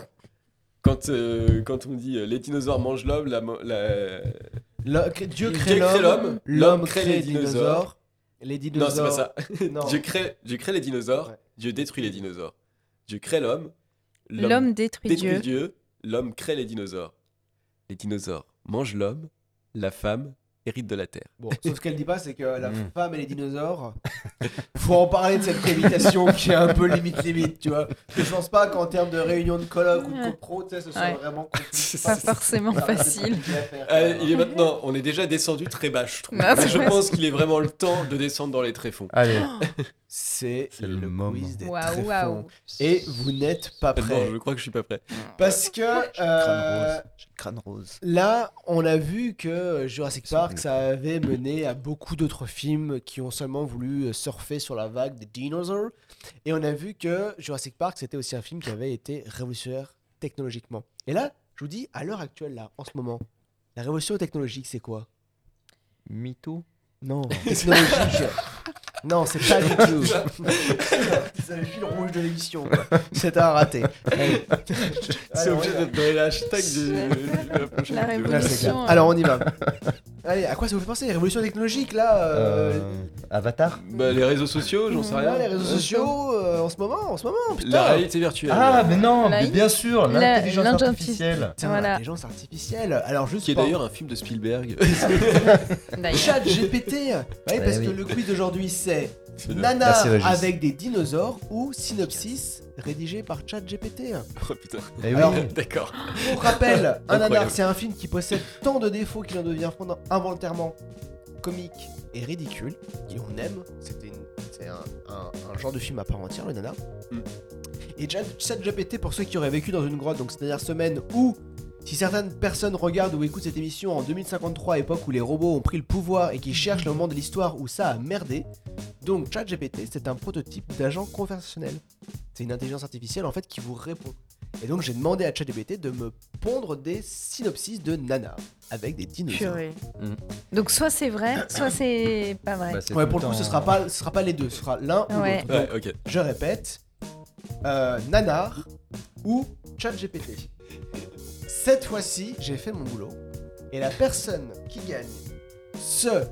quand, euh, quand on dit euh, les dinosaures mangent l'homme, la, Dieu crée l'homme, l'homme crée crée les les dinosaures. Les Non, c'est pas ça. dinosaures. Non. Dieu, crée, Dieu crée les dinosaures, Dieu détruit les dinosaures. Dieu crée l'homme, L'homme détruit Dieu. Dieu, l'homme crée les dinosaures. Les dinosaures mangent l'homme, la femme hérite de la terre. Bon, sauf ce qu'elle dit pas, c'est que la Mm. femme et les dinosaures, faut en parler de cette cohabitation qui est un peu limite limite, tu vois. Je pense pas qu'en termes de réunion de colloque ou de copro, tu sais, ce soit Ouais. vraiment compliqué. Pas forcément facile. faire. Allez, il est maintenant, on est déjà descendu très bas, je trouve. Ah, Mais c'est je vrai. pense qu'il est vraiment le temps de descendre dans les tréfonds. Allez. C'est le, le moment. quiz des tréfonds. waouh. Et vous n'êtes pas Non, prêts. je crois que je suis pas prêt. Parce que euh, Crâne rose. là, on a vu que Jurassic Park, ça avait mené à beaucoup d'autres films qui ont seulement voulu euh, surfer sur la vague des dinosaures. Et on a vu que Jurassic Park, c'était aussi un film qui avait été révolutionnaire technologiquement. Et là, je vous dis, à l'heure actuelle, là, en ce moment, la révolution technologique, c'est quoi? MeToo Non, technologique. non, c'est pas du tout. c'est le fil rouge de l'émission. quoi. C'est un raté. Allez. C'est Allez, on obligé y va. d'être dans les hashtags de, de la prochaine La vidéo. Là, c'est clair. Révolution, Alors on y va. Allez, à quoi ça vous fait penser Les révolutions technologiques là euh, Euh, Avatar Bah, les réseaux sociaux, j'en sais rien. les réseaux sociaux euh, en ce moment, en ce moment, putain. La réalité virtuelle. Ah, mais non, mais bien sûr, la- l'intelligence l'intelligence- artificielle. Putain, Voilà. l'intelligence artificielle. Alors juste Qui est pour- d'ailleurs un film de Spielberg. D'ailleurs. Chat GPT. Ouais, parce que oui. le quiz d'aujourd'hui c'est. Nana Merci, avec des dinosaures ou synopsis rédigé par Chat GPT. Oh putain. Eh oui. Alors, D'accord. Pour rappel, un nanar, c'est un film qui possède tant de défauts qu'il en devient involontairement comique et ridicule. Et on aime, c'était une- c'est un, un- un genre de film à part entière, le nanar. Mm. Et Chat- ChatGPT, pour ceux qui auraient vécu dans une grotte, donc c'est-à-dire semaine où, si certaines personnes regardent ou écoutent cette émission en 2053, époque où les robots ont pris le pouvoir et qui cherchent le moment de l'histoire où ça a merdé, donc ChatGPT, c'est un prototype d'agent conversationnel. C'est une intelligence artificielle en fait qui vous répond. Et donc j'ai demandé à ChatGPT de me pondre des synopsis de Nana avec des dinosaures. Mm. Donc soit c'est vrai, soit c'est pas vrai. Bah, Ouais, pour le coup, temps- ce sera pas, ce sera pas les deux, ce sera l'un ou Ouais. l'autre. Ouais, Donc, ok. Je répète, euh, Nanar ou ChatGPT. Cette fois-ci, j'ai fait mon boulot et la personne qui gagne ce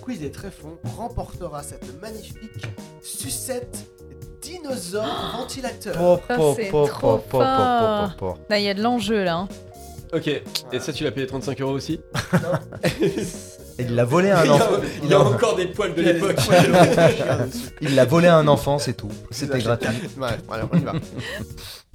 quiz des tréfonds remportera cette magnifique sucette dinosaure ventilateur. Po, Ça, po, c'est po, trop po, po, po, po, fort. po. Là, il y a de l'enjeu là. hein. Ok. Et ça, tu l'as payé 35 euros aussi Et il l'a volé à un Il y a- enfant. Il y a encore des poils de l'époque. Il l'a volé à un enfant, c'est tout. C'était gratuit. Ouais, on y va.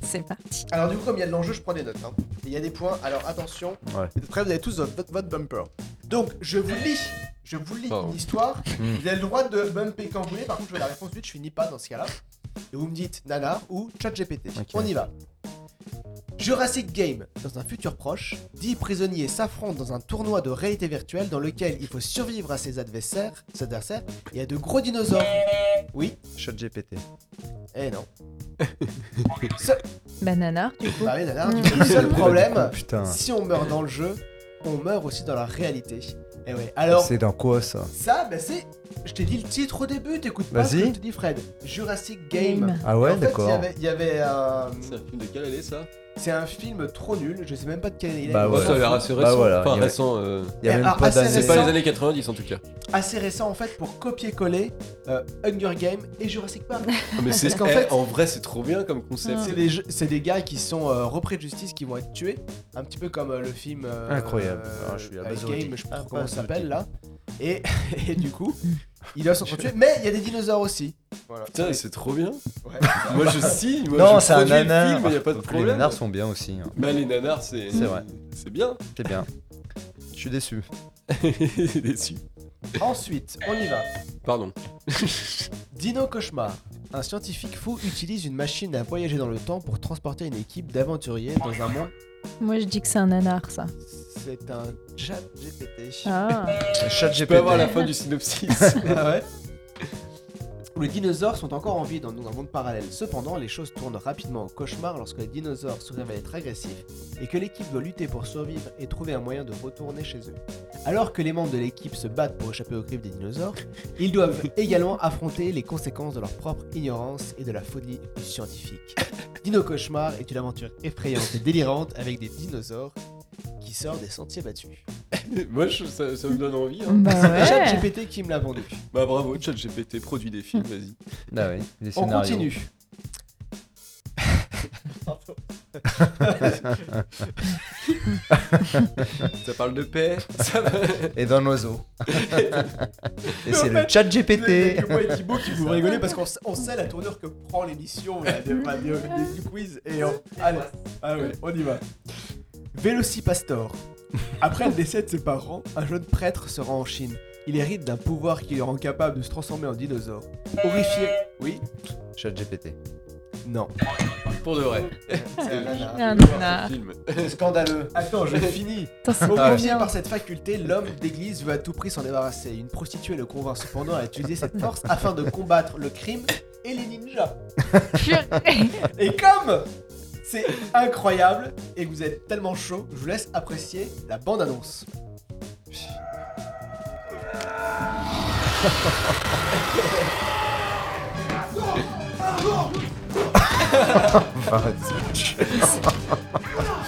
C'est parti. Alors du coup, comme il y a de l'enjeu, je prends des notes. hein. Et Il y a des points, alors attention. Ouais. Vous êtes prêts, vous avez tous votre, votre bumper. Donc, je vous lis, je vous lis Pardon. une histoire. Mm. Vous avez le droit de bumper quand vous voulez. Par contre, je veux la réponse vite, je finis pas dans ce cas-là. Et vous me dites Nana ou ChatGPT. Ok. On y va. Jurassic Game. Dans un futur proche, 10 prisonniers s'affrontent dans un tournoi de réalité virtuelle dans lequel il faut survivre à ses adversaires. Ses adversaires. Il y a de gros dinosaures. Oui. Chat GPT. Eh non. Ce- Banana, du coup. Bah oui, Nana, du coup, le seul problème, Oh, putain. si on meurt dans le jeu, on meurt aussi dans la réalité. Et ouais, alors, C'est dans quoi ça ça, bah c'est. Je t'ai dit le titre au début, t'écoutes pas ce que Vas-y. je te dis, Fred. Jurassic Game. Game. Ah ouais, En fait, d'accord. Il y avait, il y avait un. C'est un film de quelle année ça? C'est un film trop nul, je sais même pas de quelle année il est. Bah ouais. Ça a l'air assez Bah récent. voilà, Enfin, il y avait- récent. euh, Il y a même alors, pas assez d'année. C'est pas les années 90 en tout cas. Assez récent en fait pour copier-coller euh, Hunger Game et Jurassic Park. Ah, Mais c'est Parce qu'en eh, fait- en vrai, c'est trop bien comme concept. C'est des, jeux- c'est des gars qui sont euh, repris de justice qui vont être tués, un petit peu comme euh, le film euh, Incroyable. euh, Ah, je suis abasourdi. Game, je sais pas Ah, comment ça abasourdi. s'appelle là. Et, et du coup, Ils doivent s'entretuer, mais il y a des dinosaures aussi. Voilà. Putain, c'est trop bien. Ouais. Moi je signe, moi Non, je c'est un nanar. film, il y a pas de Les problème. nanars sont bien aussi. hein. Bah les nanars c'est C'est vrai. C'est bien. C'est bien. Je suis déçu. Déçu. Ensuite, on y va. Pardon. Dino Cauchemar. Un scientifique fou utilise une machine à voyager dans le temps pour transporter une équipe d'aventuriers dans un monde. Moi, je dis que c'est un nanar, ça. C'est un chat GPT. Ah. Un chat Je peux avoir la fin du synopsis. ah ouais Où les dinosaures sont encore en vie dans un monde parallèle. Cependant, les choses tournent rapidement au cauchemar lorsque les dinosaures se révèlent être agressifs et que l'équipe doit lutter pour survivre et trouver un moyen de retourner chez eux. Alors que les membres de l'équipe se battent pour échapper aux griffes des dinosaures, ils doivent également affronter les conséquences de leur propre ignorance et de la folie scientifique. Dino Cauchemar est une aventure effrayante et délirante avec des dinosaures qui sortent des sentiers battus. Moi je- ça, ça me donne envie. hein. Bah C'est ouais. ChatGPT qui me l'a vendu. Bah bravo, ChatGPT produit des films, vas-y. Ah oui, des On scénarios. continue. Ça parle de paix. Ça va. Et d'un oiseau. Et c'est le chat GPT. moi et Thibaut qui vous rigolez parce qu'on s- on sait la tournure que prend l'émission là, de- bah, de- de- du quiz. Et on... Allez, ah ouais, on y va. Vélocipastor. Après le décès de ses parents, un jeune prêtre se rend en Chine. Il hérite d'un pouvoir qui le rend capable de se transformer en dinosaure. Horrifié. Oui Chat GPT. Non. Pour de vrai. C'est un nanar. Film. C'est scandaleux. Attends, je finis. Bien. par cette faculté, l'homme d'église veut à tout prix s'en débarrasser. Une prostituée le convainc cependant à utiliser cette force afin de combattre le crime et les ninjas. Et comme c'est incroyable et que vous êtes tellement chaud, je vous laisse apprécier la bande-annonce.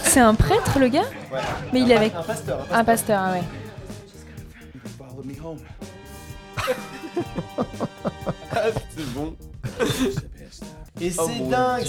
C'est un prêtre, le gars Ouais. Mais il est avec. Un pasteur. Un pasteur, ah ouais. Ah, c'est bon. Et Oh c'est dingue.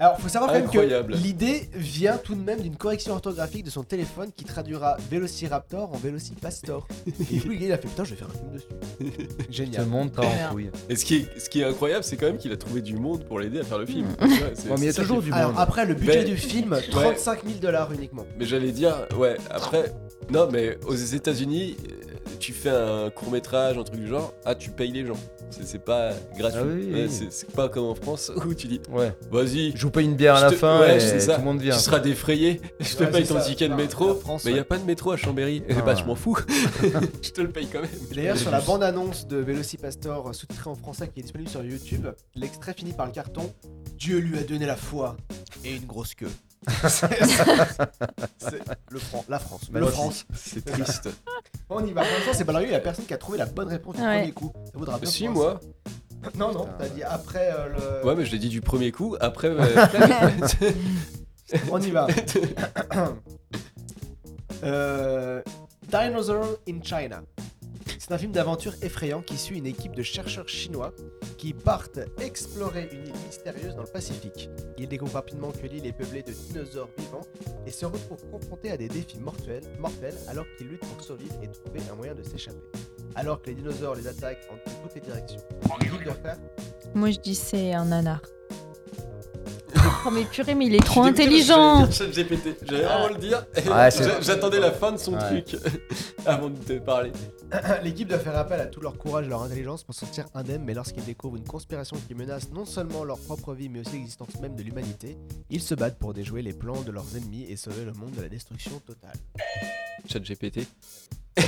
Alors, faut savoir quand même que Incroyable. l'idée vient tout de même d'une correction orthographique de son téléphone qui traduira Vélociraptor en Vélocipastor. Et du coup, le gars, il a fait putain, je vais faire un film dessus. Ce Génial. monde part en couille. Et ce qui, est, ce qui est incroyable, c'est quand même qu'il a trouvé du monde pour l'aider à faire le film. Mm. C'est- Ouais, mais il y a c'est ça toujours qui est du fou. Alors, après, le budget Mais- du film, 35 000 dollars uniquement. Mais j'allais dire, ouais, après, non, mais aux États-Unis, euh, tu fais un court métrage, un truc du genre, ah, tu payes les gens. C'est pas gratuit. Ah oui, Ouais, oui. c'est- pas comme en France où tu dis, Ouais. vas-y. Je vous paye une bière à la te- fin ouais, et c'est ça. tout le monde vient. Tu seras défrayé, je te Ouais, paye ton ça. ticket de métro, France, mais il ouais. a pas de métro à Chambéry. Ah. bah, je m'en fous. je te le paye quand même. D'ailleurs, sur la bande-annonce de Vélocipastor sous-titrée en français qui est disponible sur YouTube, l'extrait finit par le carton Dieu lui a donné la foi et une grosse queue. C'est le Fran- la France. Bah, le France. C'est triste. On y va. Pour l'instant, c'est pas la rue, la personne qui a trouvé la bonne réponse du Ouais. premier coup. Ça vaudra bien Si, moi. Non, non, t'as dit après euh, le. Ouais, mais je l'ai dit du premier coup, après. euh, On y va. euh, Dinosaur in China. C'est un film d'aventure effrayant qui suit une équipe de chercheurs chinois qui partent explorer une île mystérieuse dans le Pacifique. Ils découvrent rapidement que l'île est peuplée de dinosaures vivants et se retrouvent confrontés à des défis mortels, mortels alors qu'ils luttent pour survivre et trouver un moyen de s'échapper. Alors que les dinosaures les attaquent en toutes les directions. Moi, je dis c'est un nanar. Oh, mais purée, mais il est trop intelligent j'allais. J'allais vraiment le dire. Ouais, c'est- J'attendais la fin de son Ouais. truc avant de te parler. L'équipe doit faire appel à tout leur courage et leur intelligence pour sortir indemne, mais lorsqu'ils découvrent une conspiration qui menace non seulement leur propre vie, mais aussi l'existence même de l'humanité, ils se battent pour déjouer les plans de leurs ennemis et sauver le monde de la destruction totale. ChatGPT.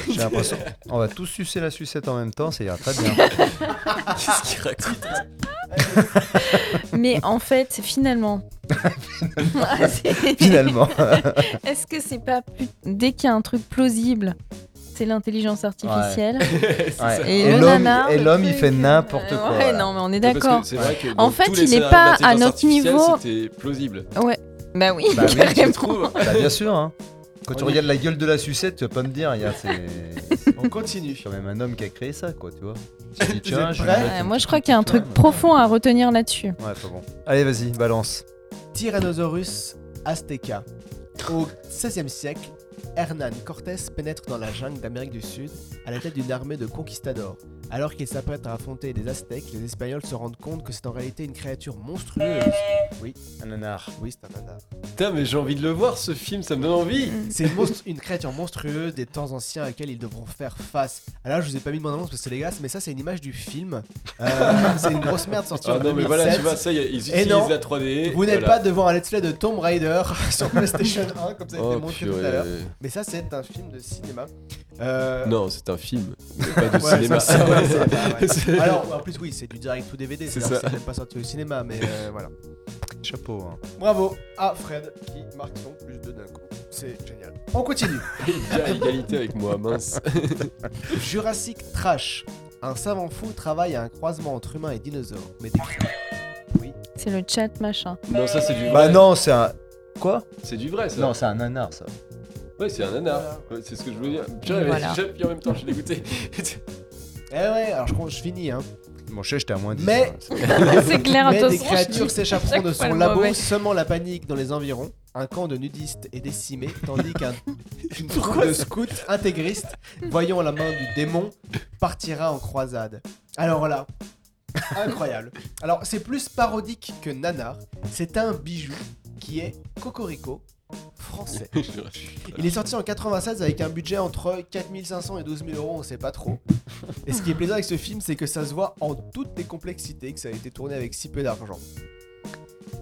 J'ai l'impression. On va tous sucer la sucette en même temps, ça ira très bien. Qu'est-ce qu'il raconte Mais en fait, finalement. Finalement. Est-ce que c'est pas plus... dès qu'il y a un truc plausible, c'est l'intelligence artificielle Ouais. Et, Et et l'homme, il fait n'importe quoi, Ouais, voilà. non, mais on est d'accord. En fait, il est scénarios pas à notre niveau. C'était plausible. Ouais. Bah oui, Bah oui, carrément. Je trouve. Bah, bien sûr, hein. Quand tu regardes la gueule de la sucette, tu vas pas me dire, regarde, c'est. On continue. C'est quand même un homme qui a créé ça, quoi, tu vois. Tu dis, êtes tiens, je vais prêts mettre Ouais, une moi, je crois qu'il y a un truc profond à retenir là-dessus. Ouais, pas bon. Allez, vas-y, balance. Tyrannosaurus azteca. Au XVIe siècle, Hernán Cortés pénètre dans la jungle d'Amérique du Sud à la tête d'une armée de conquistadors. Alors qu'il s'apprête à affronter des Aztèques, les Espagnols se rendent compte que c'est en réalité une créature monstrueuse. Oui, un nanar. Oui, c'est un nanar. Putain, mais j'ai envie de le voir ce film, ça me donne envie. C'est une, créature monstrueuse des temps anciens à laquelle ils devront faire face. Alors, je vous ai pas mis de bande annonce parce que c'est dégueulasse, mais ça, c'est une image du film. Euh, c'est une grosse merde sortie Ah en non, mais 2007. voilà, tu vois, ça, y a- ils utilisent non, la 3D, Vous n'êtes voilà. pas devant un let's play de Tomb Raider sur PlayStation 1, comme ça a été Oh, montré tout à l'heure. Mais ça, c'est un film de cinéma. Euh, Non, c'est un film, mais pas de Ouais, cinéma. Ouais, Alors, en plus, oui, c'est du direct ou DVD, C'est même pas sorti au cinéma, mais euh, voilà. Chapeau. Hein. Bravo à Fred qui marque son plus de d'un coup. C'est génial. On continue. Bien à égalité avec moi, mince. Jurassic Trash. Un savant fou travaille à un croisement entre humains et dinosaures. Mais décrit. Oui. C'est le chat machin. Non, ça c'est du vrai. Bah non, c'est un. Quoi? C'est du vrai ça. Non, c'est un nanar ça. Ouais, c'est un nanar. Ouais, c'est ce que je voulais dire. Purée, Voilà. j'ai- puis en même temps, je suis dégoûté. Eh ouais, alors je, compte- je finis, hein. Mon chef, j'étais à moins 10. Mais, C'est clair, mais attention, des créatures s'échapperont de son labo, mauvais. semant la panique dans les environs. Un camp de nudistes est décimé, tandis qu'un une troupe de scouts intégristes, voyant la main du démon, partira en croisade. Alors là, incroyable. Alors c'est plus parodique que nanar. C'est un bijou qui est Cocorico français. Il est sorti en 96 avec un budget entre 4500 et 12 000 euros, on sait pas trop. Et ce qui est plaisant avec ce film, c'est que ça se voit en toutes les complexités, que ça a été tourné avec si peu d'argent.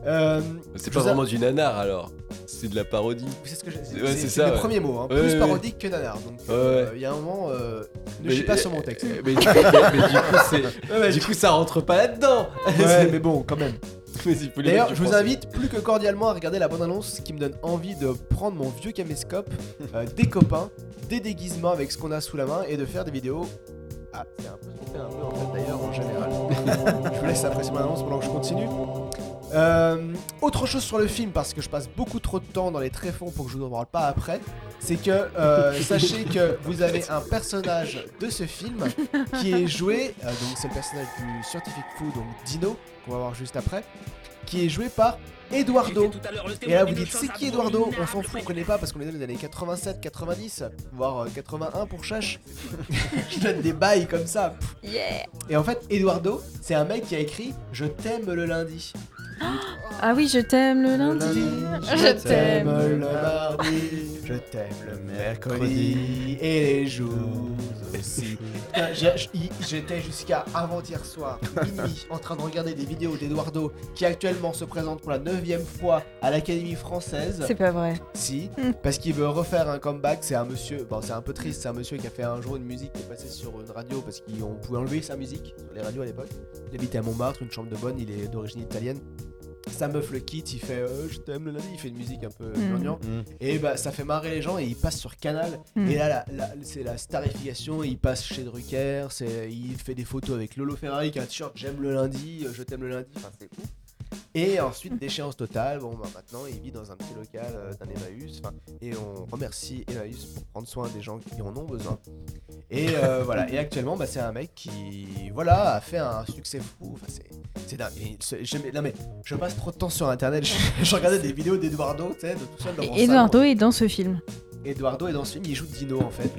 Euh, C'est je pas a- vraiment du nanar alors. C'est de la parodie. C'est ce que c'est- ça, les ouais. premiers mots, hein. Ouais, plus parodique que nanar. Donc euh, il y a un moment, euh, ne chie pas sur mon texte. euh, mais du coup- mais- mais du coup, c'est- Ouais, ouais, du coup, ça rentre pas là-dedans. Mais bon, quand même. D'ailleurs, je vous invite plus que cordialement à regarder la bande-annonce qui me donne envie de prendre mon vieux caméscope, euh, des copains, des déguisements avec ce qu'on a sous la main et de faire des vidéos. Ah, c'est un peu ce qu'on fait un peu en fait d'ailleurs en général. je vous laisse apprécier ma annonce pendant que je continue. Euh, autre chose sur le film, parce que je passe beaucoup trop de temps dans les tréfonds pour que je vous en parle pas après, c'est que euh, sachez que vous avez un personnage de ce film qui est joué, euh, donc c'est le personnage du Scientific Foo, donc Dino, qu'on va voir juste après, qui est joué par Eduardo. Et là vous dites c'est qui Eduardo? On s'en fout, on connaît pas parce qu'on est dans les années 87, 90, voire euh, 81 pour Chache. je donne des bails comme ça. Yeah. Et en fait, Eduardo, c'est un mec qui a écrit Je t'aime le lundi. Ah oui, je t'aime le lundi. Je t'aime le mardi, je t'aime le mercredi et les jours aussi. J'- J'étais jusqu'à avant-hier soir, minuit, en train de regarder des vidéos d'Eduardo qui actuellement se présente pour la 9ème fois à l'Académie française. C'est pas vrai. Si, Hmm. parce qu'il veut refaire un comeback. C'est un monsieur, bon, c'est un peu triste, c'est un monsieur qui a fait un jour une musique qui est passée sur une radio parce qu'on pouvait enlever sa musique sur les radios à l'époque. Il habitait à Montmartre, une chambre de bonne, il est d'origine italienne. Sa meuf le quitte, il fait euh, Je t'aime le lundi, il fait une musique un peu Mm. gnangnan. Et bah ça fait marrer les gens et il passe sur Canal. Mm. Et là, c'est la starification, il passe chez Drucker, c'est- il fait des photos avec Lolo Ferrari qui a un t-shirt J'aime le lundi, euh, je t'aime le lundi, enfin c'est ouf. Et ensuite, déchéance totale. Bon, bah maintenant, il vit dans un petit local euh, d'un Emmaüs. Et on remercie Emmaüs pour prendre soin des gens qui en ont besoin. Et euh, voilà. Et actuellement, bah, c'est un mec qui, voilà, a fait un succès fou. Enfin, c'est, c'est dingue. Et j'aimais- non mais, je passe trop de temps sur Internet. Je, je regardais des vidéos d'Eduardo, tu sais, de tout seul dans mon Et Eduardo est dans ce film. Eduardo est dans ce film. Il joue Dino en fait,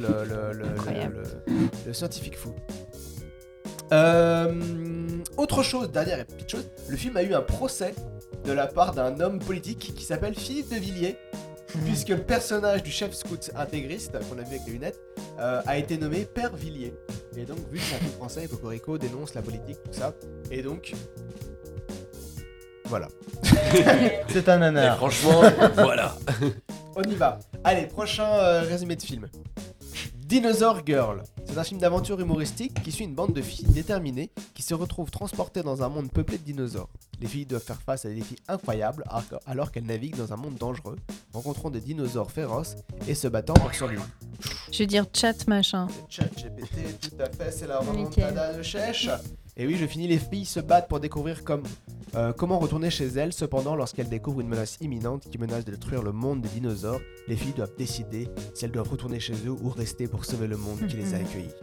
le scientifique fou. Euh, autre chose, dernière et petite chose, le film a eu un procès de la part d'un homme politique qui s'appelle Philippe de Villiers, puisque le personnage du chef scout intégriste, qu'on a vu avec les lunettes, euh, a été nommé Père Villiers. Et donc, vu que c'est un film français, Cocorico dénonce la politique, tout ça, et donc. Voilà. C'est un nanar. Et franchement, voilà. On y va. Allez, prochain euh, résumé de film. Dinosaur Girl. C'est un film d'aventure humoristique qui suit une bande de filles déterminées qui se retrouvent transportées dans un monde peuplé de dinosaures. Les filles doivent faire face à des défis incroyables alors- qu'elles naviguent dans un monde dangereux, rencontrant des dinosaures féroces et se battant pour survivre. Je veux dire chat machin. Chat GPT, tout à fait, c'est la remontada de Chèche. Et oui, je finis, les filles se battent pour découvrir comme Euh, comment retourner chez elle Cependant, lorsqu'elle découvre une menace imminente qui menace de détruire le monde des dinosaures, les filles doivent décider si elles doivent retourner chez eux ou rester pour sauver le monde qui les a accueillis.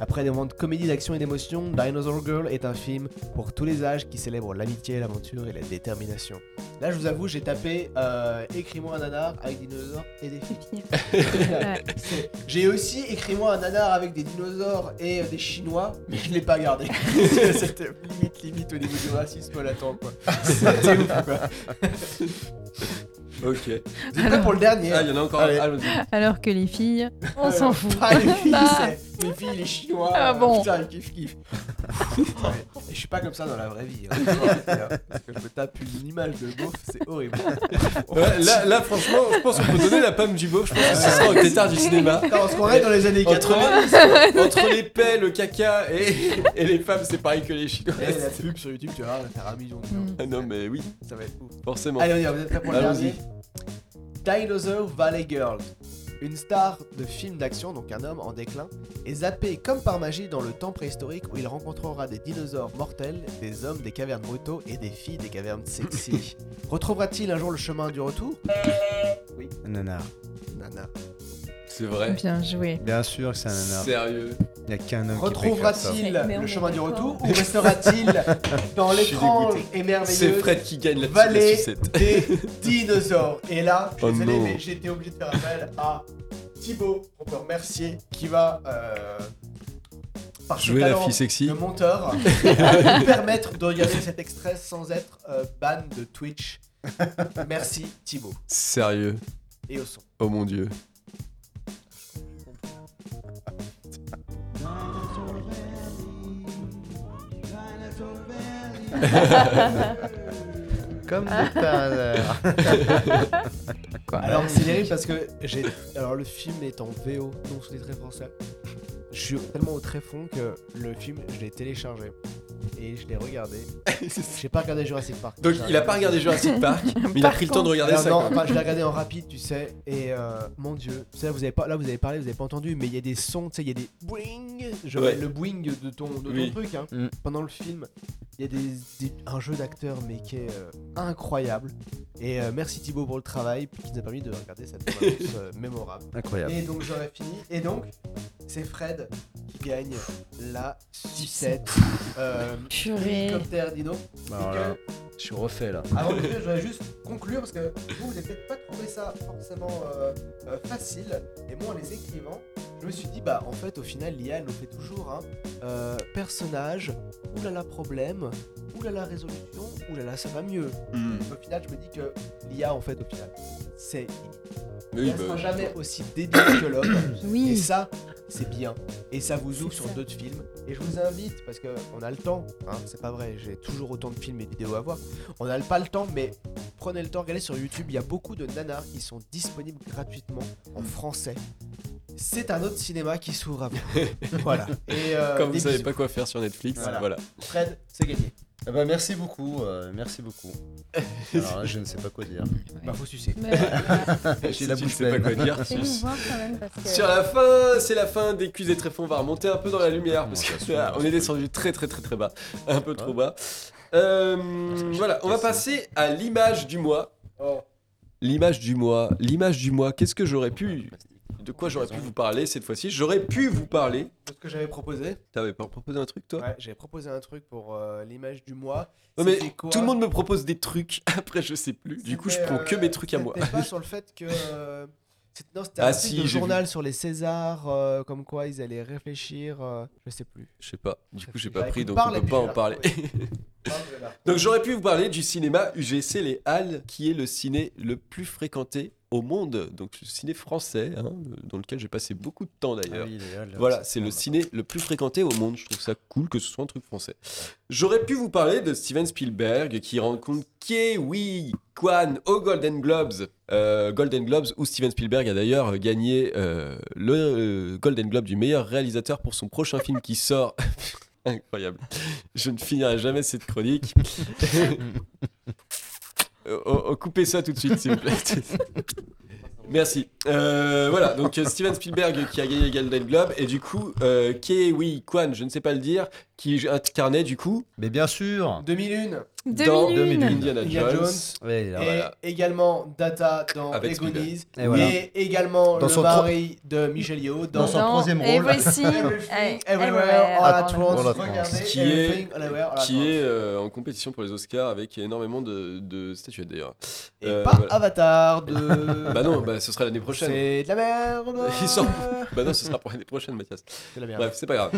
Après des moments de comédie, d'action et d'émotion, Dinosaur Girl est un film pour tous les âges qui célèbre l'amitié, l'aventure et la détermination. Là, je vous avoue, j'ai tapé euh, Écris-moi un nanar avec des dinosaures et des filles. J'ai aussi Écris-moi un nanar avec des dinosaures et euh, des chinois, mais je l'ai pas gardé. C'était limite, limite au niveau du racisme latent, quoi. C'était ouf, quoi. Ok. Vous êtes prêts pour le dernier Ah, il y en a encore Allez. un. Allons-y. Alors que les filles, on s'en fout. Pas les filles, Bah, c'est les filles, les chinois. Ah euh, bon. Putain, ils kiffent, kiffent. Et je suis pas comme ça dans la vraie vie. hein. Parce que je me tape une image de beauf, c'est horrible. Ouais, là, là, franchement, je pense qu'on peut donner la pomme du beauf. Je pense que ce sera au tétard du cinéma. Non, parce qu'on est dans les années Entre 80. les, entre les paix, le caca et, et les femmes, c'est pareil que les chinois. Et la pub sur YouTube, tu vas voir, faire un million de vues. Ah non, mais oui, Ça va être ouf. forcément. Allez, on y va, vous êtes prêts pour le Allons-y. dernier? Dinosaur Valley Girl. Une star de film d'action, donc un homme en déclin, est zappé comme par magie dans le temps préhistorique où il rencontrera des dinosaures mortels, des hommes des cavernes brutaux et des filles des cavernes sexy. Retrouvera-t-il un jour le chemin du retour? Oui. Nanar. Nana. C'est vrai. Bien joué. Bien sûr que c'est un nanar. Sérieux. Il n'y a qu'un homme. Retrouvera-t-il le chemin du retour ou restera-t-il dans l'étrange et merveilleuse C'est Fred qui gagne vallée la sucette. des dinosaures Et là, je suis Oh désolé, non. mais j'ai été obligé de faire appel à Thibaut, on peut remercier, qui va, euh, par Jouer la fille sexy. de monteur, nous permettre de regarder cet extrait sans être euh, ban de Twitch. Merci Thibaut. Sérieux. Et au son. Oh mon dieu. Comme de par hasard. Alors c'est terrible parce que j'ai. Alors le film est en VO, non sous-titré français. Je suis tellement au tréfonds que le film, je l'ai téléchargé et je l'ai regardé. J'ai pas regardé Jurassic Park. Donc il a pas regardé Jurassic Park, mais il a pris le temps de regarder Alors ça. non, enfin, je l'ai regardé en rapide, tu sais, et euh, mon dieu, vous avez pas, là vous avez parlé, vous avez pas entendu, mais il y a des sons, tu sais, il y a des boing, je Ouais. le boing de ton, de ton Oui. truc, hein, Mm. pendant le film. Il y a des, des- un jeu d'acteur, mais qui est euh, incroyable. Et euh, merci Thibaut pour le travail, qui nous a permis de regarder cette euh, mémorable. Incroyable. Et donc j'aurais fini. Et donc, c'est Fred qui gagne la sucette. Euh, Purée. hélicoptère Dino. Alors que- là, je suis refait là. avant de conclure, je voudrais juste conclure parce que vous, vous n'avez peut-être pas trouvé ça forcément euh, euh, facile. Et moi, en les écrivant, je me suis dit, bah en fait, au final, l'IA, elle nous fait toujours un euh, personnage, oulala, problème, oulala, résolution, oulala, ça va mieux. Hmm. Au final, je me dis que l'IA, en fait, au final, c'est. Oui, elle bah, sera jamais aussi débile que l'homme. Oui. Et ça, c'est bien. Et ça vous ouvre sur d'autres films. Et je vous invite, parce qu'on a le temps, hein, c'est pas vrai, j'ai toujours autant de films et vidéos à voir. On n'a pas le temps, mais prenez le temps, regardez sur YouTube, il y a beaucoup de nanars qui sont disponibles gratuitement en français. C'est un autre cinéma qui s'ouvre à vous. voilà. Et euh, Comme vous savez bisous. pas quoi faire sur Netflix, Voilà. voilà. Fred, c'est gagné. Eh ben, merci beaucoup, euh, merci beaucoup. Alors là, je ne sais pas quoi dire. Bah, faut sucer. J'ai Si la bouche pas quoi dire, Fais-nous voir quand même parce que. Sur la fin, c'est la fin des culs et tréfonds. On va remonter un peu dans la lumière parce que là, on est descendu très très très très bas, un peu trop bas. Euh, voilà, on va passer à l'image du mois. Oh. L'image du mois, l'image du mois. Qu'est-ce que j'aurais pu, de quoi j'aurais pu vous parler cette fois-ci J'aurais pu vous parler. Ce que j'avais proposé. T'avais pas proposé un truc toi Ouais, j'avais proposé un truc pour euh, l'image du mois. Ouais, mais quoi tout le monde me propose des trucs. Après, je sais plus. Du coup, je prends que euh, mes trucs à moi. Pas sur le fait que. euh, c'était- non, c'était Ah un si, de journal sur les Césars, euh, comme quoi ils allaient réfléchir. euh, je sais plus. Je sais pas. Du coup, j'ai Bah, pas pris, écoute, donc parle on peut pas en parler. Donc j'aurais pu vous parler du cinéma UGC Les Halles, qui est le ciné le plus fréquenté au monde, donc le ciné français, hein, dans lequel j'ai passé beaucoup de temps d'ailleurs. Ah oui, voilà, c'est le ciné le plus fréquenté au monde. Je trouve ça cool que ce soit un truc français. J'aurais pu vous parler de Steven Spielberg qui rencontre Kiwi Kwan aux Golden Globes. Euh, Golden Globes où Steven Spielberg a d'ailleurs gagné euh, le euh, Golden Globe du meilleur réalisateur pour son prochain film qui sort. Incroyable. Je ne finirai jamais cette chronique. Euh, oh, oh, coupez ça tout de suite, s'il vous plaît. Merci. Euh, voilà, donc euh, Steven Spielberg qui a gagné le Golden Globe et du coup, euh, Kiwi Kwan, je ne sais pas le dire, qui incarnait du coup. Mais bien sûr 2001. Dans 2001. Indiana Indiana Jones. Jones. Ouais, Et Voilà. également Data dans Avec. Et voilà. Et également Dans le son tro- mari de Michel Yeoh dans, Dans son troisième rôle. Everything, Everything, Everywhere, All at. Once. Qui est, qui est euh, en compétition pour les Oscars avec énormément de, de statuettes d'ailleurs. Et Euh, pas voilà. Avatar de. Bah non, bah ce sera l'année prochaine. C'est de la merde. Ils sont- Bah non, ce sera pour l'année prochaine, Mathias. C'est de la merde. Bref, c'est pas grave.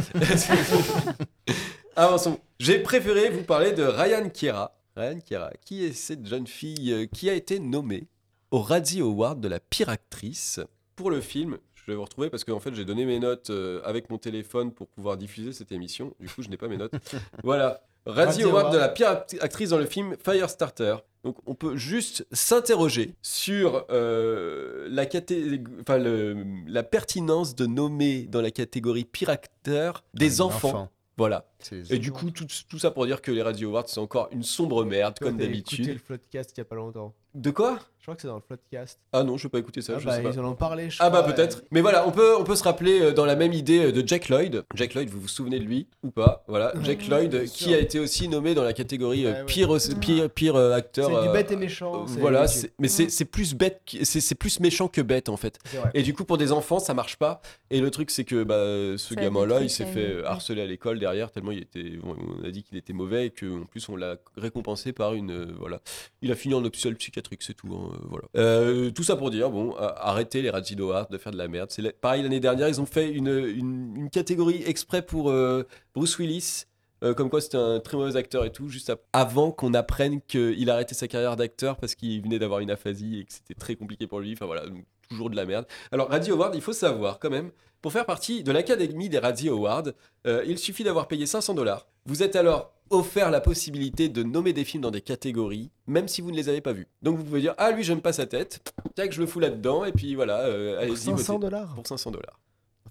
Avançons. J'ai préféré vous parler de Ryan Kiera. Ryan Kiera, qui est cette jeune fille euh, qui a été nommée au Razzie Award de la pire actrice pour le film. Je vais vous retrouver parce qu'en fait j'ai donné mes notes euh, avec mon téléphone pour pouvoir diffuser cette émission. Du coup, je n'ai pas mes notes. voilà. Razzie Award de la pire act- actrice dans le film Firestarter. Donc on peut juste s'interroger sur euh, la, caté- enfin, le- la pertinence de nommer dans la catégorie pire acteur des Un enfants. enfant. Voilà. Et du coup, tout, tout ça pour dire que les Radio Awards, c'est encore une sombre merde, Toi, comme t'as écouté d'habitude. le Floodcast il y a pas longtemps. De quoi? Je crois que c'est dans le Floodcast. Ah non, je peux pas écouter ça. Ah je bah, sais pas. ils en ont parlé, je Ah bah peut-être. Mais voilà, on peut, on peut se rappeler euh, dans la même idée euh, de Jack Lloyd. Jack Lloyd, vous vous souvenez de lui ou pas? Voilà, Jack Lloyd qui a été aussi nommé dans la catégorie euh, ouais. pire, pire, pire euh, acteur. C'est du bête et méchant, Voilà, mais c'est c'est plus bête, que- c'est c'est plus méchant que bête en fait. Et du coup, pour des enfants, ça marche pas. Et le truc, c'est que bah, ce gamin-là, il s'est fait harceler à l'école derrière tellement il était. On on a dit qu'il était mauvais et qu'en plus on l'a récompensé par une. euh, voilà. Il a fini en hôpital psychiatrique, c'est tout. hein, voilà. Euh, tout ça pour dire, bon, a- arrêtez les Razzie Awards de faire de la merde. C'est pareil l'année dernière, ils ont fait une, une, catégorie exprès pour euh, Bruce Willis. euh, comme quoi c'était un très mauvais acteur et tout, juste avant qu'on apprenne qu'il arrêtait sa carrière d'acteur parce qu'il venait d'avoir une aphasie et que c'était très compliqué pour lui. Enfin voilà, toujours de la merde. Alors Radio Award, il faut savoir quand même, pour faire partie de l'académie des Radio Awards, euh, il suffit d'avoir payé 500 dollars. Vous êtes alors offert la possibilité de nommer des films dans des catégories, même si vous ne les avez pas vus. Donc vous pouvez dire ah lui j'aime pas sa tête, tac je le fous là-dedans et puis voilà, euh, allez-y. 500 votez. dollars Pour 500 dollars.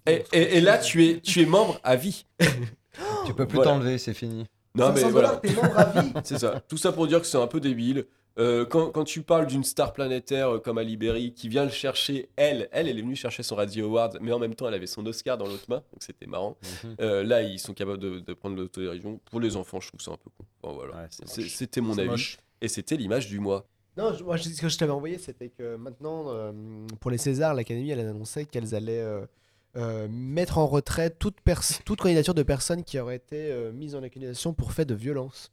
Et, et- et là tu es tu es membre à vie. Tu peux plus Voilà. t'enlever, c'est fini. Non, mais 500 voilà. dollars, t'es membre à vie C'est ça. Tout ça pour dire que c'est un peu débile. Euh, quand, quand tu parles d'une star planétaire euh, comme Ali Berry qui vient le chercher, elle, elle, elle est venue chercher son Radio Award, mais en même temps, elle avait son Oscar dans l'autre main, donc c'était marrant. Mhm. Euh, là, ils sont capables de, de prendre l'autodérision. Pour les enfants, je trouve ça un peu con. Voilà. Ouais. C'était mon avis. moche. Et c'était l'image du mois. Non, je- moi, ce que je t'avais envoyé, c'était que maintenant, euh, pour les Césars, l'Académie, elle a annoncé qu'elles allaient euh, euh, mettre en retrait toute, pers- toute candidature de personnes qui auraient été euh, mises en accusation pour fait de violence.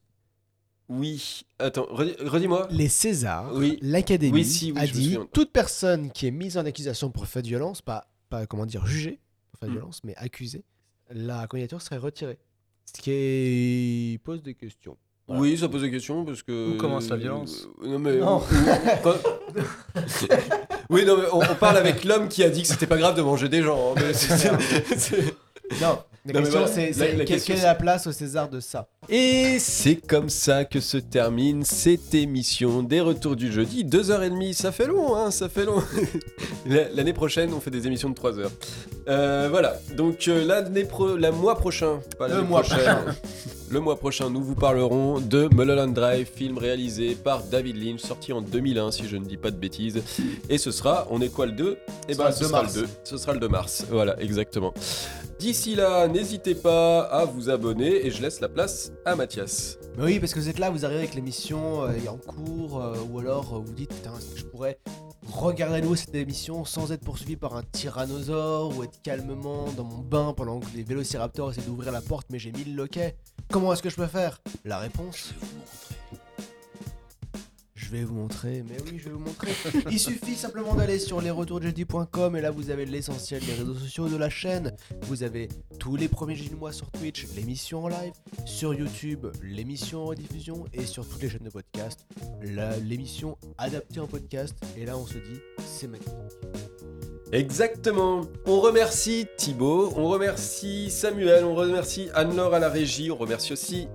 Oui. Attends, redis- redis-moi. Les Césars, Oui. l'Académie Oui, si, oui, a dit toute personne qui est mise en accusation pour fait de violence, pas, pas comment dire jugée pour fait de Mm. violence, mais accusée, la candidature serait retirée. Ce qui pose des questions. Oui, ça pose des questions parce que. Où commence la violence Euh, Non, mais. Non. oui, non, mais on, on parle avec l'homme qui a dit que c'était pas grave de manger des gens. hein, mais Non, la Non, mais question voilà, c'est la- c'est la quelle question, est la place au César de ça? Et c'est comme ça que se termine cette émission des retours du jeudi. Deux heures et demie, ça fait long, hein, ça fait long. La- L'année prochaine, on fait des émissions de 3 heures. Euh, voilà, donc euh, l'année pro, la mois prochain, pas Le l'année mois prochaine, le mois prochain, nous vous parlerons de Mulholland Drive, film réalisé par David Lynch, sorti en 2001, si je ne dis pas de bêtises. Et ce sera, on est quoi le 2 Eh ben, le ce 2 sera mars. le 2. Ce sera le 2 mars. Voilà, exactement. D'ici là, n'hésitez pas à vous abonner et je laisse la place à Mathias. Mais oui, parce que vous êtes là, vous arrivez avec l'émission euh, est en cours, euh, ou alors euh, vous dites, putain, est-ce que je pourrais nouveau cette émission sans être poursuivi par un tyrannosaure, ou être calmement dans mon bain pendant que les vélociraptors essaient d'ouvrir la porte, mais j'ai mis le loquet Comment est-ce que je peux faire? La réponse? Vais vous montrer, mais oui, je vais vous montrer. Il suffit simplement d'aller sur lesretourdejeudi.com et là vous avez l'essentiel des réseaux sociaux de la chaîne. Vous avez tous les premiers jeudis du mois sur Twitch, l'émission en live, sur YouTube, l'émission en rediffusion et sur toutes les chaînes de podcast, l'émission adaptée en podcast. Et là on se dit, c'est magnifique. Exactement. On remercie Thibaut, on remercie Samuel, on remercie Anne-Laure à la régie, on remercie aussi.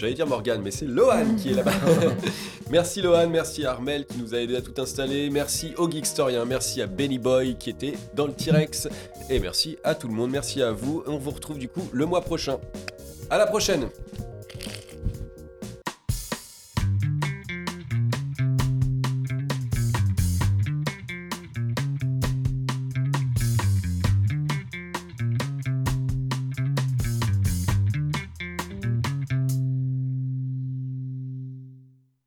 J'allais dire Morgane, mais c'est Lohan qui est là-bas. merci Lohan, merci Armel qui nous a aidé à tout installer, merci au Geekstorien, merci à Benny Boy qui était dans le T-Rex, et merci à tout le monde, merci à vous. On vous retrouve du coup le mois prochain. À la prochaine